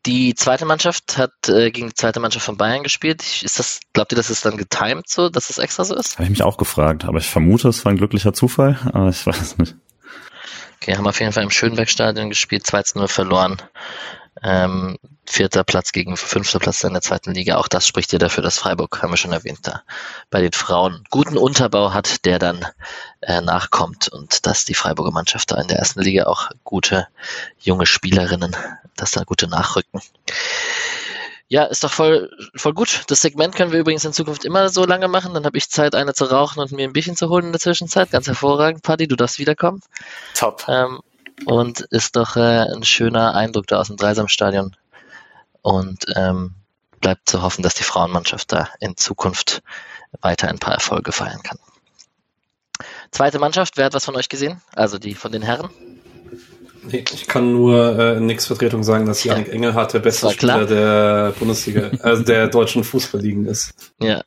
Speaker 1: Die zweite Mannschaft hat äh, gegen die zweite Mannschaft von Bayern gespielt. Ist das, glaubt ihr, dass es dann getimed so, dass es extra so ist?
Speaker 2: Habe ich mich auch gefragt, aber ich vermute, es war ein glücklicher Zufall, aber ich weiß nicht.
Speaker 1: Okay, haben auf jeden Fall im Schönbergstadion gespielt, 2-0 verloren. Ähm, vierter Platz gegen fünfter Platz in der zweiten Liga. Auch das spricht ja dafür, dass Freiburg, haben wir schon erwähnt, da bei den Frauen guten Unterbau hat, der dann äh, nachkommt und dass die Freiburger Mannschaft da in der ersten Liga auch gute junge Spielerinnen, dass da gute nachrücken. Ja, ist doch voll, voll gut. Das Segment können wir übrigens in Zukunft immer so lange machen. Dann habe ich Zeit, eine zu rauchen und mir ein Bierchen zu holen in der Zwischenzeit. Ganz hervorragend, Paddy, du darfst wiederkommen.
Speaker 3: Top.
Speaker 1: Ähm, und ist doch äh, ein schöner Eindruck da aus dem Dreisamstadion. Und ähm, bleibt zu hoffen, dass die Frauenmannschaft da in Zukunft weiter ein paar Erfolge feiern kann. Zweite Mannschaft, wer hat was von euch gesehen? Also die von den Herren?
Speaker 4: Ich kann nur äh, nix Vertretung sagen, dass Janik ja. Engelhardt der beste Spieler der Bundesliga, also der deutschen Fußballligen ist.
Speaker 1: Ja,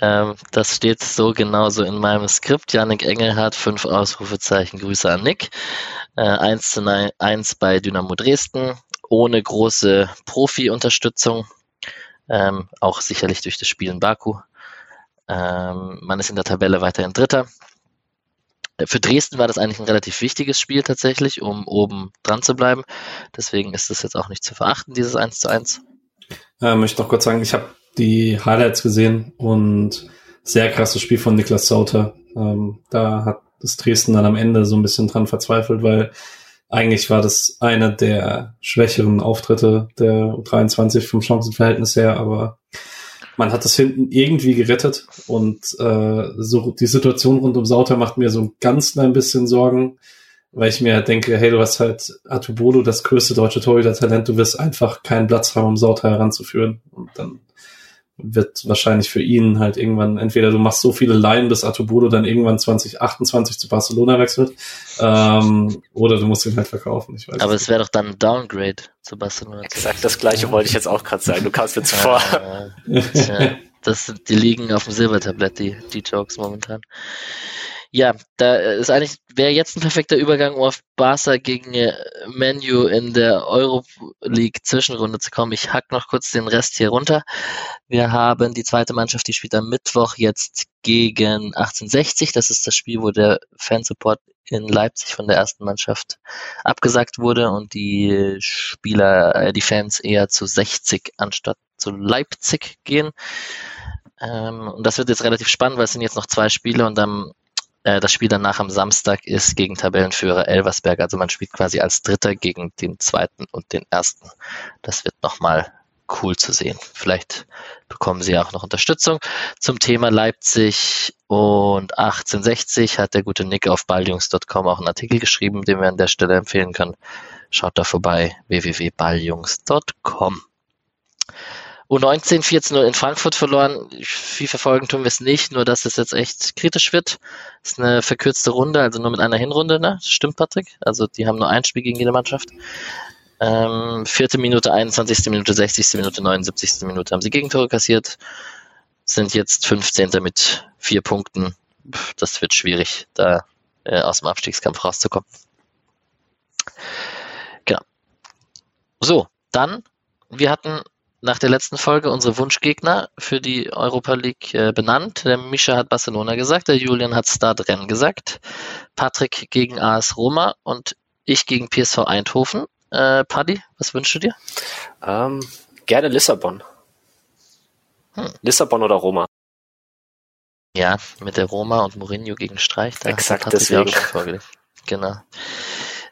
Speaker 1: ähm, das steht so genauso in meinem Skript. Janik Engelhardt, fünf Ausrufezeichen, Grüße an Nick. Äh, 1 zu 1 bei Dynamo Dresden, ohne große Profi-Unterstützung, ähm, auch sicherlich durch das Spiel in Baku. Ähm, man ist in der Tabelle weiterhin Dritter. Für Dresden war das eigentlich ein relativ wichtiges Spiel tatsächlich, um oben dran zu bleiben. Deswegen ist das jetzt auch nicht zu verachten, dieses 1 zu 1.
Speaker 4: Äh, möchte noch kurz sagen, ich habe die Highlights gesehen und sehr krasses Spiel von Niklas Sauter. Ähm, da hat das Dresden dann am Ende so ein bisschen dran verzweifelt, weil eigentlich war das einer der schwächeren Auftritte der 23 vom Chancenverhältnis her, aber man hat das hinten irgendwie gerettet und äh, so die Situation rund um Sauter macht mir so ein ganz klein bisschen Sorgen, weil ich mir denke, hey, du hast halt Atubolo, das größte deutsche Torhüter-Talent, du wirst einfach keinen Platz haben, um Sauter heranzuführen und dann wird wahrscheinlich für ihn halt irgendwann, entweder du machst so viele Laien, bis Atubodo dann irgendwann 2028 zu Barcelona wechselt, ähm, oder du musst ihn halt verkaufen. Ich weiß
Speaker 1: Aber es wäre doch dann ein Downgrade zu Barcelona.
Speaker 3: Exakt das gleiche wollte ich jetzt auch gerade sagen. Du kamst mir zuvor.
Speaker 1: Äh, tja, das, sind- die liegen auf dem Silbertablett, die, die Jokes momentan. Ja, da ist eigentlich, wäre jetzt ein perfekter Übergang, um auf Barca gegen äh, Menu in der Euroleague Zwischenrunde zu kommen. Ich hack noch kurz den Rest hier runter. Wir haben die zweite Mannschaft, die spielt am Mittwoch jetzt gegen 1860. Das ist das Spiel, wo der Fansupport in Leipzig von der ersten Mannschaft abgesagt wurde und die Spieler, äh, die Fans eher zu 60 anstatt zu Leipzig gehen. Ähm, und das wird jetzt relativ spannend, weil es sind jetzt noch zwei Spiele und äh, das Spiel danach am Samstag ist gegen Tabellenführer Elversberg. Also man spielt quasi als Dritter gegen den zweiten und den ersten. Das wird nochmal cool zu sehen. Vielleicht bekommen sie auch noch Unterstützung. Zum Thema Leipzig und 1860 hat der gute Nick auf balljungs.com auch einen Artikel geschrieben, den wir an der Stelle empfehlen können. Schaut da vorbei, www.balljungs.com. U19 14-0 in Frankfurt verloren. Viel verfolgen tun wir es nicht, nur dass es jetzt echt kritisch wird. Es ist eine verkürzte Runde, also nur mit einer Hinrunde, ne? Stimmt, Patrick? Also die haben nur ein Spiel gegen jede Mannschaft. Ähm, vierte Minute, 21. Minute, 60. Minute, 79. Minute haben sie Gegentore kassiert. Sind jetzt 15. mit vier Punkten. Das wird schwierig, da äh, aus dem Abstiegskampf rauszukommen. Genau. So, dann, wir hatten nach der letzten Folge unsere Wunschgegner für die Europa League äh, benannt. Der Mischa hat Barcelona gesagt, der Julian hat Stade Rennes gesagt, Patrick gegen AS Roma und ich gegen PSV Eindhoven. Äh, Paddy, was wünschst du dir?
Speaker 3: Ähm, gerne Lissabon.
Speaker 1: Hm.
Speaker 3: Lissabon oder Roma.
Speaker 1: Ja, mit der Roma und Mourinho gegen Streich. Da
Speaker 3: Exakt, deswegen.
Speaker 1: Genau.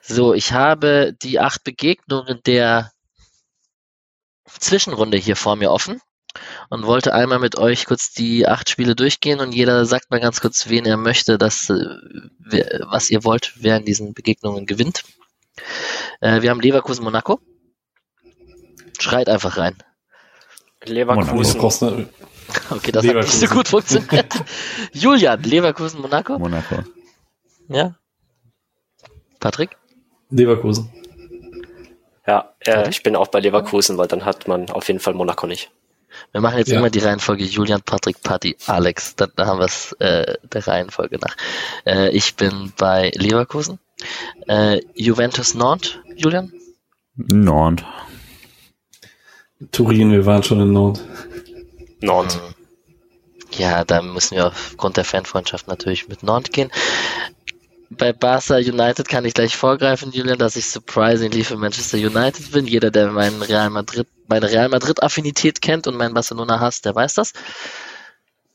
Speaker 1: So, ich habe die acht Begegnungen der Zwischenrunde hier vor mir offen und wollte einmal mit euch kurz die acht Spiele durchgehen und jeder sagt mal ganz kurz, wen er möchte, dass, äh, was ihr wollt, wer in diesen Begegnungen gewinnt. Äh, wir haben Leverkusen-Monaco. Schreit einfach rein.
Speaker 3: Leverkusen.
Speaker 4: eine,
Speaker 1: Okay, das hat nicht so
Speaker 4: Leverkusen.
Speaker 1: gut funktioniert. Julian, Leverkusen-Monaco.
Speaker 2: Monaco.
Speaker 1: Ja. Patrick?
Speaker 4: Leverkusen.
Speaker 3: Ja, äh, ich bin auch bei Leverkusen, weil dann hat man auf jeden Fall Monaco nicht.
Speaker 1: Wir machen jetzt
Speaker 4: Ja.
Speaker 1: immer die Reihenfolge Julian, Patrick, Patti, Alex. Dann haben wir es äh, der Reihenfolge nach. Äh, ich bin bei Leverkusen. Äh, Juventus Nantes, Julian?
Speaker 2: Nord.
Speaker 4: Turin, wir waren schon in Nord.
Speaker 3: Nantes.
Speaker 1: Hm. Ja, da müssen wir aufgrund der Fanfreundschaft natürlich mit Nantes gehen. Bei Barca United kann ich gleich vorgreifen, Julian, dass ich surprisingly für Manchester United bin. Jeder, der meinen Real Madrid, meine Real Madrid Affinität kennt und meinen Barcelona hasst, der weiß das.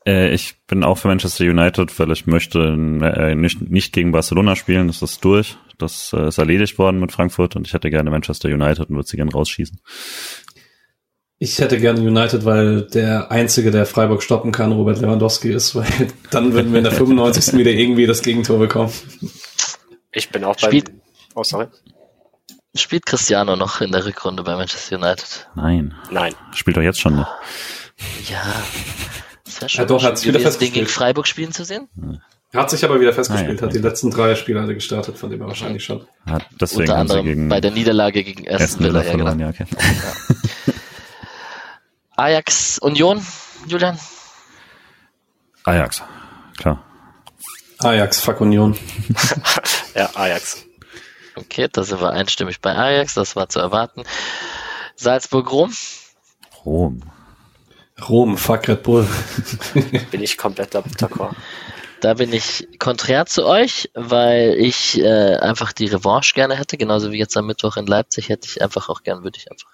Speaker 2: Äh, ich bin auch für Manchester United, weil ich möchte äh, nicht, nicht gegen Barcelona spielen. Das ist durch. Das äh, ist erledigt worden mit Frankfurt und ich hätte gerne Manchester United und würde sie gerne rausschießen.
Speaker 4: Ich hätte gerne United, weil der Einzige, der Freiburg stoppen kann, Robert Lewandowski ist, weil dann würden wir in der 95. wieder irgendwie das Gegentor bekommen.
Speaker 3: Ich bin auch bei.
Speaker 1: Spielt-
Speaker 3: Oh, sorry.
Speaker 1: Spielt Cristiano noch in der Rückrunde bei Manchester United?
Speaker 2: Nein,
Speaker 3: Nein.
Speaker 2: spielt doch jetzt schon noch.
Speaker 1: Ja. Das wäre schon
Speaker 4: Ja, doch,
Speaker 1: schön
Speaker 4: hat's wieder
Speaker 1: gewesen, den gegen. Freiburg spielen zu sehen.
Speaker 4: Er hat sich aber wieder festgespielt,
Speaker 2: Ah, ja.
Speaker 4: hat die letzten drei Spiele alle gestartet, von dem er wahrscheinlich schon.
Speaker 2: Hat deswegen
Speaker 1: Unter
Speaker 2: haben sie
Speaker 1: anderem
Speaker 2: gegen
Speaker 1: bei der Niederlage gegen Aston Villa.
Speaker 2: Villa
Speaker 1: Ja, genau.
Speaker 2: verloren. Ja, okay.
Speaker 1: Ajax Union, Julian?
Speaker 2: Ajax, klar.
Speaker 4: Ajax, fuck Union.
Speaker 3: Ja, Ajax.
Speaker 1: Okay, da sind wir einstimmig bei Ajax, das war zu erwarten. Salzburg-Rom?
Speaker 2: Rom.
Speaker 4: Rom, fuck Red Bull.
Speaker 3: Bin ich komplett d'accord.
Speaker 1: Da bin ich konträr zu euch, weil ich äh, einfach die Revanche gerne hätte, genauso wie jetzt am Mittwoch in Leipzig hätte ich einfach auch gern, würde ich einfach.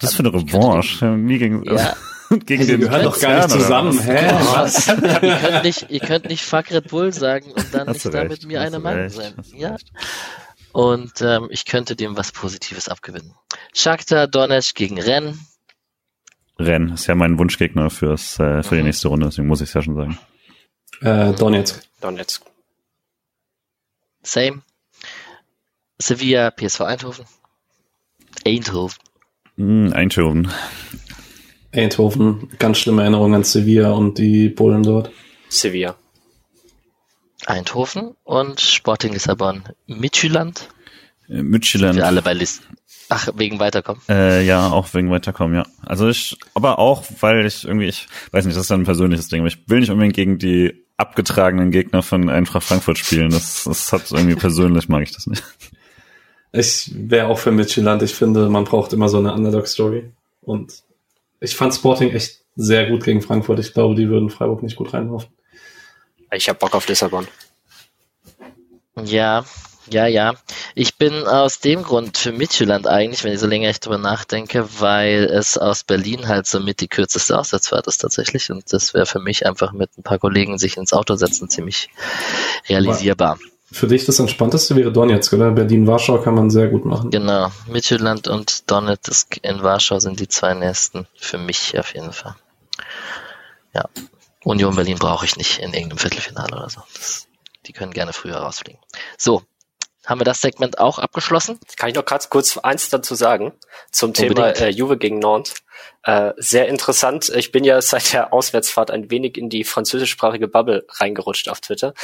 Speaker 2: Das ist für eine Revanche. Nie gegen,
Speaker 1: Ja,
Speaker 2: gegen
Speaker 4: Die
Speaker 2: den
Speaker 4: gehören doch gar nicht zusammen. Hä?
Speaker 1: Was? ihr, könnt nicht, ihr könnt nicht Fuck Red Bull sagen und dann
Speaker 2: Hast
Speaker 1: nicht
Speaker 2: du
Speaker 1: da
Speaker 2: recht,
Speaker 1: mit mir eine Meinung sein. Ja. Und ähm, ich könnte dem was Positives abgewinnen. Shakhtar Donetsk gegen Rennes.
Speaker 2: Renn ist ja mein Wunschgegner fürs, äh, für die
Speaker 1: Mhm.
Speaker 2: nächste Runde, deswegen muss ich es ja schon sagen.
Speaker 4: Äh, Donetsk.
Speaker 3: Donetsk.
Speaker 1: Same. Sevilla, PSV Eindhoven. Eindhoven.
Speaker 2: Hm, Eindhoven.
Speaker 4: Eindhoven. Ganz schlimme Erinnerungen an Sevilla und die Bullen dort.
Speaker 3: Sevilla.
Speaker 1: Eindhoven und Sporting Lissabon. Midtjylland.
Speaker 2: Äh, Midtjylland.
Speaker 1: Wir alle bei Listen. Ach, wegen Weiterkommen.
Speaker 2: Äh, ja, auch wegen weiterkommen, ja. Also ich, aber auch, weil ich irgendwie, ich weiß nicht, das ist dann ein persönliches Ding, aber ich will nicht unbedingt gegen die abgetragenen Gegner von Eintracht Frankfurt spielen. Das, das hat irgendwie persönlich mag ich das nicht.
Speaker 4: Ich wäre auch für Midtjylland. Ich finde, man braucht immer so eine Underdog-Story. Und ich fand Sporting echt sehr gut gegen Frankfurt. Ich glaube, die würden Freiburg nicht gut reinlaufen.
Speaker 3: Ich hab Bock auf Lissabon.
Speaker 1: Ja, ja, ja. Ich bin aus dem Grund für Midtjylland eigentlich, wenn ich so länger ich drüber nachdenke, weil es aus Berlin halt so mit die kürzeste Auswärtsfahrt ist tatsächlich. Und das wäre für mich einfach mit ein paar Kollegen sich ins Auto setzen ziemlich realisierbar.
Speaker 4: Für dich das Entspannteste wäre Donetsk, oder? Berlin-Warschau kann man sehr gut machen.
Speaker 1: Genau. Midtjylland und Donetsk in Warschau sind die zwei nächsten für mich auf jeden Fall. Ja. Union Berlin brauche ich nicht in irgendeinem Viertelfinale oder so. Das, die können gerne früher rausfliegen. So. Haben wir das Segment auch abgeschlossen?
Speaker 3: Kann ich noch ganz kurz eins dazu sagen zum Thema
Speaker 1: Unbedingt.
Speaker 3: äh, Juve gegen Nantes. Äh, sehr interessant. Ich bin ja seit der Auswärtsfahrt ein wenig in die französischsprachige Bubble reingerutscht auf Twitter.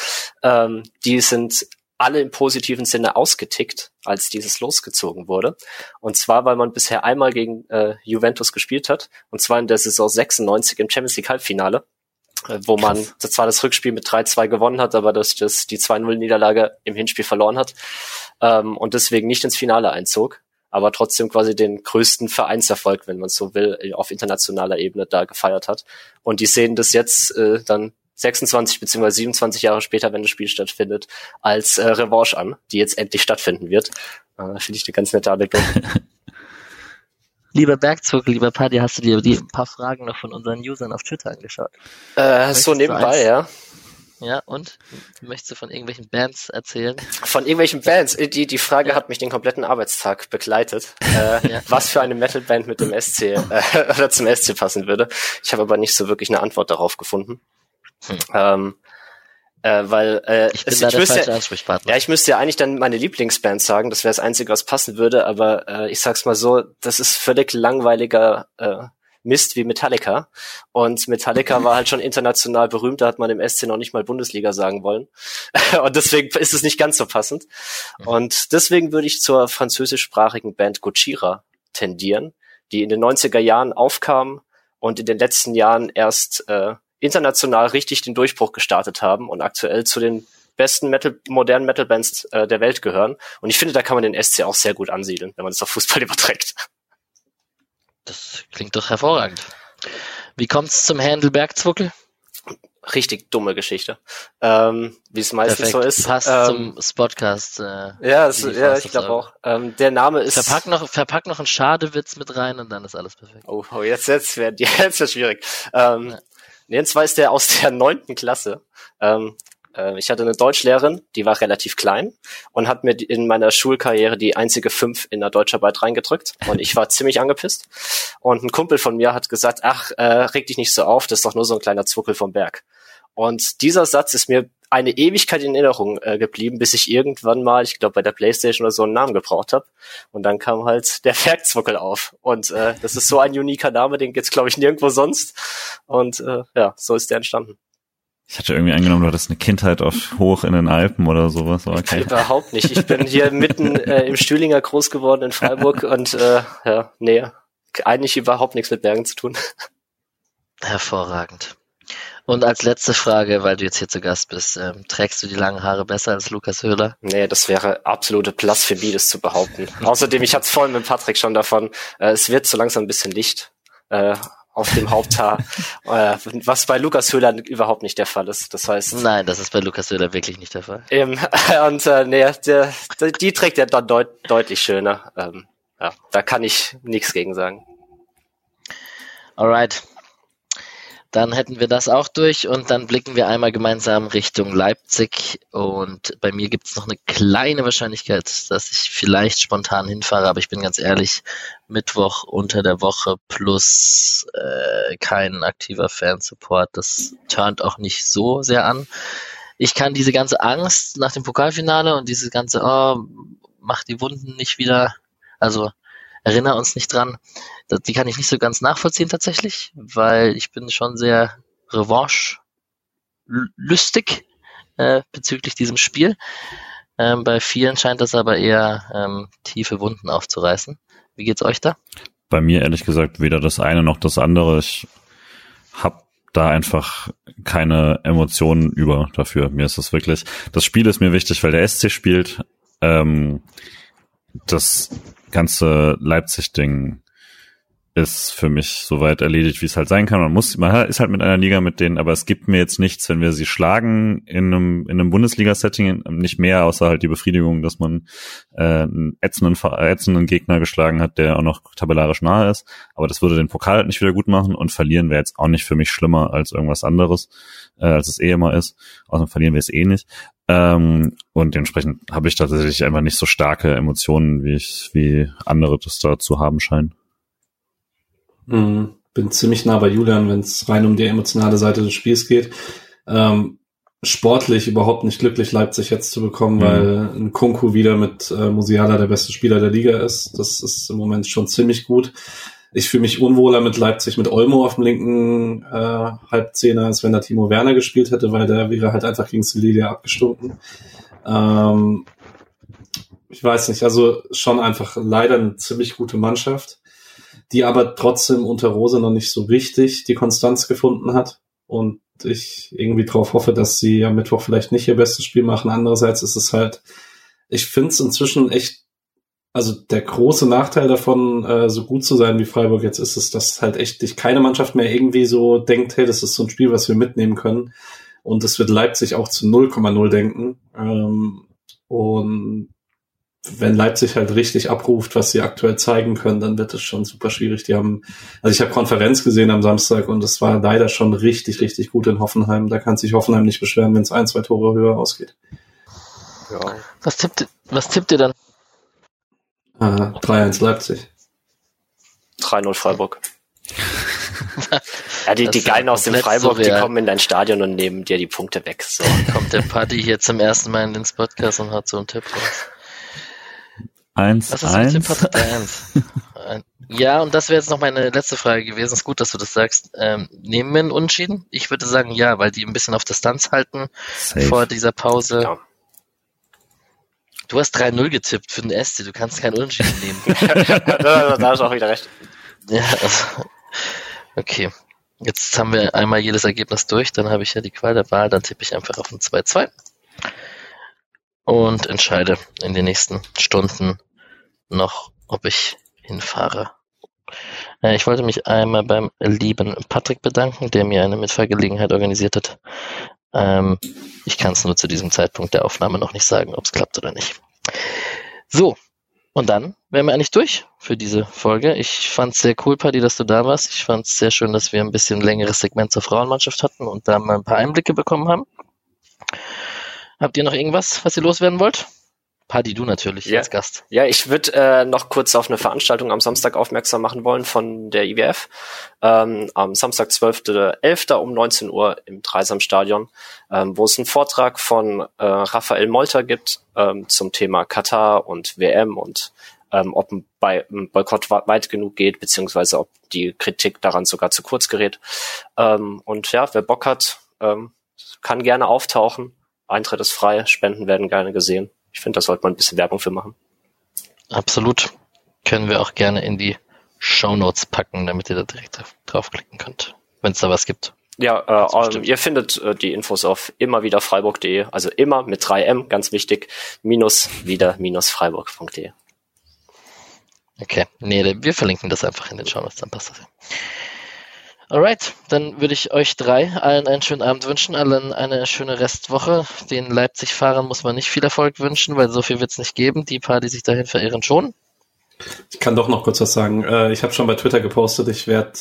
Speaker 3: Ähm, die sind alle im positiven Sinne ausgetickt, als dieses losgezogen wurde. Und zwar, weil man bisher einmal gegen äh, Juventus gespielt hat, und zwar in der Saison 96 im Champions League Halbfinale, äh, wo man zwar das Rückspiel mit 3-2 gewonnen hat, aber dass das die 2-0-Niederlage im Hinspiel verloren hat ähm, und deswegen nicht ins Finale einzog, aber trotzdem quasi den größten Vereinserfolg, wenn man so will, auf internationaler Ebene da gefeiert hat. Und die sehen das jetzt äh, dann 26 beziehungsweise 27 Jahre später, wenn das Spiel stattfindet, als äh, Revanche an, die jetzt endlich stattfinden wird. Äh, Finde ich eine ganz nette Anekdote.
Speaker 1: Lieber Bergzug, lieber Paddy, hast du dir die ein paar Fragen noch von unseren Usern auf Twitter angeschaut?
Speaker 3: äh, so nebenbei, ja.
Speaker 1: Ja, und? Möchtest du von irgendwelchen Bands erzählen?
Speaker 3: Von irgendwelchen Bands. Äh, Die, die Frage
Speaker 1: Ja.
Speaker 3: hat mich den kompletten Arbeitstag begleitet. Äh,
Speaker 1: Ja.
Speaker 3: Was für eine Metalband mit dem SC äh, oder zum SC passen würde. Ich habe aber nicht so wirklich eine Antwort darauf gefunden.
Speaker 1: Hm.
Speaker 3: Ähm, äh, weil äh,
Speaker 1: Ich bin
Speaker 3: es,
Speaker 1: da
Speaker 3: ich
Speaker 1: der
Speaker 3: müsste,
Speaker 1: falsche Ansprechpartner.
Speaker 3: ja, ich müsste ja eigentlich dann meine Lieblingsband sagen, das wäre das Einzige, was passen würde, aber äh, ich sag's mal so, das ist völlig langweiliger äh, Mist wie Metallica. Und Metallica war halt schon international berühmt, da hat man im SC noch nicht mal Bundesliga sagen wollen. Und deswegen ist es nicht ganz so passend. Und deswegen würde ich zur französischsprachigen Band Gojira tendieren, die in den 90er Jahren aufkam und in den letzten Jahren erst äh, international richtig den Durchbruch gestartet haben und aktuell zu den besten Metal, modernen Metal-Bands äh, der Welt gehören. Und ich finde, da kann man den SC auch sehr gut ansiedeln, wenn man es auf Fußball überträgt.
Speaker 1: Das klingt doch hervorragend. Wie kommt's zum Handel Bergzwuckel?
Speaker 3: Richtig dumme Geschichte. Ähm, Wie es meistens so ist.
Speaker 1: Passt
Speaker 3: ähm,
Speaker 1: zum Spotcast. Äh,
Speaker 3: ja, es, ja, ich glaube auch. Ähm, der Name ist.
Speaker 1: Verpack noch, verpack noch einen Schadewitz mit rein und dann ist alles perfekt.
Speaker 3: Oh, oh jetzt, jetzt wäre jetzt wär schwierig. Ähm,
Speaker 1: Ja.
Speaker 3: nee, und zwar ist der aus der neunten Klasse. Ähm, äh, ich hatte eine Deutschlehrerin, die war relativ klein und hat mir in meiner Schulkarriere die einzige fünf in der Deutscharbeit reingedrückt und ich war ziemlich angepisst. Und ein Kumpel von mir hat gesagt, ach, äh, reg dich nicht so auf, das ist doch nur so ein kleiner Zwuckel vom Berg. Und dieser Satz ist mir eine Ewigkeit in Erinnerung äh, geblieben, bis ich irgendwann mal, ich glaube bei der Playstation oder so einen Namen gebraucht habe. Und dann kam halt der Bergzwuckel auf. Und äh, das ist so ein uniker Name, den gibt's glaube ich nirgendwo sonst. Und äh, ja, so ist der entstanden.
Speaker 2: Ich hatte irgendwie angenommen, du hattest eine Kindheit auf hoch in den Alpen oder sowas. Aber okay.
Speaker 3: Überhaupt nicht. Ich bin hier mitten äh, im Stühlinger groß geworden in Freiburg und äh, ja, nee, eigentlich überhaupt nichts mit Bergen zu tun.
Speaker 1: Hervorragend. Und als letzte Frage, weil du jetzt hier zu Gast bist, ähm, trägst du die langen Haare besser als Lukas Höhler?
Speaker 3: Nee, das wäre absolute Blasphemie, das zu behaupten. Außerdem, ich hatte es vorhin mit Patrick schon davon, äh, es wird so langsam ein bisschen Licht äh, auf dem Haupthaar, äh, was bei Lukas Höhler überhaupt nicht der Fall ist. Das heißt,
Speaker 1: Nein, das ist bei Lukas Höhler wirklich nicht der Fall.
Speaker 3: ähm, und äh, nee, der, der, die trägt er dann deut deutlich schöner. Ähm, ja, da kann ich nichts gegen sagen.
Speaker 1: Alright. Dann hätten wir das auch durch und dann blicken wir einmal gemeinsam Richtung Leipzig. Und bei mir gibt es noch eine kleine Wahrscheinlichkeit, dass ich vielleicht spontan hinfahre, aber ich bin ganz ehrlich, Mittwoch unter der Woche plus äh, kein aktiver Fansupport, das turnt auch nicht so sehr an. Ich kann diese ganze Angst nach dem Pokalfinale und diese ganze, oh, mach die Wunden nicht wieder, also erinnere uns nicht dran. Die kann ich nicht so ganz nachvollziehen tatsächlich, weil ich bin schon sehr revanche-lüstig äh, bezüglich diesem Spiel. Ähm, bei vielen scheint das aber eher ähm, tiefe Wunden aufzureißen. Wie geht's euch da?
Speaker 2: Bei mir ehrlich gesagt weder das eine noch das andere. Ich habe da einfach keine Emotionen über dafür. Mir ist das wirklich, das Spiel ist mir wichtig, weil der SC spielt. Ähm, das ganze Leipzig-Ding ist für mich soweit erledigt, wie es halt sein kann. Man muss, man ist halt mit einer Liga mit denen, aber es gibt mir jetzt nichts, wenn wir sie schlagen in einem, in einem Bundesliga-Setting, nicht mehr, außer halt die Befriedigung, dass man äh, einen ätzenden, ätzenden Gegner geschlagen hat, der auch noch tabellarisch nahe ist. Aber das würde den Pokal halt nicht wieder gut machen und verlieren wäre jetzt auch nicht für mich schlimmer als irgendwas anderes, äh, als es eh immer ist. Außerdem verlieren wir es eh nicht. Ähm, und dementsprechend habe ich tatsächlich einfach nicht so starke Emotionen, wie ich, wie andere das dazu haben scheinen.
Speaker 4: Mhm. Bin ziemlich nah bei Julian, wenn es rein um die emotionale Seite des Spiels geht. Ähm, sportlich überhaupt nicht glücklich, Leipzig jetzt zu bekommen, mhm. weil ein Kunku wieder mit äh, Musiala der beste Spieler der Liga ist. Das ist im Moment schon ziemlich gut. Ich fühle mich unwohler mit Leipzig mit Olmo auf dem linken äh, Halbzehner, als wenn da Timo Werner gespielt hätte, weil der wäre halt einfach gegen Sevilla abgestunken. Ähm, ich weiß nicht, also schon einfach leider eine ziemlich gute Mannschaft die aber trotzdem unter Rose noch nicht so richtig die Konstanz gefunden hat. Und ich irgendwie darauf hoffe, dass sie am Mittwoch vielleicht nicht ihr bestes Spiel machen. Andererseits ist es halt, ich finde es inzwischen echt, also der große Nachteil davon, äh, so gut zu sein wie Freiburg jetzt ist, es, dass halt echt dich keine Mannschaft mehr irgendwie so denkt, hey, das ist so ein Spiel, was wir mitnehmen können. Und es wird Leipzig auch zu 0,0 denken. Ähm, und wenn Leipzig halt richtig abruft, was sie aktuell zeigen können, dann wird es schon super schwierig. Die haben, also ich habe Konferenz gesehen am Samstag und es war leider schon richtig, richtig gut in Hoffenheim. Da kann sich Hoffenheim nicht beschweren, wenn es ein, zwei Tore höher ausgeht.
Speaker 1: Ja. Was tippt, was tippt ihr dann?
Speaker 4: Äh, 3-1 Leipzig.
Speaker 3: 3-0 Freiburg. ja, die, die Geilen aus dem Freiburg, surreal. die kommen in dein Stadion und nehmen dir die Punkte weg. So.
Speaker 1: Kommt der Party hier zum ersten Mal in den Podcast und hat so einen Tipp raus.
Speaker 2: Eins, Was ist eins. Mit dem
Speaker 1: eins? ja, und das wäre jetzt noch meine letzte Frage gewesen. Ist gut, dass du das sagst. Ähm, nehmen wir einen Unschieden? Ich würde sagen ja, weil die ein bisschen auf Distanz halten Safe. vor dieser Pause. Ja. Du hast 3-0 getippt für den SC, du kannst keinen Unschieden nehmen.
Speaker 3: da hast du auch wieder recht.
Speaker 1: Ja, also, okay. Jetzt haben wir einmal jedes Ergebnis durch, dann habe ich ja die Qual der Wahl, dann tippe ich einfach auf ein 2-2 und entscheide in den nächsten Stunden noch, ob ich hinfahre. Äh, ich wollte mich einmal beim lieben Patrick bedanken, der mir eine Mitfahrgelegenheit organisiert hat. Ähm, ich kann es nur zu diesem Zeitpunkt der Aufnahme noch nicht sagen, ob es klappt oder nicht. So, und dann wären wir eigentlich durch für diese Folge. Ich fand es sehr cool, Paddy, dass du da warst. Ich fand es sehr schön, dass wir ein bisschen längeres Segment zur Frauenmannschaft hatten und da mal ein paar Einblicke bekommen haben. Habt ihr noch irgendwas, was ihr loswerden wollt? Paddy, du natürlich
Speaker 3: ja.
Speaker 1: als Gast.
Speaker 3: Ja, ich würde äh, noch kurz auf eine Veranstaltung am Samstag aufmerksam machen wollen von der IWF. Ähm, am Samstag 12.11. um 19 Uhr im Dreisamstadion, ähm, wo es einen Vortrag von äh, Raphael Molter gibt ähm, zum Thema Katar und WM und ähm, ob ein, Be ein Boykott weit genug geht, beziehungsweise ob die Kritik daran sogar zu kurz gerät. Ähm, und ja, wer Bock hat, ähm, kann gerne auftauchen. Eintritt ist frei, Spenden werden gerne gesehen. Ich finde, da sollte man ein bisschen Werbung für machen.
Speaker 1: Absolut. Können wir auch gerne in die Show Notes packen, damit ihr da direkt draufklicken könnt, wenn es da was gibt.
Speaker 3: Ja, äh, ihr findet äh, die Infos auf immer wieder freiburg.de, also immer mit 3M, ganz wichtig, minus wieder minus freiburg.de.
Speaker 1: Okay, nee, wir verlinken das einfach in den Show Notes, dann passt das ja. Alright, dann würde ich euch drei allen einen schönen Abend wünschen, allen eine schöne Restwoche. Den Leipzig-Fahrern muss man nicht viel Erfolg wünschen, weil so viel wird es nicht geben. Die paar, die sich dahin verirren, schon.
Speaker 4: Ich kann doch noch kurz was sagen. Äh, ich habe schon bei Twitter gepostet, ich werde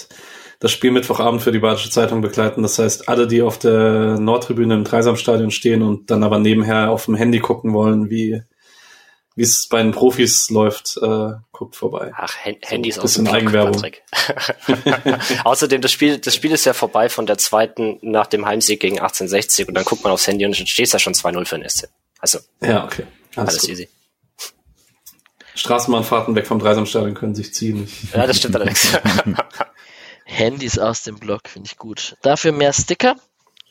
Speaker 4: das Spiel Mittwochabend für die Badische Zeitung begleiten. Das heißt, alle, die auf der Nordtribüne im Dreisamstadion stehen und dann aber nebenher auf dem Handy gucken wollen, wie wie es bei den Profis läuft, äh, guckt vorbei.
Speaker 3: Ach, H Handys
Speaker 4: so,
Speaker 3: aus dem
Speaker 4: Eigenwerbung.
Speaker 3: Außerdem, das Spiel, das Spiel ist ja vorbei von der zweiten nach dem Heimsieg gegen 1860 und dann guckt man aufs Handy und dann steht da schon 2-0 für den SC. Also.
Speaker 4: Ja, okay.
Speaker 3: Alles, alles easy.
Speaker 4: Straßenbahnfahrten weg vom Dreisamstadion können sich ziehen.
Speaker 3: Ja, das stimmt allerdings.
Speaker 1: Handys aus dem Blog finde ich gut. Dafür mehr Sticker.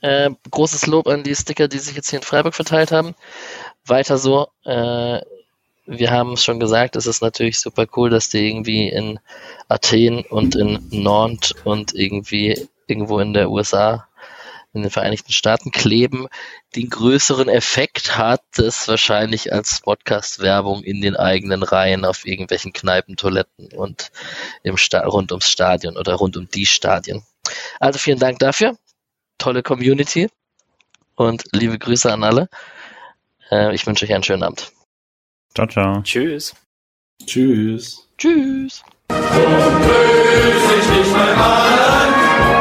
Speaker 1: Äh, großes Lob an die Sticker, die sich jetzt hier in Freiburg verteilt haben. Weiter so. Äh, wir haben es schon gesagt, es ist natürlich super cool, dass die irgendwie in Athen und in Nantes und irgendwie irgendwo in der USA, in den Vereinigten Staaten kleben. Den größeren Effekt hat es wahrscheinlich als Podcast-Werbung in den eigenen Reihen auf irgendwelchen Kneipen, Toiletten und im Sta rund ums Stadion oder rund um die Stadien. Also vielen Dank dafür. Tolle Community und liebe Grüße an alle. Äh, ich wünsche euch einen schönen Abend.
Speaker 2: Ciao, ciao.
Speaker 3: Tschüss.
Speaker 4: Tschüss.
Speaker 1: Tschüss.
Speaker 5: Und grüß ich dich beim Allen.